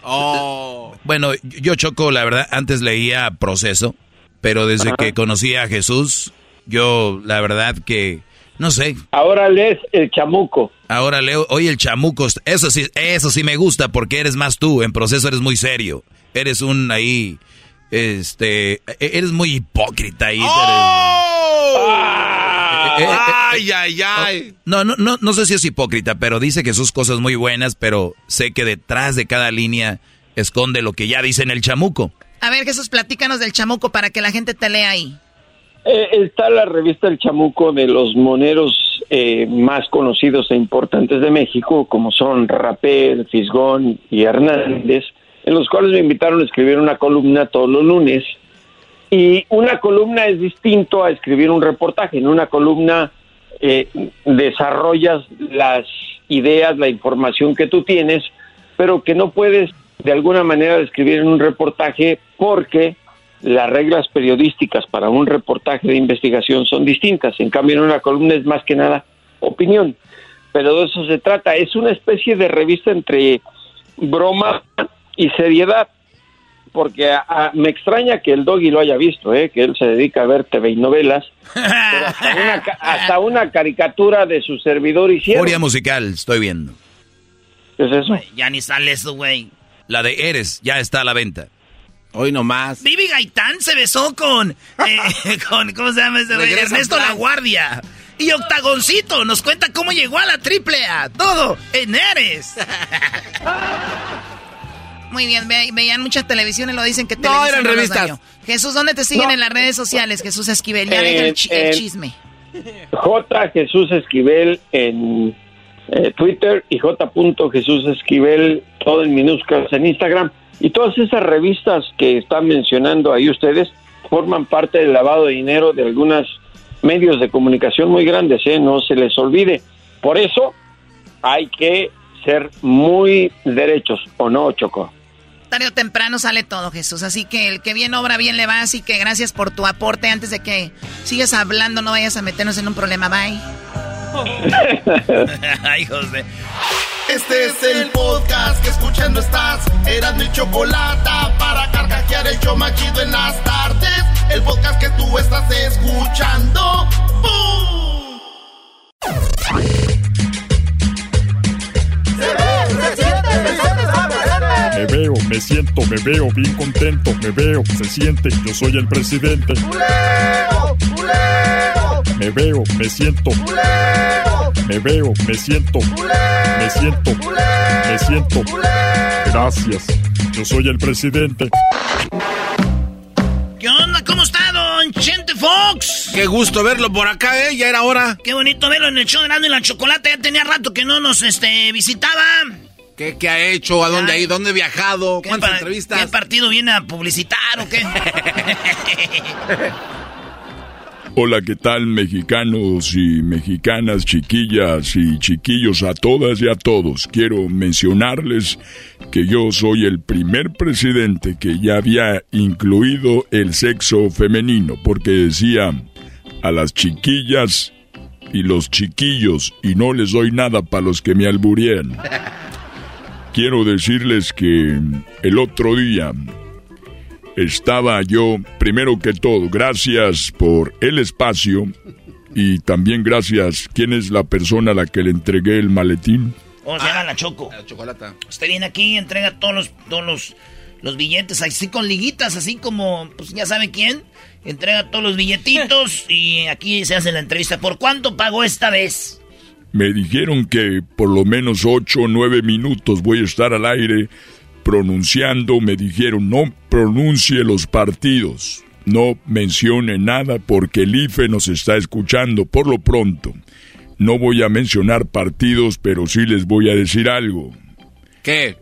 Oh. Bueno, yo Choco, la verdad, antes leía Proceso, pero desde que conocí a Jesús, yo la verdad que, no sé, Ahora lees el chamuco. ahora leo, oye el chamuco, eso sí, eso sí me gusta porque eres más tú, en Proceso eres muy serio, eres un ahí, este, eres muy hipócrita ahí. Eh, eh, eh, Ay, ay, ay. No, no, no, no sé si es hipócrita, pero dice que sus cosas muy buenas, pero sé que detrás de cada línea esconde lo que ya dice en el chamuco. A ver, Jesús, platícanos del chamuco para que la gente te lea ahí. Eh, está la revista El Chamuco de los moneros eh, más conocidos e importantes de México, como son Rapel, Fisgón y Hernández, en los cuales me invitaron a escribir una columna todos los lunes. Y una columna es distinto a escribir un reportaje. En una columna eh, desarrollas las ideas, la información que tú tienes, pero que no puedes de alguna manera describir en un reportaje porque las reglas periodísticas para un reportaje de investigación son distintas. En cambio, en una columna es más que nada opinión. Pero de eso se trata. Es una especie de revista entre broma y seriedad. Porque a- a- me extraña que el doggy lo haya visto, ¿eh? que él se dedica a ver TV y novelas. Pero hasta una, ca- hasta una caricatura de su servidor hicieron. Furia musical, estoy viendo. ¿Qué es eso? Ya ni sale eso, güey. La de Eres ya está a la venta. Hoy nomás. Vivi Gaitán se besó con, eh, con ¿cómo se llama ese güey? Ernesto. La Guardia. Y Octagoncito nos cuenta cómo llegó a la triple A. Todo en Eres. Muy bien, ve- veían mucha televisión y lo dicen que No, Televisa eran revistas. Jesús, ¿dónde te siguen No. en las redes sociales, Jesús Esquivel? Ya deja el, el chisme. J. Jesús Esquivel en eh, Twitter y J. Jesús Esquivel, todo en minúsculas en Instagram. Y todas esas revistas que están mencionando ahí ustedes forman parte del lavado de dinero de algunos medios de comunicación muy grandes, ¿eh? no se les olvide. Por eso hay que ser muy derechos, ¿o no, Choco? Tarde o temprano sale todo, Jesús. Así que el que bien obra, bien le va. Así que gracias por tu aporte. Antes de que sigas hablando, no vayas a meternos en un problema. Bye. Ay, José. Este es el podcast que escuchando estás. Eran mi chocolate para carcajear el show más chido en las tardes. El podcast que tú estás escuchando. ¡Bum! Me veo, me siento, me veo bien contento, me veo, se siente, yo soy el presidente. Me veo, me siento. Me veo, me siento. Me siento. Me siento. Gracias. Yo soy el presidente. ¿Qué onda? ¿Cómo está, don Chente Fox? Qué gusto verlo por acá, ¿eh? Ya era hora. Qué bonito verlo en el show de Nando y la Chocolate. Ya tenía rato que no nos este, visitaba. ¿Qué, qué ha hecho? ¿A dónde ha ido? ¿Dónde ha viajado? ¿Cuántas entrevistas? ¿Qué partido viene a publicitar o qué? Hola, ¿qué tal mexicanos y mexicanas, chiquillas y chiquillos a todas y a todos? Quiero mencionarles que yo soy el primer presidente que ya había incluido el sexo femenino, porque decía a las chiquillas y los chiquillos y no les doy nada para los que me alburían. Quiero decirles que el otro día estaba yo, primero que todo, gracias por el espacio y también gracias, ¿quién es la persona a la que le entregué el maletín? ¿Cómo se llama la Choco? La chocolata. Usted viene aquí, entrega todos los, todos los, los billetes, así con liguitas, así como, pues ya sabe quién. Entrega todos los billetitos y aquí se hace la entrevista. ¿Por cuánto pagó esta vez? Me dijeron que por lo menos ocho o nueve minutos voy a estar al aire pronunciando. Me dijeron no pronuncie los partidos, no mencione nada porque el IFE nos está escuchando por lo pronto. No voy a mencionar partidos, pero sí les voy a decir algo. ¿Qué?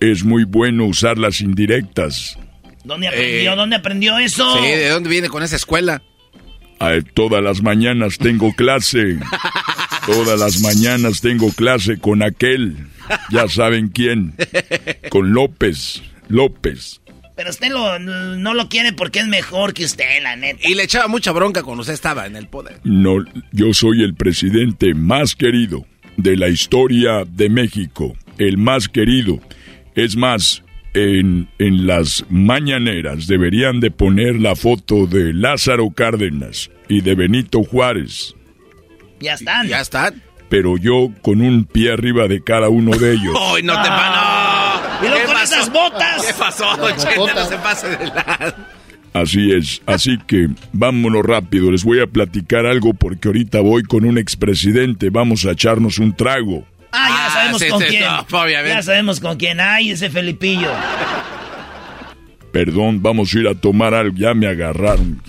Es muy bueno usar las indirectas. ¿Dónde aprendió? Eh, ¿Dónde aprendió eso? Sí, ¿de dónde viene con esa escuela? A todas las mañanas tengo clase. Todas las mañanas tengo clase con aquel. Ya saben quién. Con López. López. Pero usted lo- no lo quiere porque es mejor que usted, la neta. Y le echaba mucha bronca cuando usted estaba en el poder. No, yo soy el presidente más querido de la historia de México. El más querido. Es más, en, en las mañaneras deberían de poner la foto de Lázaro Cárdenas y de Benito Juárez. Ya están. Ya están. Pero yo con un pie arriba de cada uno de ellos. ¡Ay, no te Ah. Y luego ¿Qué con pasó? esas botas. ¿Qué pasó, Chente? No se pase de lado. Así es, así que vámonos rápido, les voy a platicar algo porque ahorita voy con un expresidente, vamos a echarnos un trago. Ah, ya Ah, sabemos sí, con sí, quién. no, obviamente. ya sabemos con quién. Ay, ese Felipillo. Perdón, vamos a ir a tomar algo, ya me agarraron.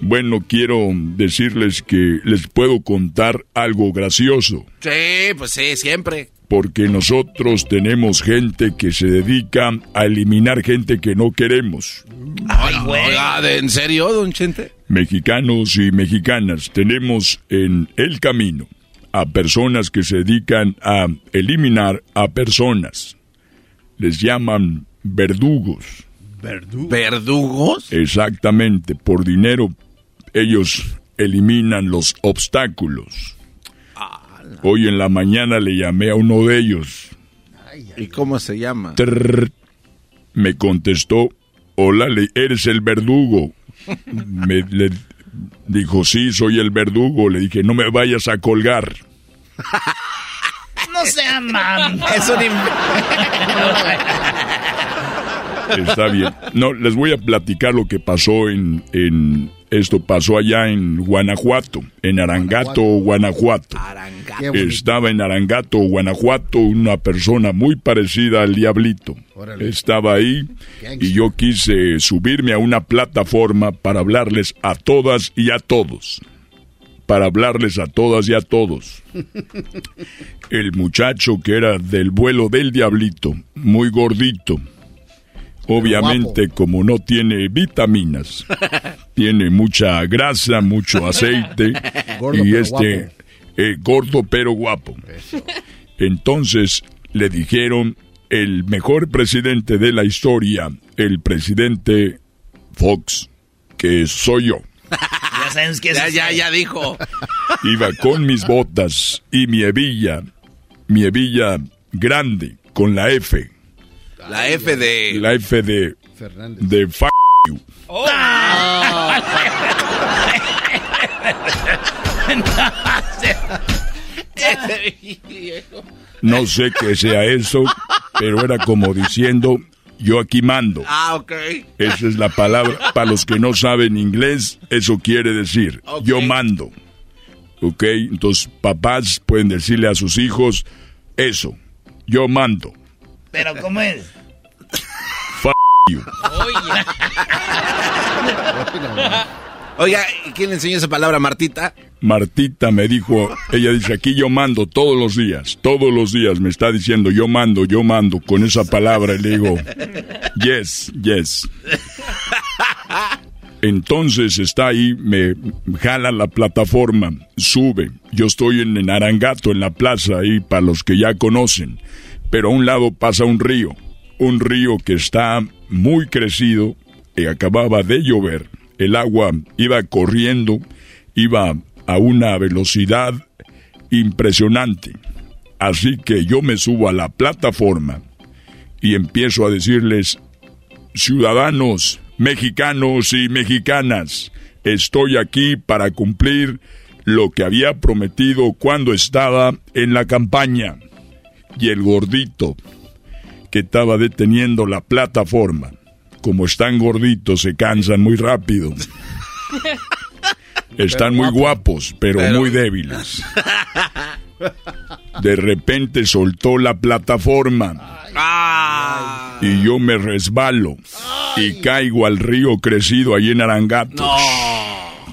Bueno, quiero decirles que les puedo contar algo gracioso, Sí, pues sí, siempre. porque nosotros tenemos gente que se dedica a eliminar gente que no queremos. Ay, ¿de- ¿en serio, don Chente? Mexicanos y mexicanas, tenemos en el camino a personas que se dedican a eliminar a personas. Les llaman verdugos. ¿Verdugos? Exactamente, por dinero ellos eliminan los obstáculos. Hoy en la mañana le llamé a uno de ellos. ¿Y cómo se llama? Trrr. me contestó, hola, le- eres el verdugo. Me le dijo, sí, soy el verdugo. Le dije, no me vayas a colgar. No sea mam. Es un Está bien. No, les voy a platicar lo que pasó en, en esto pasó allá en Guanajuato, en Arangato, Guanajuato. Estaba en Arangato, Guanajuato, una persona muy parecida al Diablito. Órale. Estaba ahí y yo quise subirme a una plataforma para hablarles a todas y a todos. Para hablarles a todas y a todos. El muchacho que era del vuelo del Diablito, muy gordito. Obviamente, como no tiene vitaminas, tiene mucha grasa, mucho aceite Gordo, y este eh, gordo pero guapo. Entonces le dijeron el mejor presidente de la historia, el presidente Fox, que soy yo. Ya sabemos que ya dijo. Iba con mis botas y mi hebilla, mi hebilla grande con la F, La F de... la F de Fernández. de f No sé qué sea eso, pero era como diciendo, Yo aquí mando. Ah, ok. Esa es la palabra. Para los que no saben inglés, eso quiere decir, yo mando. ¿Ok? Entonces, papás pueden decirle a sus hijos eso, yo mando. Pero ¿cómo es? F you. Oiga, ¿quién le enseñó esa palabra, Martita? Martita me dijo, ella dice, aquí yo mando todos los días, todos los días me está diciendo, yo mando, yo mando, con esa palabra y le digo, yes, yes. Entonces está ahí, me jala la plataforma, sube. Yo estoy en, en Arangato, en la plaza, ahí para los que ya conocen. Pero a un lado pasa un río, un río que está muy crecido y acababa de llover. El agua iba corriendo, iba a una velocidad impresionante. Así que yo me subo a la plataforma y empiezo a decirles, ciudadanos, mexicanos y mexicanas, estoy aquí para cumplir lo que había prometido cuando estaba en la campaña. Y el gordito que estaba deteniendo la plataforma, como están gorditos, se cansan muy rápido. Están muy guapos, pero, muy débiles. De repente soltó la plataforma. Y yo me resbalo. Y caigo al río crecido ahí en Arangato.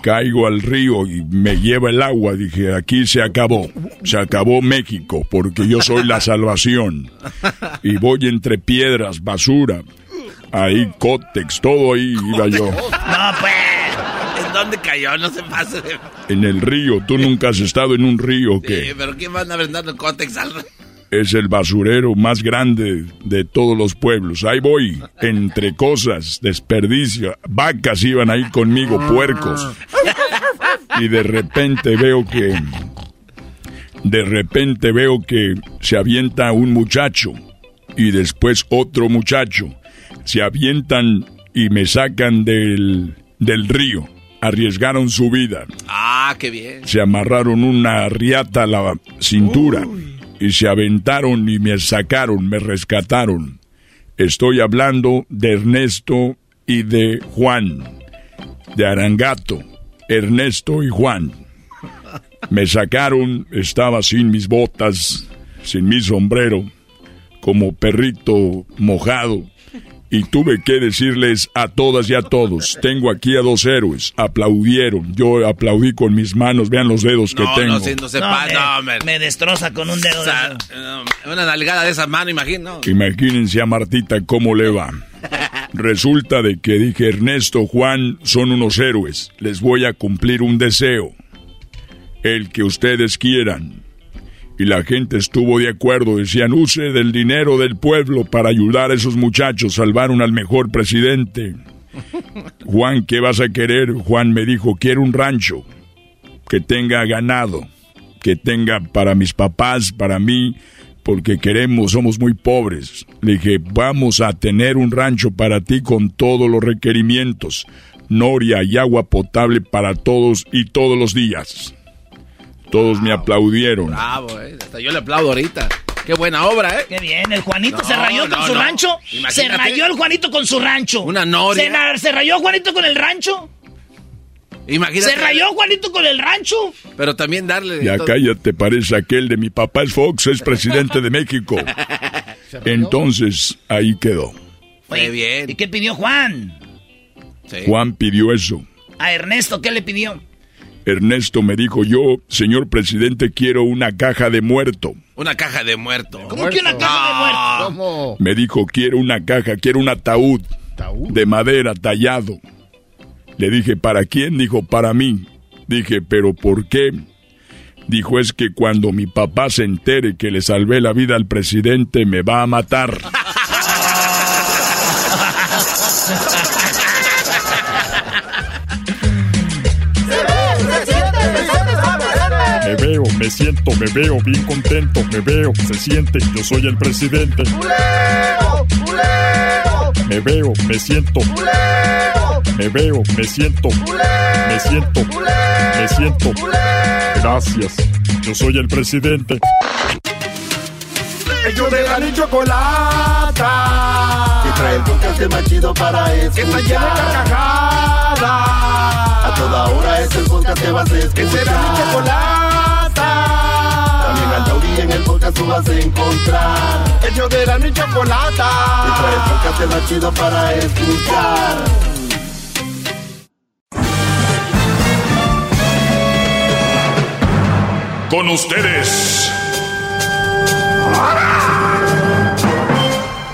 Caigo al río y me lleva el agua. Dije, aquí se acabó. Se acabó México, porque yo soy la salvación. Y voy entre piedras, basura. Ahí, cótex, todo ahí iba yo. No, pues. ¿En dónde cayó? No se pase de... En el río. ¿Tú nunca has estado en un río que Sí, pero ¿quién va a andar dando cótex al... es el basurero más grande de todos los pueblos? Ahí voy, entre cosas, desperdicio. Vacas iban ahí conmigo, puercos. Y de repente veo que... De repente veo que se avienta un muchacho y después otro muchacho. Se avientan y me sacan del, del río. Arriesgaron su vida. Ah, qué bien. Se amarraron una riata a la cintura y se aventaron y me sacaron, me rescataron. Estoy hablando de Ernesto y de Juan, de Arangato, Ernesto y Juan. Me sacaron, estaba sin mis botas, sin mi sombrero, como perrito mojado. Y tuve que decirles a todas y a todos, tengo aquí a dos héroes, aplaudieron, yo aplaudí con mis manos, vean los dedos que tengo. no, sí, no se No, me, no, hombre. me destroza con un dedo. O sea, eh, una nalgada de esa mano, imagino. Imagínense a Martita cómo le va. Resulta de que dije, Ernesto, Juan son unos héroes, les voy a cumplir un deseo, el que ustedes quieran. Y la gente estuvo de acuerdo, decían, use del dinero del pueblo para ayudar a esos muchachos, salvaron al mejor presidente. Juan, ¿qué vas a querer? Juan me dijo, quiero un rancho que tenga ganado, que tenga para mis papás, para mí, porque queremos, somos muy pobres. Le dije, vamos a tener un rancho para ti con todos los requerimientos, noria y agua potable para todos y todos los días. Todos me aplaudieron. Bravo, eh. Hasta yo le aplaudo ahorita. Qué buena obra, ¿eh? Qué bien, el Juanito No, se rayó con su no. rancho. Se rayó el Juanito con su rancho. Una noria. Se, na- se rayó Juanito con el rancho. Imagínate. Se rayó Juanito con el rancho. Pero también darle... Ya todo- cállate, parece aquel de mi papá es Fox, es presidente de México. Entonces, ahí quedó. Oye, bien. ¿Y qué pidió Juan? Juan pidió eso. A Ernesto, ¿qué le pidió? Ernesto me dijo, yo, señor presidente, quiero una caja de muerto. Una caja de muerto. ¿Cómo que una caja de muerto? ¿Cómo? Me dijo, quiero una caja, quiero un ataúd de madera tallado. Le dije, ¿para quién? Dijo, para mí. Dije, ¿pero por qué? Dijo, es que cuando mi papá se entere que le salvé la vida al presidente, me va a matar. Me siento, me veo bien contento, me veo, se siente, yo soy el presidente. Me veo, me siento. Me veo, me siento. Me siento. Me siento. Gracias. Yo soy el presidente. Ellos de la ni chocolata. Que trae El podcast más chido para escuchar. Que está llena de carcajadas. A toda hora es el podcast que vas a escuchar. Que será mi chocolata. Al en el podcast tú vas a encontrar. El yo de la mi chocolata. Y trae el podcast más chido para escuchar. Con ustedes.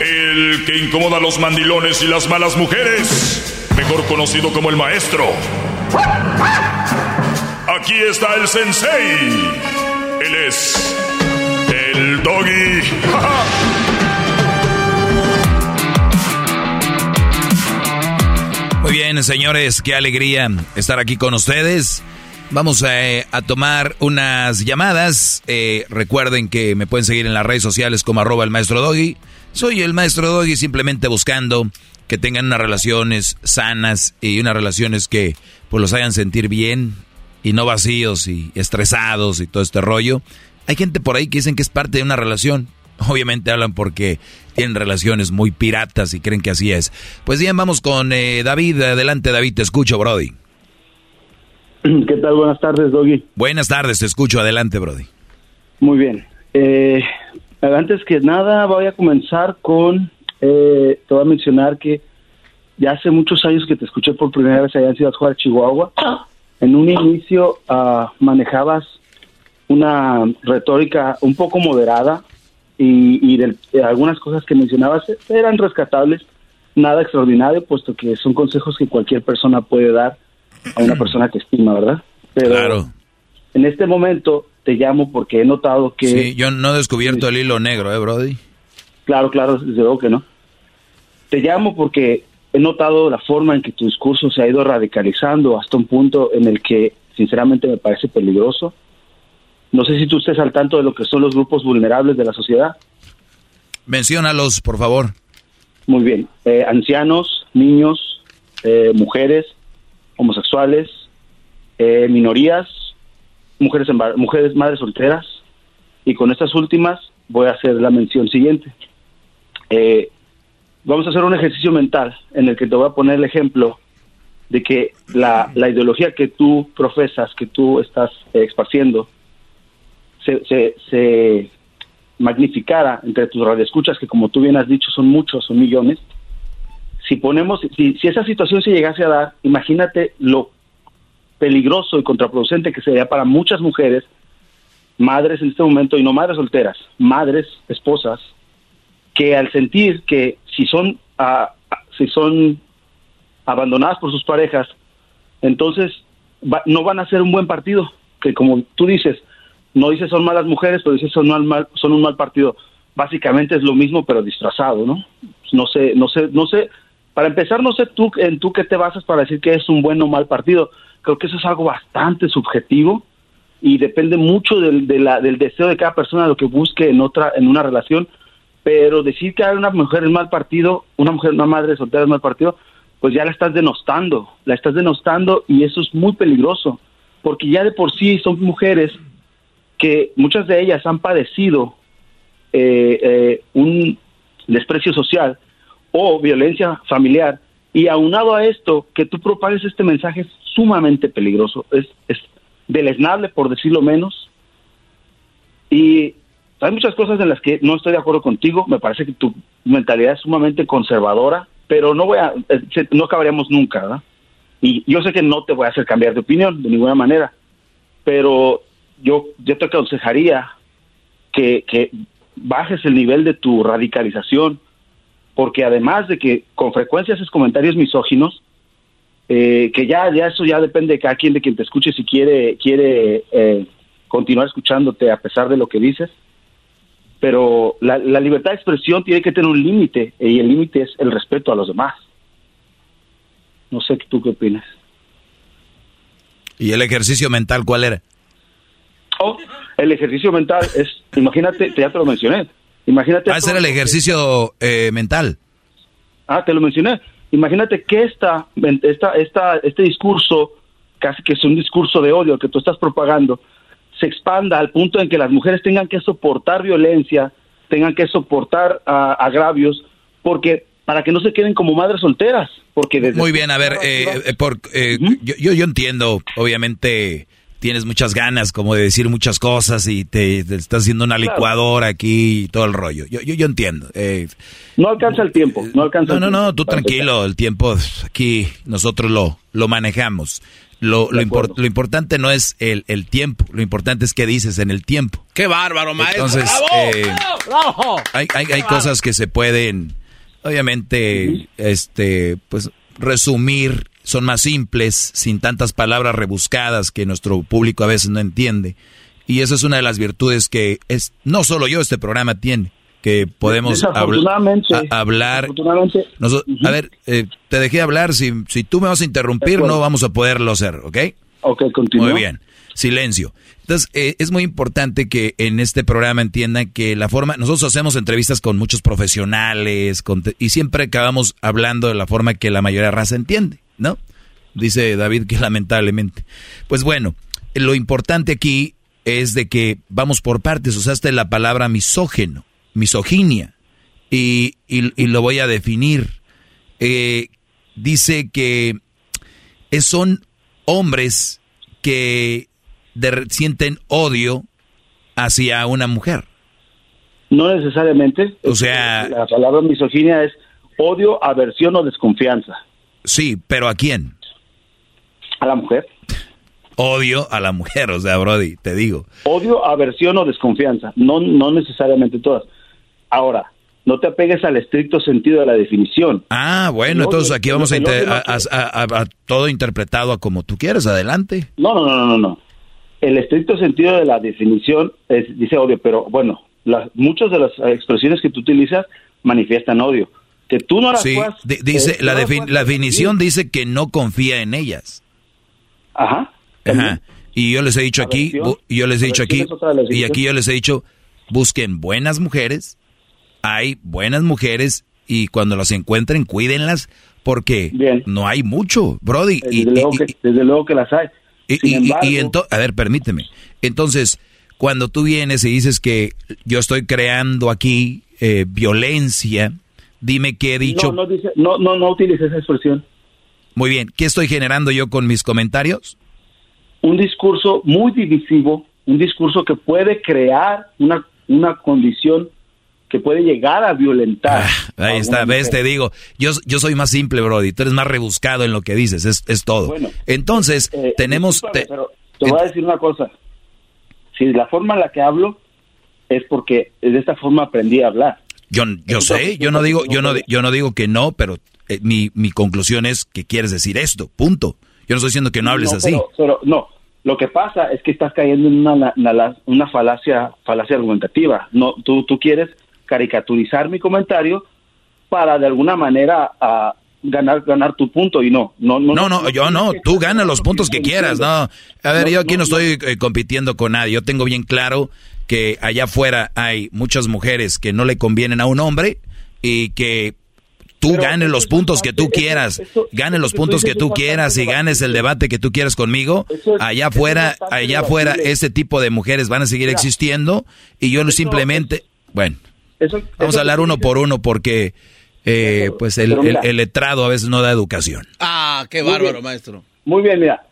El que incomoda a los mandilones y las malas mujeres. Mejor conocido como el maestro. Aquí está el sensei. Él es el doggy. Muy bien, señores, qué alegría estar aquí con ustedes. Vamos a, a tomar unas llamadas. Eh, recuerden que me pueden seguir en las redes sociales como arroba el maestro Doggy. Soy el maestro Doggy simplemente buscando que tengan unas relaciones sanas y unas relaciones que pues los hagan sentir bien y no vacíos y estresados y todo este rollo. Hay gente por ahí que dicen que es parte de una relación. Obviamente hablan porque tienen relaciones muy piratas y creen que así es. Pues bien, vamos con eh, David. Adelante, David, te escucho, Brody. ¿Qué tal? Buenas tardes, Doggy. Buenas tardes, te escucho. Adelante, Brody. Muy bien. Eh, antes que nada, voy a comenzar con. Eh, te voy a mencionar que ya hace muchos años que te escuché por primera vez allá en Ciudad Juárez, Chihuahua. En un inicio ah, manejabas una retórica un poco moderada y, y de algunas cosas que mencionabas eran rescatables, nada extraordinario, puesto que son consejos que cualquier persona puede dar a una persona que estima, ¿verdad? Pero en este momento te llamo porque he notado que... Sí, yo no he descubierto el hilo negro, ¿eh, Brody? Claro, claro, desde luego que no. Te llamo porque he notado la forma en que tu discurso se ha ido radicalizando hasta un punto en el que sinceramente me parece peligroso. No sé si tú estés al tanto de lo que son los grupos vulnerables de la sociedad. Menciónalos, por favor. Muy bien. Eh, ancianos, niños, eh, mujeres, homosexuales, eh, minorías, mujeres, mujeres madres solteras. Y con estas últimas voy a hacer la mención siguiente. Eh, vamos a hacer un ejercicio mental en el que te voy a poner el ejemplo de que la, la ideología que tú profesas, que tú estás eh, esparciendo, se, se, magnificara entre tus radioescuchas, que como tú bien has dicho son muchos, son millones, si ponemos, si, si esa situación se llegase a dar, imagínate lo peligroso y contraproducente que sería para muchas mujeres, madres en este momento, y no madres solteras, madres, esposas, que al sentir que si son, si son abandonadas por sus parejas, entonces no van a ser un buen partido, que como tú dices, no dices son malas mujeres, pero dices son, mal, son un mal partido. Básicamente es lo mismo, pero disfrazado, ¿no? No sé, no sé, no sé. Para empezar, no sé tú en tú qué te basas para decir que es un buen o mal partido. Creo que eso es algo bastante subjetivo y depende mucho del, del deseo de cada persona lo que busque en otra, en una relación. Pero decir que hay una mujer es mal partido, una mujer, una madre soltera es mal partido, pues ya la estás denostando, la estás denostando y eso es muy peligroso, porque ya de por sí son mujeres que muchas de ellas han padecido eh, eh, un desprecio social o violencia familiar y aunado a esto que tú propagues este mensaje es sumamente peligroso, es, es deleznable por decirlo menos y hay muchas cosas en las que no estoy de acuerdo contigo, me parece que tu mentalidad es sumamente conservadora, pero no voy a, eh, no acabaríamos nunca. Y yo sé que no te voy a hacer cambiar de opinión de ninguna manera, pero yo, yo te aconsejaría que, que bajes el nivel de tu radicalización, porque además de que con frecuencia haces comentarios misóginos, eh, que ya, ya eso ya depende de cada quien, de quien te escuche, si quiere, quiere eh, continuar escuchándote a pesar de lo que dices, pero la, la libertad de expresión tiene que tener un límite, y el límite es el respeto a los demás. No sé tú qué opinas. ¿Y el ejercicio mental cuál era? Oh, el ejercicio mental es, imagínate, ya te lo mencioné, imagínate... Va a ser el ejercicio eh, mental. Ah, te lo mencioné. Imagínate que esta, esta, esta, este discurso, casi que es un discurso de odio que tú estás propagando, se expanda al punto en que las mujeres tengan que soportar violencia, tengan que soportar ah, agravios, porque para que no se queden como madres solteras. Porque desde Muy bien, a ver, eh, eh, eh, yo, yo, yo entiendo, obviamente tienes muchas ganas como de decir muchas cosas y te, te estás haciendo una Claro. licuadora aquí y todo el rollo. Yo, yo, yo entiendo. eh, No alcanza el tiempo, no alcanza no, el no, no, tú tranquilo, el tiempo aquí nosotros lo, lo manejamos. Lo, lo, lo importante no es el, el tiempo, lo importante es qué dices en el tiempo. ¡Qué bárbaro, maestro! Entonces, ¡Bravo! eh, ¡Bravo! hay, hay, hay cosas que se pueden, obviamente, este, pues, resumir, son más simples, sin tantas palabras rebuscadas que nuestro público a veces no entiende. Y esa es una de las virtudes que es, no solo yo, este programa tiene, que podemos habl- Desafortunadamente, a- hablar. desafortunadamente, A ver, eh, te dejé hablar, si, si tú me vas a interrumpir, no vamos a poderlo hacer, ¿ok? Ok, continúa. Muy bien. Silencio. Entonces, eh, es muy importante que en este programa entiendan que la forma, nosotros hacemos entrevistas con muchos profesionales con y siempre acabamos hablando de la forma que la mayoría de raza entiende, ¿no? Dice David que lamentablemente. Pues bueno, lo importante aquí es de que vamos por partes, usaste la palabra misógeno, misoginia, y, y- y lo voy a definir. Eh, dice que son hombres que de- sienten odio hacia una mujer. No necesariamente. O sea- La palabra misoginia es odio, aversión o desconfianza. Sí, pero ¿a quién? A la mujer. Odio a la mujer, o sea, Brody, te digo. Odio, aversión o desconfianza. No, no necesariamente todas. Ahora, no te apegues al estricto sentido de la definición. Ah, bueno, odio- entonces aquí vamos a, el inter- odio no- a- a- a- a todo interpretado a como tú quieras, adelante. No, no, no, no, no, no. El estricto sentido de la definición es, dice odio, pero bueno, las, muchas de las expresiones que tú utilizas manifiestan odio. Que tú no las Sí, puedas- di- dice, eh, la, no la definición dice que no confía en ellas. Ajá. Ajá. Y yo les he dicho aquí, yo les he dicho aquí, y aquí yo les he dicho, busquen buenas mujeres, hay buenas mujeres, y cuando las encuentren, cuídenlas, porque no hay mucho, Brody. Y, Desde, luego que, desde luego que las hay. y, Sin y- y- embargo- y ento- a ver, permíteme. Entonces, cuando tú vienes y dices que yo estoy creando aquí eh, violencia, dime qué he dicho. No, no, dice, no, no, no utilice esa expresión. Muy bien, ¿qué estoy generando yo con mis comentarios? Un discurso muy divisivo, un discurso que puede crear una, una condición que puede llegar a violentar. Ahí está, ves, te digo, yo, yo soy más simple, Brody, tú eres más rebuscado en lo que dices, es, es todo. Bueno, Entonces, Eh, tenemos... discúlpame, te- pero te voy a decir una cosa. Si la forma en la que hablo es porque de esta forma aprendí a hablar. yo yo sé, yo no digo, yo no, yo no digo que no, pero eh, mi, mi conclusión es que quieres decir esto, punto. Yo no estoy diciendo que no hables No, así. Pero, pero no, lo que pasa es que estás cayendo en una, una, una falacia, falacia argumentativa. No, tú, tú quieres caricaturizar mi comentario para de alguna manera a ganar ganar tu punto y no, no, no. No, no, yo no, tú gana los puntos que quieras, no. A ver, No, yo aquí no, no, estoy eh, compitiendo con nadie, yo tengo bien claro que allá afuera hay muchas mujeres que no le convienen a un hombre y que tú ganes los puntos que tú quieras, ganes los puntos que tú quieras y ganes el debate que tú quieras conmigo, allá afuera, allá afuera ese tipo de mujeres van a seguir existiendo y yo no simplemente, bueno, vamos a hablar uno por uno porque eh, pues el, el- letrado a veces no da educación. Ah, qué bárbaro, maestro. Muy bien, mira.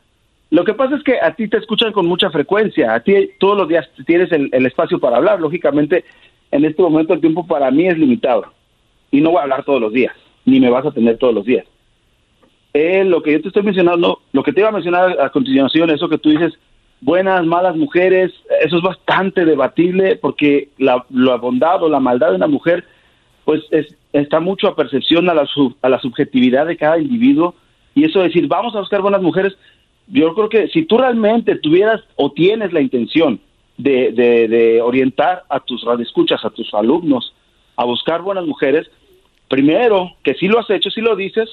Lo que pasa es que a ti te escuchan con mucha frecuencia. A ti todos los días tienes el, el espacio para hablar. Lógicamente, en este momento el tiempo para mí es limitado. Y no voy a hablar todos los días, ni me vas a tener todos los días. Eh, lo que yo te estoy mencionando, lo que te iba a mencionar a continuación, eso que tú dices, buenas, malas mujeres, eso es bastante debatible porque la, la bondad o la maldad de una mujer, pues es- está mucho a percepción a la, a la subjetividad de cada individuo. Y eso de decir, vamos a buscar buenas mujeres, yo creo que si tú realmente tuvieras o tienes la intención de, de- de orientar a tus radioescuchas, a tus alumnos, a buscar buenas mujeres, primero, que sí lo has hecho, sí lo dices,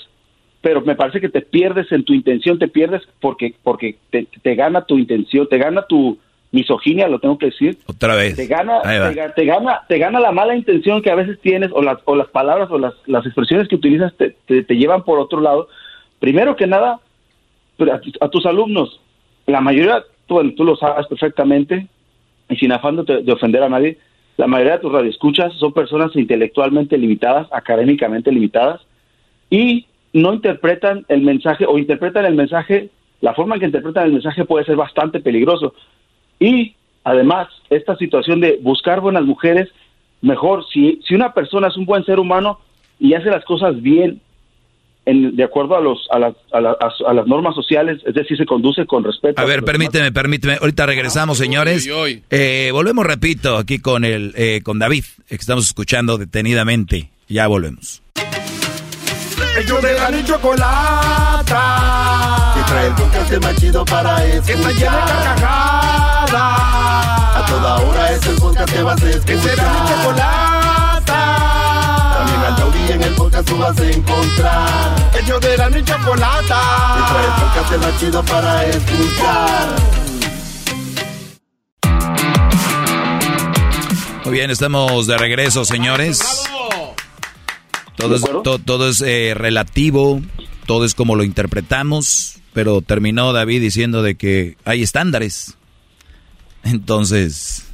pero me parece que te pierdes en tu intención, te pierdes porque porque te, te gana tu intención, te gana tu misoginia, lo tengo que decir. Otra vez. Te gana, te, ga- te gana, te gana la mala intención que a veces tienes o las o las palabras o las, las expresiones que utilizas te, te, te llevan por otro lado. Primero que nada, a, tus- a tus alumnos, la mayoría, tú, tú lo sabes perfectamente y sin afán de, de ofender a nadie, la mayoría de tus radioescuchas son personas intelectualmente limitadas, académicamente limitadas, y no interpretan el mensaje o interpretan el mensaje, la forma en que interpretan el mensaje puede ser bastante peligroso. Y además, esta situación de buscar buenas mujeres, mejor, si, si una persona es un buen ser humano y hace las cosas bien, en, de acuerdo a, los, a, las, a, a, las normas sociales, es decir, se conduce con respeto. A ver, permíteme, permíteme. Ahorita regresamos, señores. Eh, volvemos, repito, aquí con, el, eh, con David, que estamos escuchando detenidamente. Ya volvemos. Ellos de la ni chocolata. Que trae el podcast más chido para escuchar. Que está llena de carcajadas. A toda hora es el podcast que vas a escuchar. Que será mi chocolata. También al taurí en el podcast tú vas a encontrar. Ellos de la ni chocolata. Que trae el podcast más chido para escuchar. Muy bien, estamos de regreso, señores. Todo es, todo es eh, relativo, todo es como lo interpretamos, pero terminó David diciendo de que hay estándares. Entonces...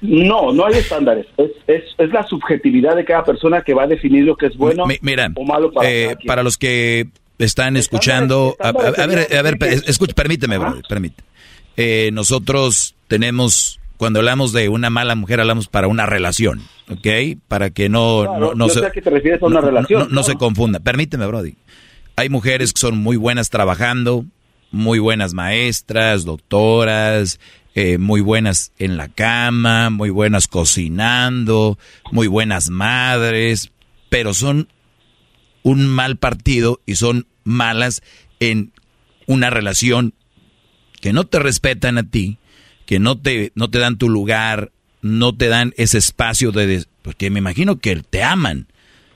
No, no hay estándares. Es, es, es, la subjetividad de cada persona que va a definir lo que es bueno mira, o malo para eh, Para los que están escuchando... A, ver, a ver, escucha, permíteme, bro, permíteme. Eh, nosotros tenemos cuando hablamos de una mala mujer, hablamos para una relación, ¿ok? Para que no, no, no se... Sé que te refieres a una relación. No, se confunda. Permíteme, Brody. Hay mujeres que son muy buenas trabajando, muy buenas maestras, doctoras, eh, muy buenas en la cama, muy buenas cocinando, muy buenas madres, pero son un mal partido y son malas en una relación que no te respetan a ti, que no te, no te dan tu lugar, no te dan ese espacio de... Porque me imagino que te aman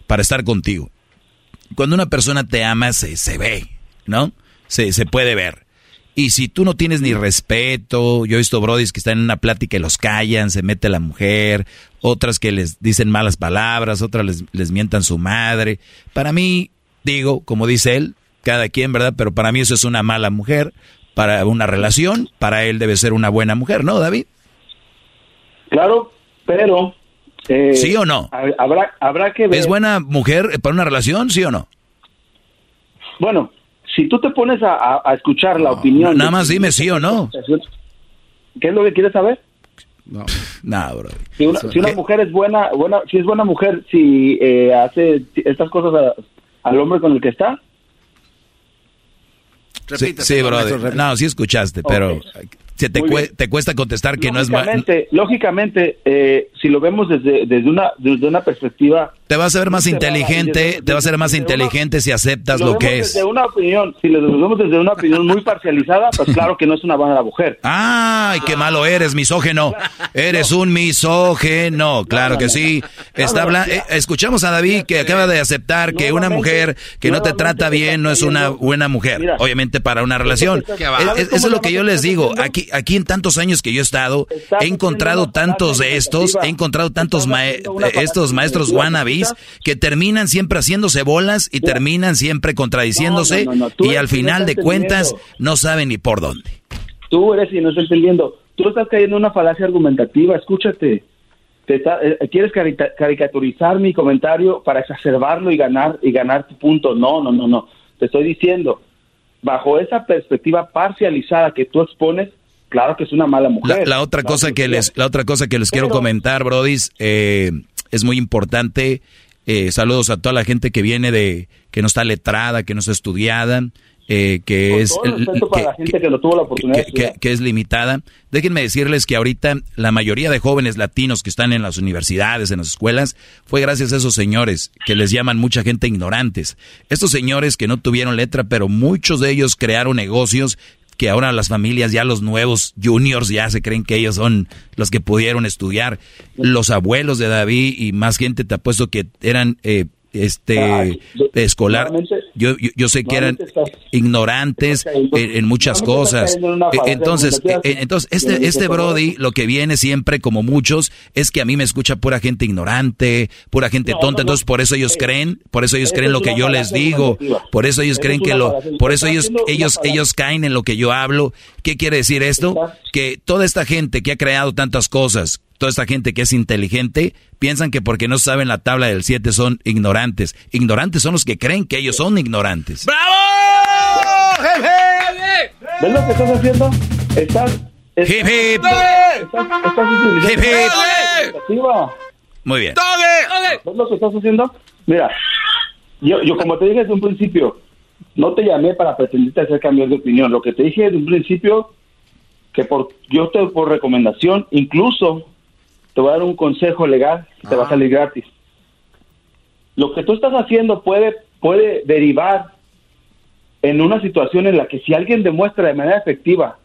para estar contigo. Cuando una persona te ama, se, se ve, ¿no? Se, se puede ver. Y si tú no tienes ni respeto, yo he visto brodis que están en una plática y los callan, se mete la mujer, otras que les dicen malas palabras, otras les, les mientan su madre. Para mí, digo, como dice él, cada quien, ¿verdad? Pero para mí eso es una mala mujer, para una relación, para él debe ser una buena mujer, ¿no, David? Claro, pero... Eh, ¿Sí o no? Habrá, habrá que ver... ¿Es buena mujer para una relación, sí o no? Bueno, si tú te pones a, escuchar la opinión... Nada más dime sí o no. ¿Qué es lo que quieres saber? No, nada, bro. Si una, si una mujer es buena, buena, si es buena mujer, si eh, hace estas cosas al hombre con el que está, sí, sí brother. No, sí escuchaste, pero se te, te, cuesta contestar que no es mal. Lógicamente, eh, si lo vemos desde, desde, una, desde una perspectiva... Te vas a ver más inteligente, te vas a ver más inteligente si aceptas lo, que es. Desde una opinión, si lo vemos desde una opinión muy parcializada, pues claro que no es una buena mujer. Ay, qué malo eres, misógeno. Eres un misógeno, claro que sí. Está eh, escuchamos a David que acaba de aceptar que una mujer que no te trata bien no es una buena mujer, obviamente para una relación. eso es lo que yo les digo. Aquí aquí en tantos años que yo he estado, he encontrado tantos de estos, he encontrado tantos estos maestros que terminan siempre haciéndose bolas y terminan siempre contradiciéndose y al final de cuentas no saben ni por dónde. Tú eres y no estás entendiendo. Tú estás cayendo en una falacia argumentativa, escúchate. Te eh, quieres caricaturizar mi comentario para exacerbarlo y ganar y ganar tu punto. No, no, no, no. Te estoy diciendo, bajo esa perspectiva parcializada que tú expones, claro que es una mala mujer. La, otra cosa que les, la otra cosa que les quiero comentar, Brodis, eh, es muy importante. Eh, saludos a toda la gente que viene de, que no está letrada, que no está estudiada. Eh, que es que, es limitada. Déjenme decirles que ahorita la mayoría de jóvenes latinos que están en las universidades, en las escuelas, fue gracias a esos señores que les llaman mucha gente ignorantes. Estos señores que no tuvieron letra, pero muchos de ellos crearon negocios que ahora las familias, ya los nuevos juniors, ya se creen que ellos son los que pudieron estudiar. Los abuelos de David y más gente, te apuesto que eran eh, este escolar yo, yo, sé que eran ignorantes en, muchas cosas. e, entonces e, e, entonces este este brody lo que viene siempre como muchos es que a mí me escucha pura gente ignorante pura gente tonta. entonces por eso ellos creen por eso ellos creen lo que yo les digo por eso ellos creen que lo por eso ellos ellos ellos caen en lo que yo hablo. Qué quiere decir esto que toda esta gente que ha creado tantas cosas toda esta gente que es inteligente, piensan que porque no saben la tabla del 7 son ignorantes. Ignorantes son los que creen que ellos son ignorantes. ¡Bravo! ¿Ves lo que estás haciendo? Estás... estás Hip, hip. Estás, estás utilizando Hip, hip. Muy bien. ¿Ves lo que estás haciendo? Mira, yo, yo como te dije desde un principio, no te llamé para pretendirte hacer cambios de opinión. Lo que te dije desde un principio, que por yo te por recomendación, incluso te voy a dar un consejo legal, te va a salir gratis. Lo que tú estás haciendo puede puede derivar en una situación en la que si alguien demuestra de manera efectiva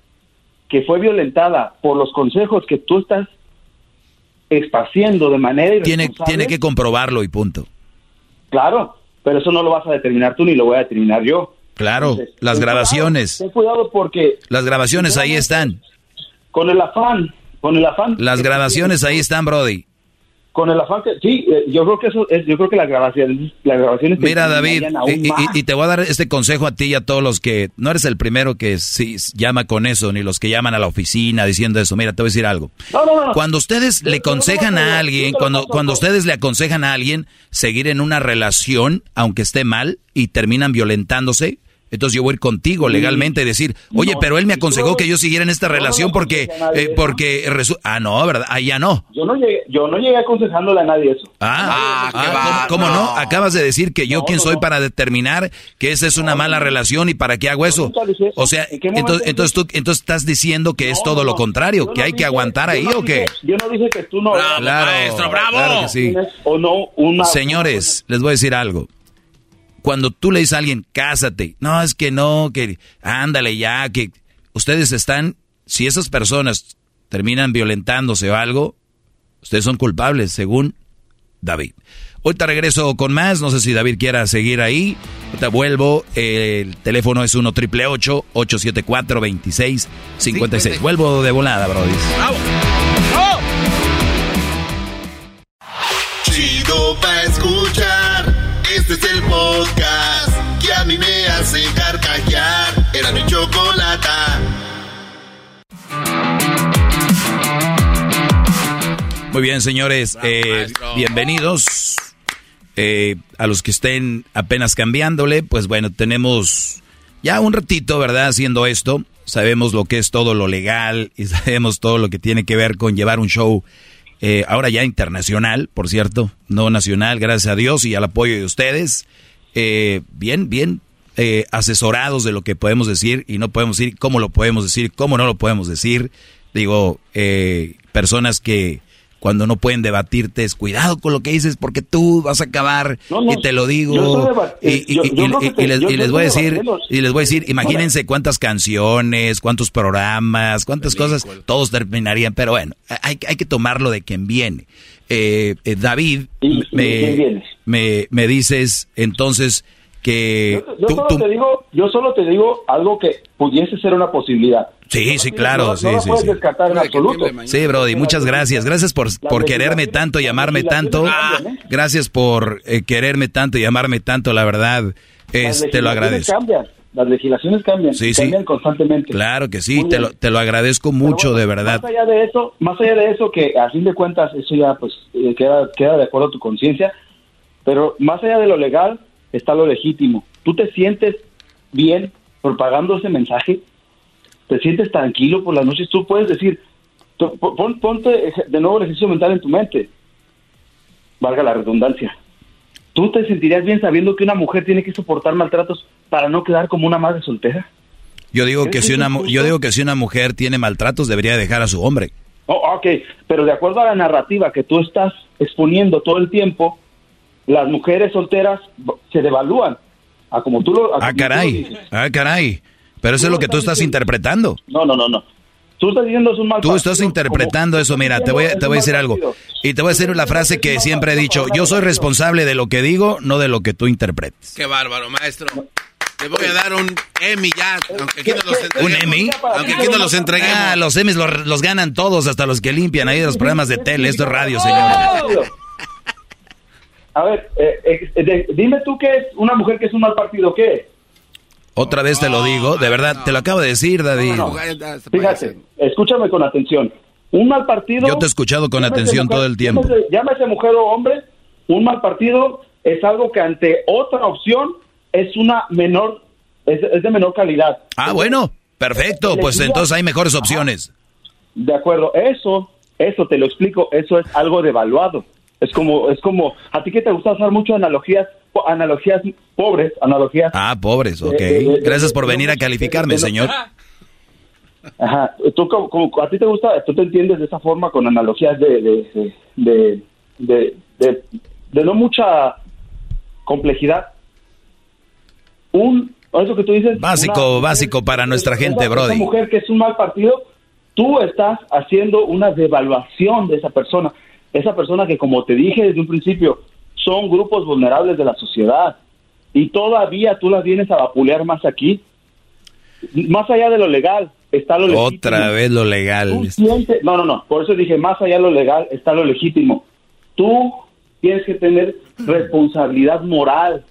que fue violentada por los consejos que tú estás esparciendo de manera Tiene, tiene que comprobarlo y punto. Claro, pero eso no lo vas a determinar tú ni lo voy a determinar yo. Claro, Entonces, las ten grabaciones. cuidado, Ten cuidado porque Las grabaciones ahí están. con el afán, con el afán. Las grabaciones ahí están, Brody. Con el afán que sí, eh, yo creo que eso es, yo creo que las grabaciones, las grabaciones Mira, David, y, y- más. y te voy a dar este consejo a ti y a todos los que no eres el primero que sí llama con eso, ni los que llaman a la oficina diciendo eso. Mira, te voy a decir algo. No, no, no. Cuando ustedes le aconsejan a alguien, cuando, cuando ustedes le aconsejan a alguien seguir en una relación, aunque esté mal, y terminan violentándose, entonces yo voy a ir contigo legalmente y decir, oye, No, pero él me yo- aconsejó que yo siguiera en esta yo no relación porque, nadie eh, porque ah, no, ¿verdad? Ah, ya no. Yo no llegué, yo no llegué aconsejándole a nadie eso. Ah, ah, ¿cómo, cómo no? Acabas de decir que yo quién soy para determinar que esa es una mala relación y para qué hago eso. dije. O sea, ¿En qué momento entonces, entonces tú entonces estás diciendo que es todo lo contrario, que hay que aguantar ahí o qué. Yo no dije que tú no Bravo, maestro, bravo. Claro que sí. o no una Señores, les voy a decir algo. Cuando tú le dices a alguien, cásate, no, es que no, que ándale ya, que ustedes están, si esas personas terminan violentándose o algo, ustedes son culpables, según David. Ahorita regreso con más, no sé si David quiera seguir ahí. Ahorita vuelvo, el teléfono es 1 triple 874 2656 Vuelvo de volada, brody. Chido pa' escuchar. Este es el podcast que a mí me hace carcajear. Era mi chocolata. Muy bien, señores, eh, bienvenidos. Eh, a los que estén apenas cambiándole, pues bueno, tenemos ya un ratito, ¿verdad? Haciendo esto. Sabemos lo que es todo lo legal y sabemos todo lo que tiene que ver con llevar un show, eh, ahora ya internacional, por cierto, no nacional, gracias a Dios y al apoyo de ustedes. Eh, bien, bien eh, asesorados de lo que podemos decir y no podemos decir, cómo lo podemos decir, cómo no lo podemos decir. Digo, eh, personas que cuando no pueden debatirte es cuidado con lo que dices porque tú vas a acabar No, no, y te lo digo y, les, voy a decir y les voy a decir imagínense cuántas canciones cuántos programas cuántas cosas todos terminarían pero bueno hay, hay que tomarlo de quien viene. Eh, eh, David ¿Y- y de quién me, me me dices entonces que Yo tú- solo tú- te digo, yo solo te digo algo que pudiese ser una posibilidad. sí sí claro no, sí no sí puedes sí descartar en absoluto. Sí, Brody, muchas gracias. Gracias por, por quererme tanto y amarme tanto. Gracias por eh, quererme tanto y amarme tanto, la verdad. Es, te lo agradezco. Cambian, las legislaciones cambian, Sí, sí. cambian constantemente. Claro que sí, te lo, te lo agradezco mucho, de verdad. Más allá de eso, más allá de eso que a fin de cuentas eso ya pues eh, queda queda de acuerdo a tu conciencia, pero más allá de lo legal está lo legítimo. ¿Tú te sientes bien propagando ese mensaje? ¿Te sientes tranquilo por las noches? Tú puedes decir, pon- ponte de nuevo el ejercicio mental en tu mente. Valga la redundancia. ¿Tú te sentirías bien sabiendo que una mujer tiene que soportar maltratos para no quedar como una madre soltera? Yo digo que ¿Es si una yo digo que si una mujer tiene maltratos debería dejar a su hombre. Oh, ok, pero de acuerdo a la narrativa que tú estás exponiendo todo el tiempo, las mujeres solteras se devalúan. A como tú lo. a Ah, como tú lo caray. dices. Ah, caray. Pero eso es lo que tú estás interpretando. No, no, no, no. Tú estás diciendo es un mal Tú estás partido, interpretando como- eso, mira, te voy, a- te voy a decir algo. Y te voy a decir la frase que siempre he dicho, yo soy responsable de lo que digo, no de lo que tú interpretes. Qué bárbaro, maestro. Le voy a dar un Emmy ya, aunque aquí no los ¿Un entreguemos. Emmy? Aunque aquí no los entreguemos. Ah, los Emmys los, los ganan todos, hasta los que limpian ahí de los programas de tele. Esto es radio, señores. A ver, eh, eh, de- dime tú qué es una mujer que es un mal partido, ¿qué es? Otra vez te lo digo, de verdad, te lo acabo de decir. No, no. Fíjate, escúchame con atención. Un mal partido... Yo te he escuchado con atención todo el tiempo. Llámese, llámese mujer o hombre, un mal partido es algo que ante otra opción es una menor, es, es de menor calidad. Ah, bueno, perfecto, pues entonces hay mejores opciones. De acuerdo, eso, eso te lo explico, eso es algo devaluado. Es como, es como, a ti que te gusta usar mucho analogías, analogías pobres, analogías. Ah, pobres, ok. Eh, eh, eh, Gracias por venir a calificarme, señor. Ajá, tú como, como- a ti te gusta, tú te entiendes de esa forma con analogías de de, de, de, de- de no mucha complejidad. Un, eso que tú dices. Básico, una- básico para nuestra gente, Brody. Esa mujer que es un mal partido, tú estás haciendo una devaluación de esa persona. Esa persona que, como te dije desde un principio, son grupos vulnerables de la sociedad. Y todavía tú las vienes a vapulear más aquí. Más allá de lo legal, está lo legítimo. Otra vez lo legal. Sientes- no, no, no. Por eso dije, más allá de lo legal está lo legítimo. Tú tienes que tener responsabilidad moral.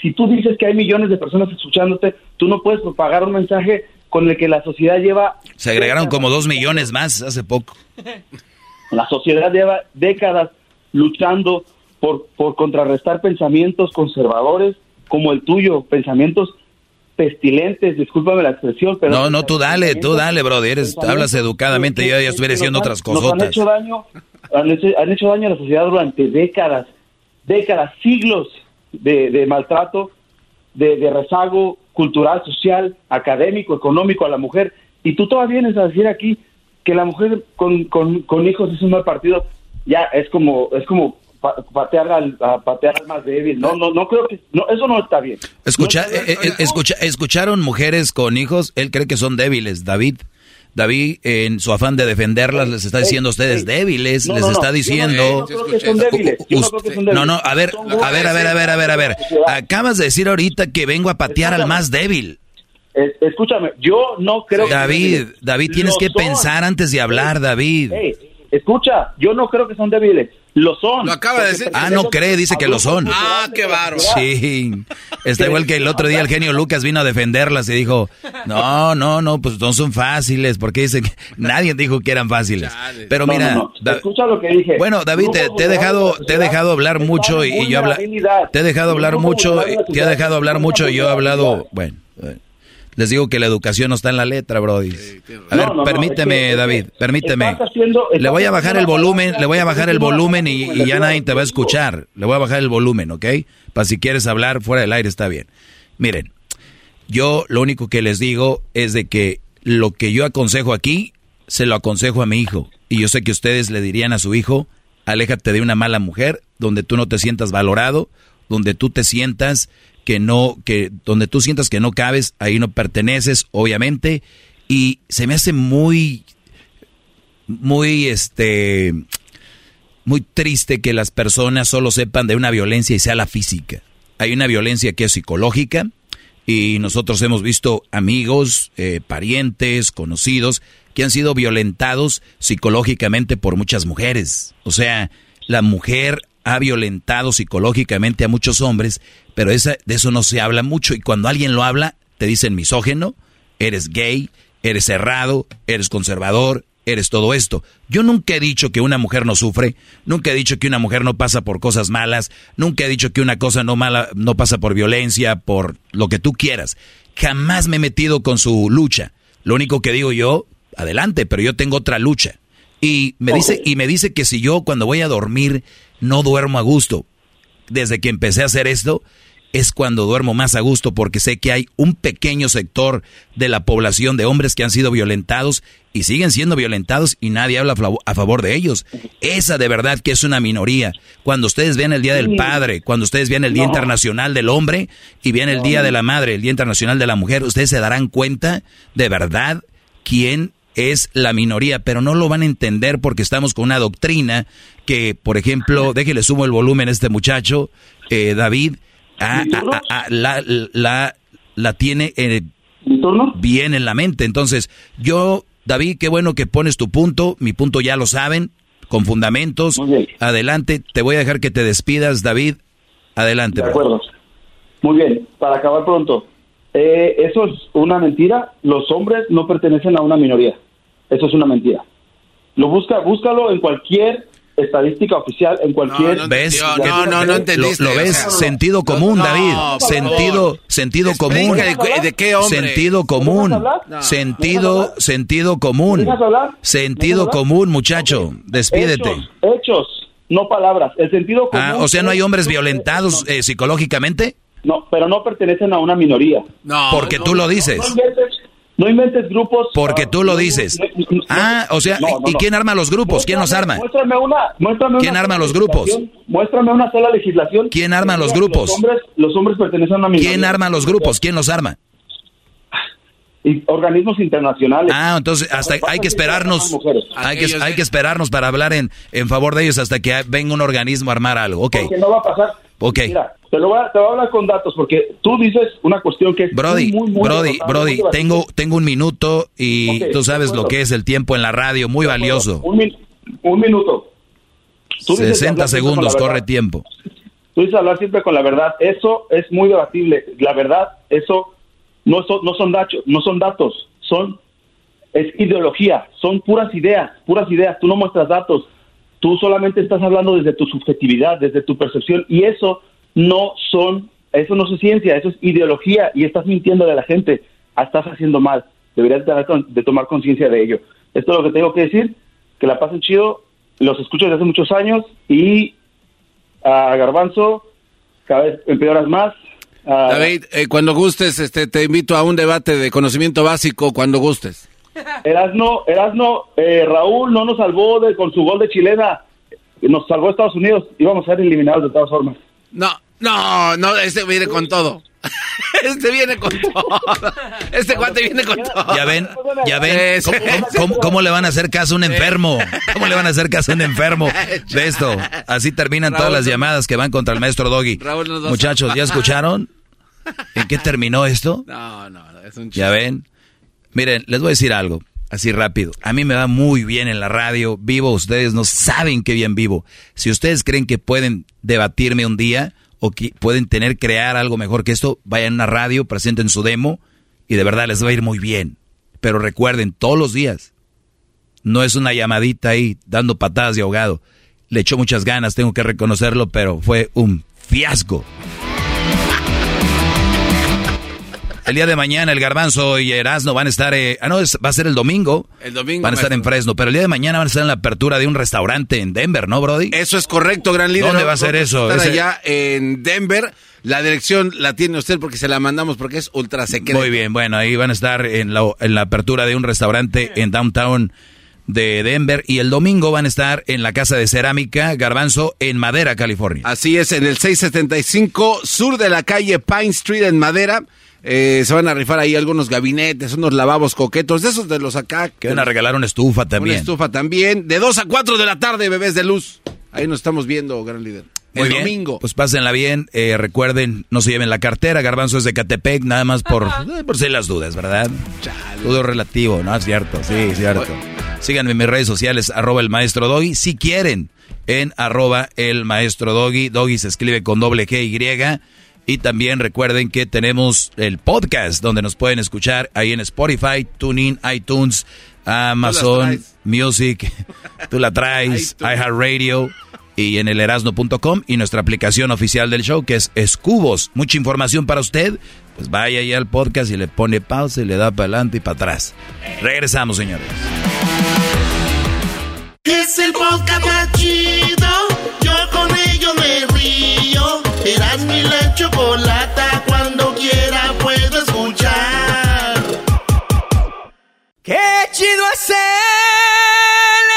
Si tú dices que hay millones de personas escuchándote, tú no puedes propagar un mensaje con el que la sociedad lleva... Se agregaron como dos millones más hace poco. La sociedad lleva décadas luchando por, por contrarrestar pensamientos conservadores como el tuyo, pensamientos pestilentes, discúlpame la expresión, pero... No, no, tú dale, tú dale, brother. Eres, hablas educadamente. Yo ya estuviera diciendo otras Nos han hecho daño, han hecho, han hecho daño a la sociedad durante décadas, décadas, siglos de, de maltrato, de, de rezago cultural, social, académico, económico a la mujer. Y tú todavía vienes a decir aquí que la mujer con, con, con hijos es un mal partido. Ya es como es como pa- patear al, a patear al más débil. No, no, no creo que no, eso no está bien. Escucha, eh, eh, escucha, escucharon mujeres con hijos. Él cree que son débiles, David. David, en su afán de defenderlas, les está diciendo a ustedes débiles, No, les está diciendo. yo no creo que son débiles, yo no creo que son No, débiles. no, a ver, a ver, a ver, a ver, a ver, a ver. Acabas de decir ahorita que vengo a patear al más débil. Es- escúchame, yo no creo que David, débiles. David, tienes Lo que son. pensar antes de hablar, David. Escucha, yo no creo que son débiles. Lo son. Lo acaba de decir. Ah, no cree, dice que lo son. Ah, qué bárbaro. Sí, está igual que el otro día el genio Lucas vino a defenderlas y dijo, no, no, no, pues no son fáciles, porque dice que nadie dijo que eran fáciles. Pero mira, no, no. Da- escucha lo que dije. bueno, David, te, te he dejado, te he dejado hablar mucho y, yo habla, te he dejado hablar mucho, te he dejado hablar mucho y yo he hablado, bueno, les digo que la educación no está en la letra, Brody. A ver, No, no, no, permíteme, es que- David, permíteme. estás haciendo- Le voy a bajar el volumen, le voy a bajar el volumen y, y ya nadie te va a escuchar. Le voy a bajar el volumen, ¿ok? Para si quieres hablar fuera del aire está bien. Miren, yo lo único que les digo es de que lo que yo aconsejo aquí, se lo aconsejo a mi hijo. Y yo sé que ustedes le dirían a su hijo, aléjate de una mala mujer, donde tú no te sientas valorado, donde tú te sientas que no, que donde tú sientas que no cabes, ahí no perteneces, obviamente. Y se me hace muy, muy, este, muy triste que las personas solo sepan de una violencia y sea la física. Hay una violencia que es psicológica y nosotros hemos visto amigos, eh, parientes, conocidos que han sido violentados psicológicamente por muchas mujeres. O sea, la mujer ha violentado psicológicamente a muchos hombres, pero esa, de eso no se habla mucho y cuando alguien lo habla te dicen misógeno, eres gay, eres cerrado, eres conservador, eres todo esto. Yo nunca he dicho que una mujer no sufre, nunca he dicho que una mujer no pasa por cosas malas, nunca he dicho que una cosa no mala no pasa por violencia, por lo que tú quieras. Jamás me he metido con su lucha. Lo único que digo yo, adelante, pero yo tengo otra lucha. Y me dice y me dice que si yo cuando voy a dormir no duermo a gusto. Desde que empecé a hacer esto, es cuando duermo más a gusto porque sé que hay un pequeño sector de la población de hombres que han sido violentados y siguen siendo violentados y nadie habla a favor de ellos. Esa de verdad que es una minoría. Cuando ustedes vean el Día del Padre, cuando ustedes vean el Día No. Internacional del Hombre y vean el Día de la Madre, el Día Internacional de la Mujer, ustedes se darán cuenta de verdad quién es la minoría, pero no lo van a entender porque estamos con una doctrina que, por ejemplo, déjele sumo el volumen a este muchacho, eh, David, ah, ah, ah, ah, la, la, la tiene eh, bien en la mente. Entonces, yo, David, qué bueno que pones tu punto, mi punto ya lo saben, con fundamentos. Adelante, te voy a dejar que te despidas, David. Adelante. De bro. acuerdo. Muy bien, para acabar pronto. Eh, eso es una mentira. Los hombres no pertenecen a una minoría. Eso es una mentira. Lo busca, búscalo en cualquier estadística oficial, en cualquier... ¿Ves? No, no, no Lo- entendiste, Lo, o ves, sea, sentido común, no, David. por sentido, favor. sentido común. de- de qué hombre. Sentido común. No. Sentido, sentido común. Sentido común, muchacho. Despídete. Hechos, hechos, no palabras. El sentido común... Ah, o sea, no hay hombres es- violentados eh, psicológicamente. No, pero no pertenecen a una minoría. No, Porque tú lo dices. No inventes, grupos... Porque ah, tú lo dices. no, no, no, Ah, o sea, no, ¿y quién arma los grupos? ¿Quién los arma? Muéstrame una, muéstrame ¿Quién una arma sola los grupos? legislación, Muéstrame una sola legislación. ¿Quién arma los grupos? Los hombres, los hombres pertenecen a minoría. ¿Quién arma los grupos? ¿Quién los arma? Y organismos internacionales. Ah, entonces hasta hay que esperarnos, hay que, hay que esperarnos para hablar en, en favor de ellos hasta que venga un organismo a armar algo. Ok, Porque no va a pasar. ok. Mira, te, lo voy a, te voy a hablar con datos porque tú dices una cuestión que es Brody, muy, muy, muy Brody, importante, Brody, tengo, tengo un minuto y Ok, tú sabes lo que es el tiempo en la radio, muy valioso. Un, min- un minuto. Tú dices 60 hablar siempre segundos, corre tiempo. Tú dices hablar siempre con la verdad. Eso es muy debatible. La verdad, eso no son, no son datos, no son datos, son es ideología, son puras ideas, puras ideas. Tú no muestras datos. Tú solamente estás hablando desde tu subjetividad, desde tu percepción y eso no son, eso no es ciencia, eso es ideología y estás mintiendo de la gente. Ah, Estás haciendo mal. Deberías de, de tomar conciencia de ello. Esto es lo que tengo que decir. Que la pasen chido. Los escucho desde hace muchos años y a Garbanzo cada vez empeoras más. Ah, David, eh, cuando gustes, este, te invito a un debate de conocimiento básico cuando gustes. Erasno, Erasno, eh, Raúl no nos salvó de, con su gol de chilena. Nos salvó Estados Unidos. Íbamos a ser eliminados de todas formas. No, no, no, este viene con todo. Este viene con todo. Este cuate viene con todo. Ya ven, ya ven, ¿cómo, cómo- cómo- cómo le van a hacer caso a un enfermo? ¿Cómo le van a hacer caso a un enfermo de esto? Así terminan todas las llamadas que van contra el maestro Doggy. Raúl Muchachos, ¿ya escucharon? ¿En qué terminó esto? No, no, es un Ya ven. Miren, les voy a decir algo, así rápido. A mí me va muy bien en la radio, vivo, ustedes no saben qué bien vivo. Si ustedes creen que pueden debatirme un día o que pueden tener, crear algo mejor que esto, vayan a una radio, presenten su demo y de verdad les va a ir muy bien. Pero recuerden, todos los días, no es una llamadita ahí dando patadas de ahogado. Le echó muchas ganas, tengo que reconocerlo, pero fue un fiasco. El día de mañana el Garbanzo y Erasno van a estar, eh, ah no, es- va a ser el domingo. El domingo, Van a estar en Fresno, pero el día de mañana van a estar en la apertura de un restaurante en Denver, ¿no, Brody? Eso es correcto, gran líder. ¿Dónde va a ser eso? Estar allá en Denver. La dirección la tiene usted porque se la mandamos porque es ultra secreta. Muy bien, bueno, ahí van a estar en la, en la apertura de un restaurante en downtown de Denver y el domingo van a estar en la casa de cerámica Garbanzo en Madera, California. Así es, en el 675 sur de la calle Pine Street en Madera. Eh, se van a rifar ahí algunos gabinetes, unos lavabos coquetos, de esos de los acá. Que van a regalar una estufa Una también. estufa también. De 2 a 4 de la tarde, bebés de luz. Ahí nos estamos viendo, gran líder. Muy el bien. domingo. Pues pásenla bien. eh, recuerden, no se lleven la cartera. Garbanzo es de Catepec, nada más por, eh, por si las dudas, ¿verdad? Todo relativo, ¿no? Es cierto, sí, es cierto. Síganme en mis redes sociales, arroba el maestro Doggy. Si quieren, en arroba el maestro Doggy. Doggy se escribe con doble G Y. Y también recuerden que tenemos el podcast donde nos pueden escuchar ahí en Spotify, TuneIn, iTunes, Amazon. Music. Tú la traes, iHeartRadio y en el erasno.com y nuestra aplicación oficial del show que es Escubos. Mucha información para usted. Pues vaya ahí al podcast y le pone pausa y le da para adelante y para atrás. Regresamos, señores. Es el podcast más chido. La chocolata. Cuando quiera puedo escuchar. Qué chido es el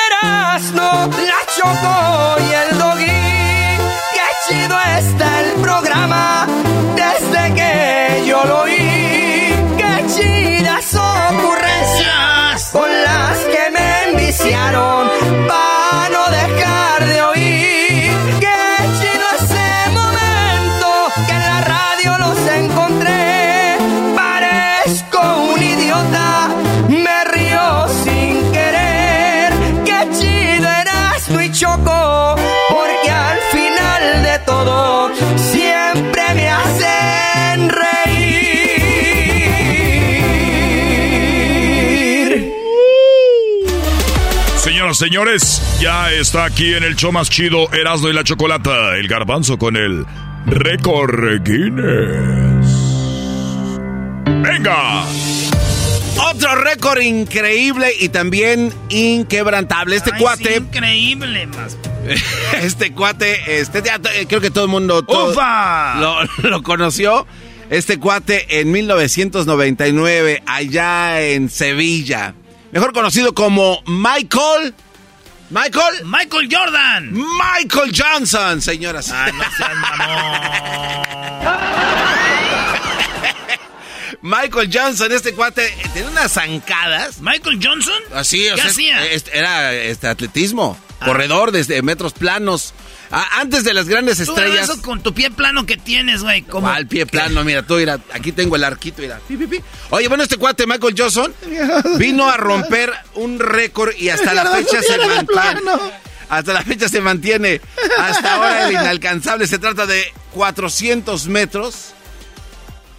Erasmo, la Choco y el señores, ya está aquí en el show más chido Erasmo y la Chocolata, el garbanzo con el récord Guinness. ¡Venga! Otro récord increíble y también inquebrantable. Este cuate. increíble, más. Este cuate, este, ya, eh, creo que todo el mundo todo Lo, lo conoció. Este cuate en 1999, allá en Sevilla. Mejor conocido como Michael. Michael. Michael Jordan. Michael Johnson, señoras. Ah, no seas Michael Johnson, este cuate, eh, tiene unas zancadas. ¿Michael Johnson? Así, o ¿Qué sea, hacía? este, era este atletismo, Ah. corredor desde metros planos. Ah, antes de las grandes Tú estrellas. eso con tu pie plano que tienes, güey. Como... Al pie plano, mira, tú, mira, aquí tengo el arquito, mira. Pi, pi, pi. Oye, bueno, este cuate, Michael Johnson, vino a romper un récord y hasta la fecha se mantiene. Hasta la fecha se mantiene. Hasta ahora el inalcanzable. Se trata de 400 metros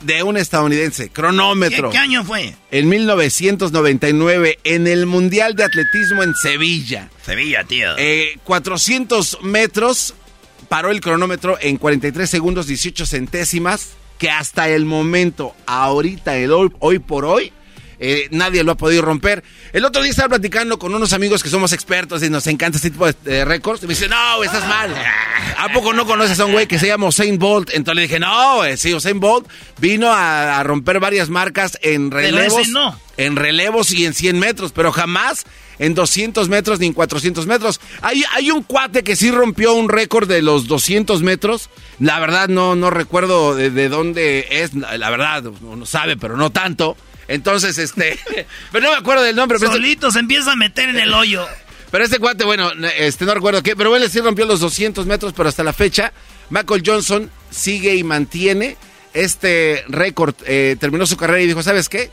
de un estadounidense. Cronómetro. ¿Qué, qué año fue? En 1999, en el Mundial de Atletismo en Sevilla. Sevilla, tío. Eh, 400 metros, paró el cronómetro en 43 segundos 18 centésimas, que hasta el momento, ahorita, el hoy, hoy por hoy, eh, nadie lo ha podido romper. El otro día estaba platicando con unos amigos que somos expertos y nos encanta este tipo de, récords. Y me dice, no, estás mal. ¿A poco no conoces a un güey que se llama Usain Bolt? Entonces le dije, no, güey, sí, Usain Bolt vino a, a romper varias marcas en relevos. no. En relevos y en 100 metros, pero jamás en 200 metros ni en 400 metros. Hay, hay un cuate que sí rompió un récord de los 200 metros. La verdad no, no recuerdo de, de dónde es. La verdad, uno sabe, pero no tanto. Entonces, este... pero no me acuerdo del nombre. Pero este- Solito se empieza a meter en el hoyo. pero este cuate, bueno, este no recuerdo qué, pero él sí rompió los 200 metros, pero hasta la fecha, Michael Johnson sigue y mantiene este récord. Eh, terminó su carrera y dijo, ¿sabes qué?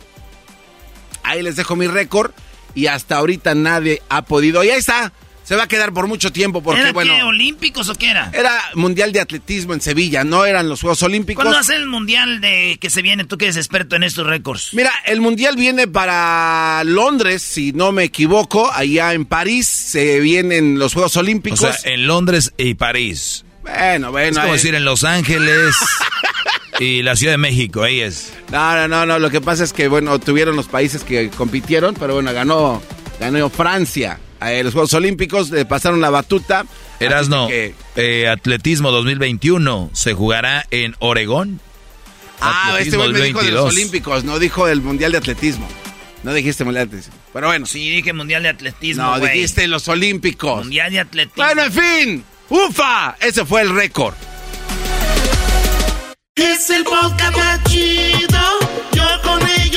Ahí les dejo mi récord y hasta ahorita nadie ha podido. Y ahí está, se va a quedar por mucho tiempo porque, ¿Era bueno, qué, olímpicos o qué era? era Mundial de Atletismo en Sevilla, no eran los Juegos Olímpicos. ¿Cuándo hace el mundial de que se viene? Tú que eres experto en estos récords. Mira, el mundial viene para Londres, si no me equivoco, allá en París se vienen los Juegos O Olímpicos. sea, en Londres y París. Bueno, bueno. Es como ahí- decir en Los Ángeles y la Ciudad de México, ahí es. No, no, no, no, lo que pasa es que, bueno, tuvieron los países que compitieron, pero bueno, ganó, ganó Francia. Eh, los Juegos Olímpicos le pasaron la batuta. Erasno, que- eh, Atletismo 2021 se jugará en Oregón. Ah, este Atletismo güey me dijo de los 2022. Olímpicos, no dijo del Mundial de Atletismo. No dijiste Mundial de Atletismo. Pero bueno. Sí, dije mundial de atletismo, No, dijiste los Olímpicos. Mundial de atletismo. Bueno, en fin. ¡Ufa! Ese fue el récord. Es el podcast más chido. Yo con ello.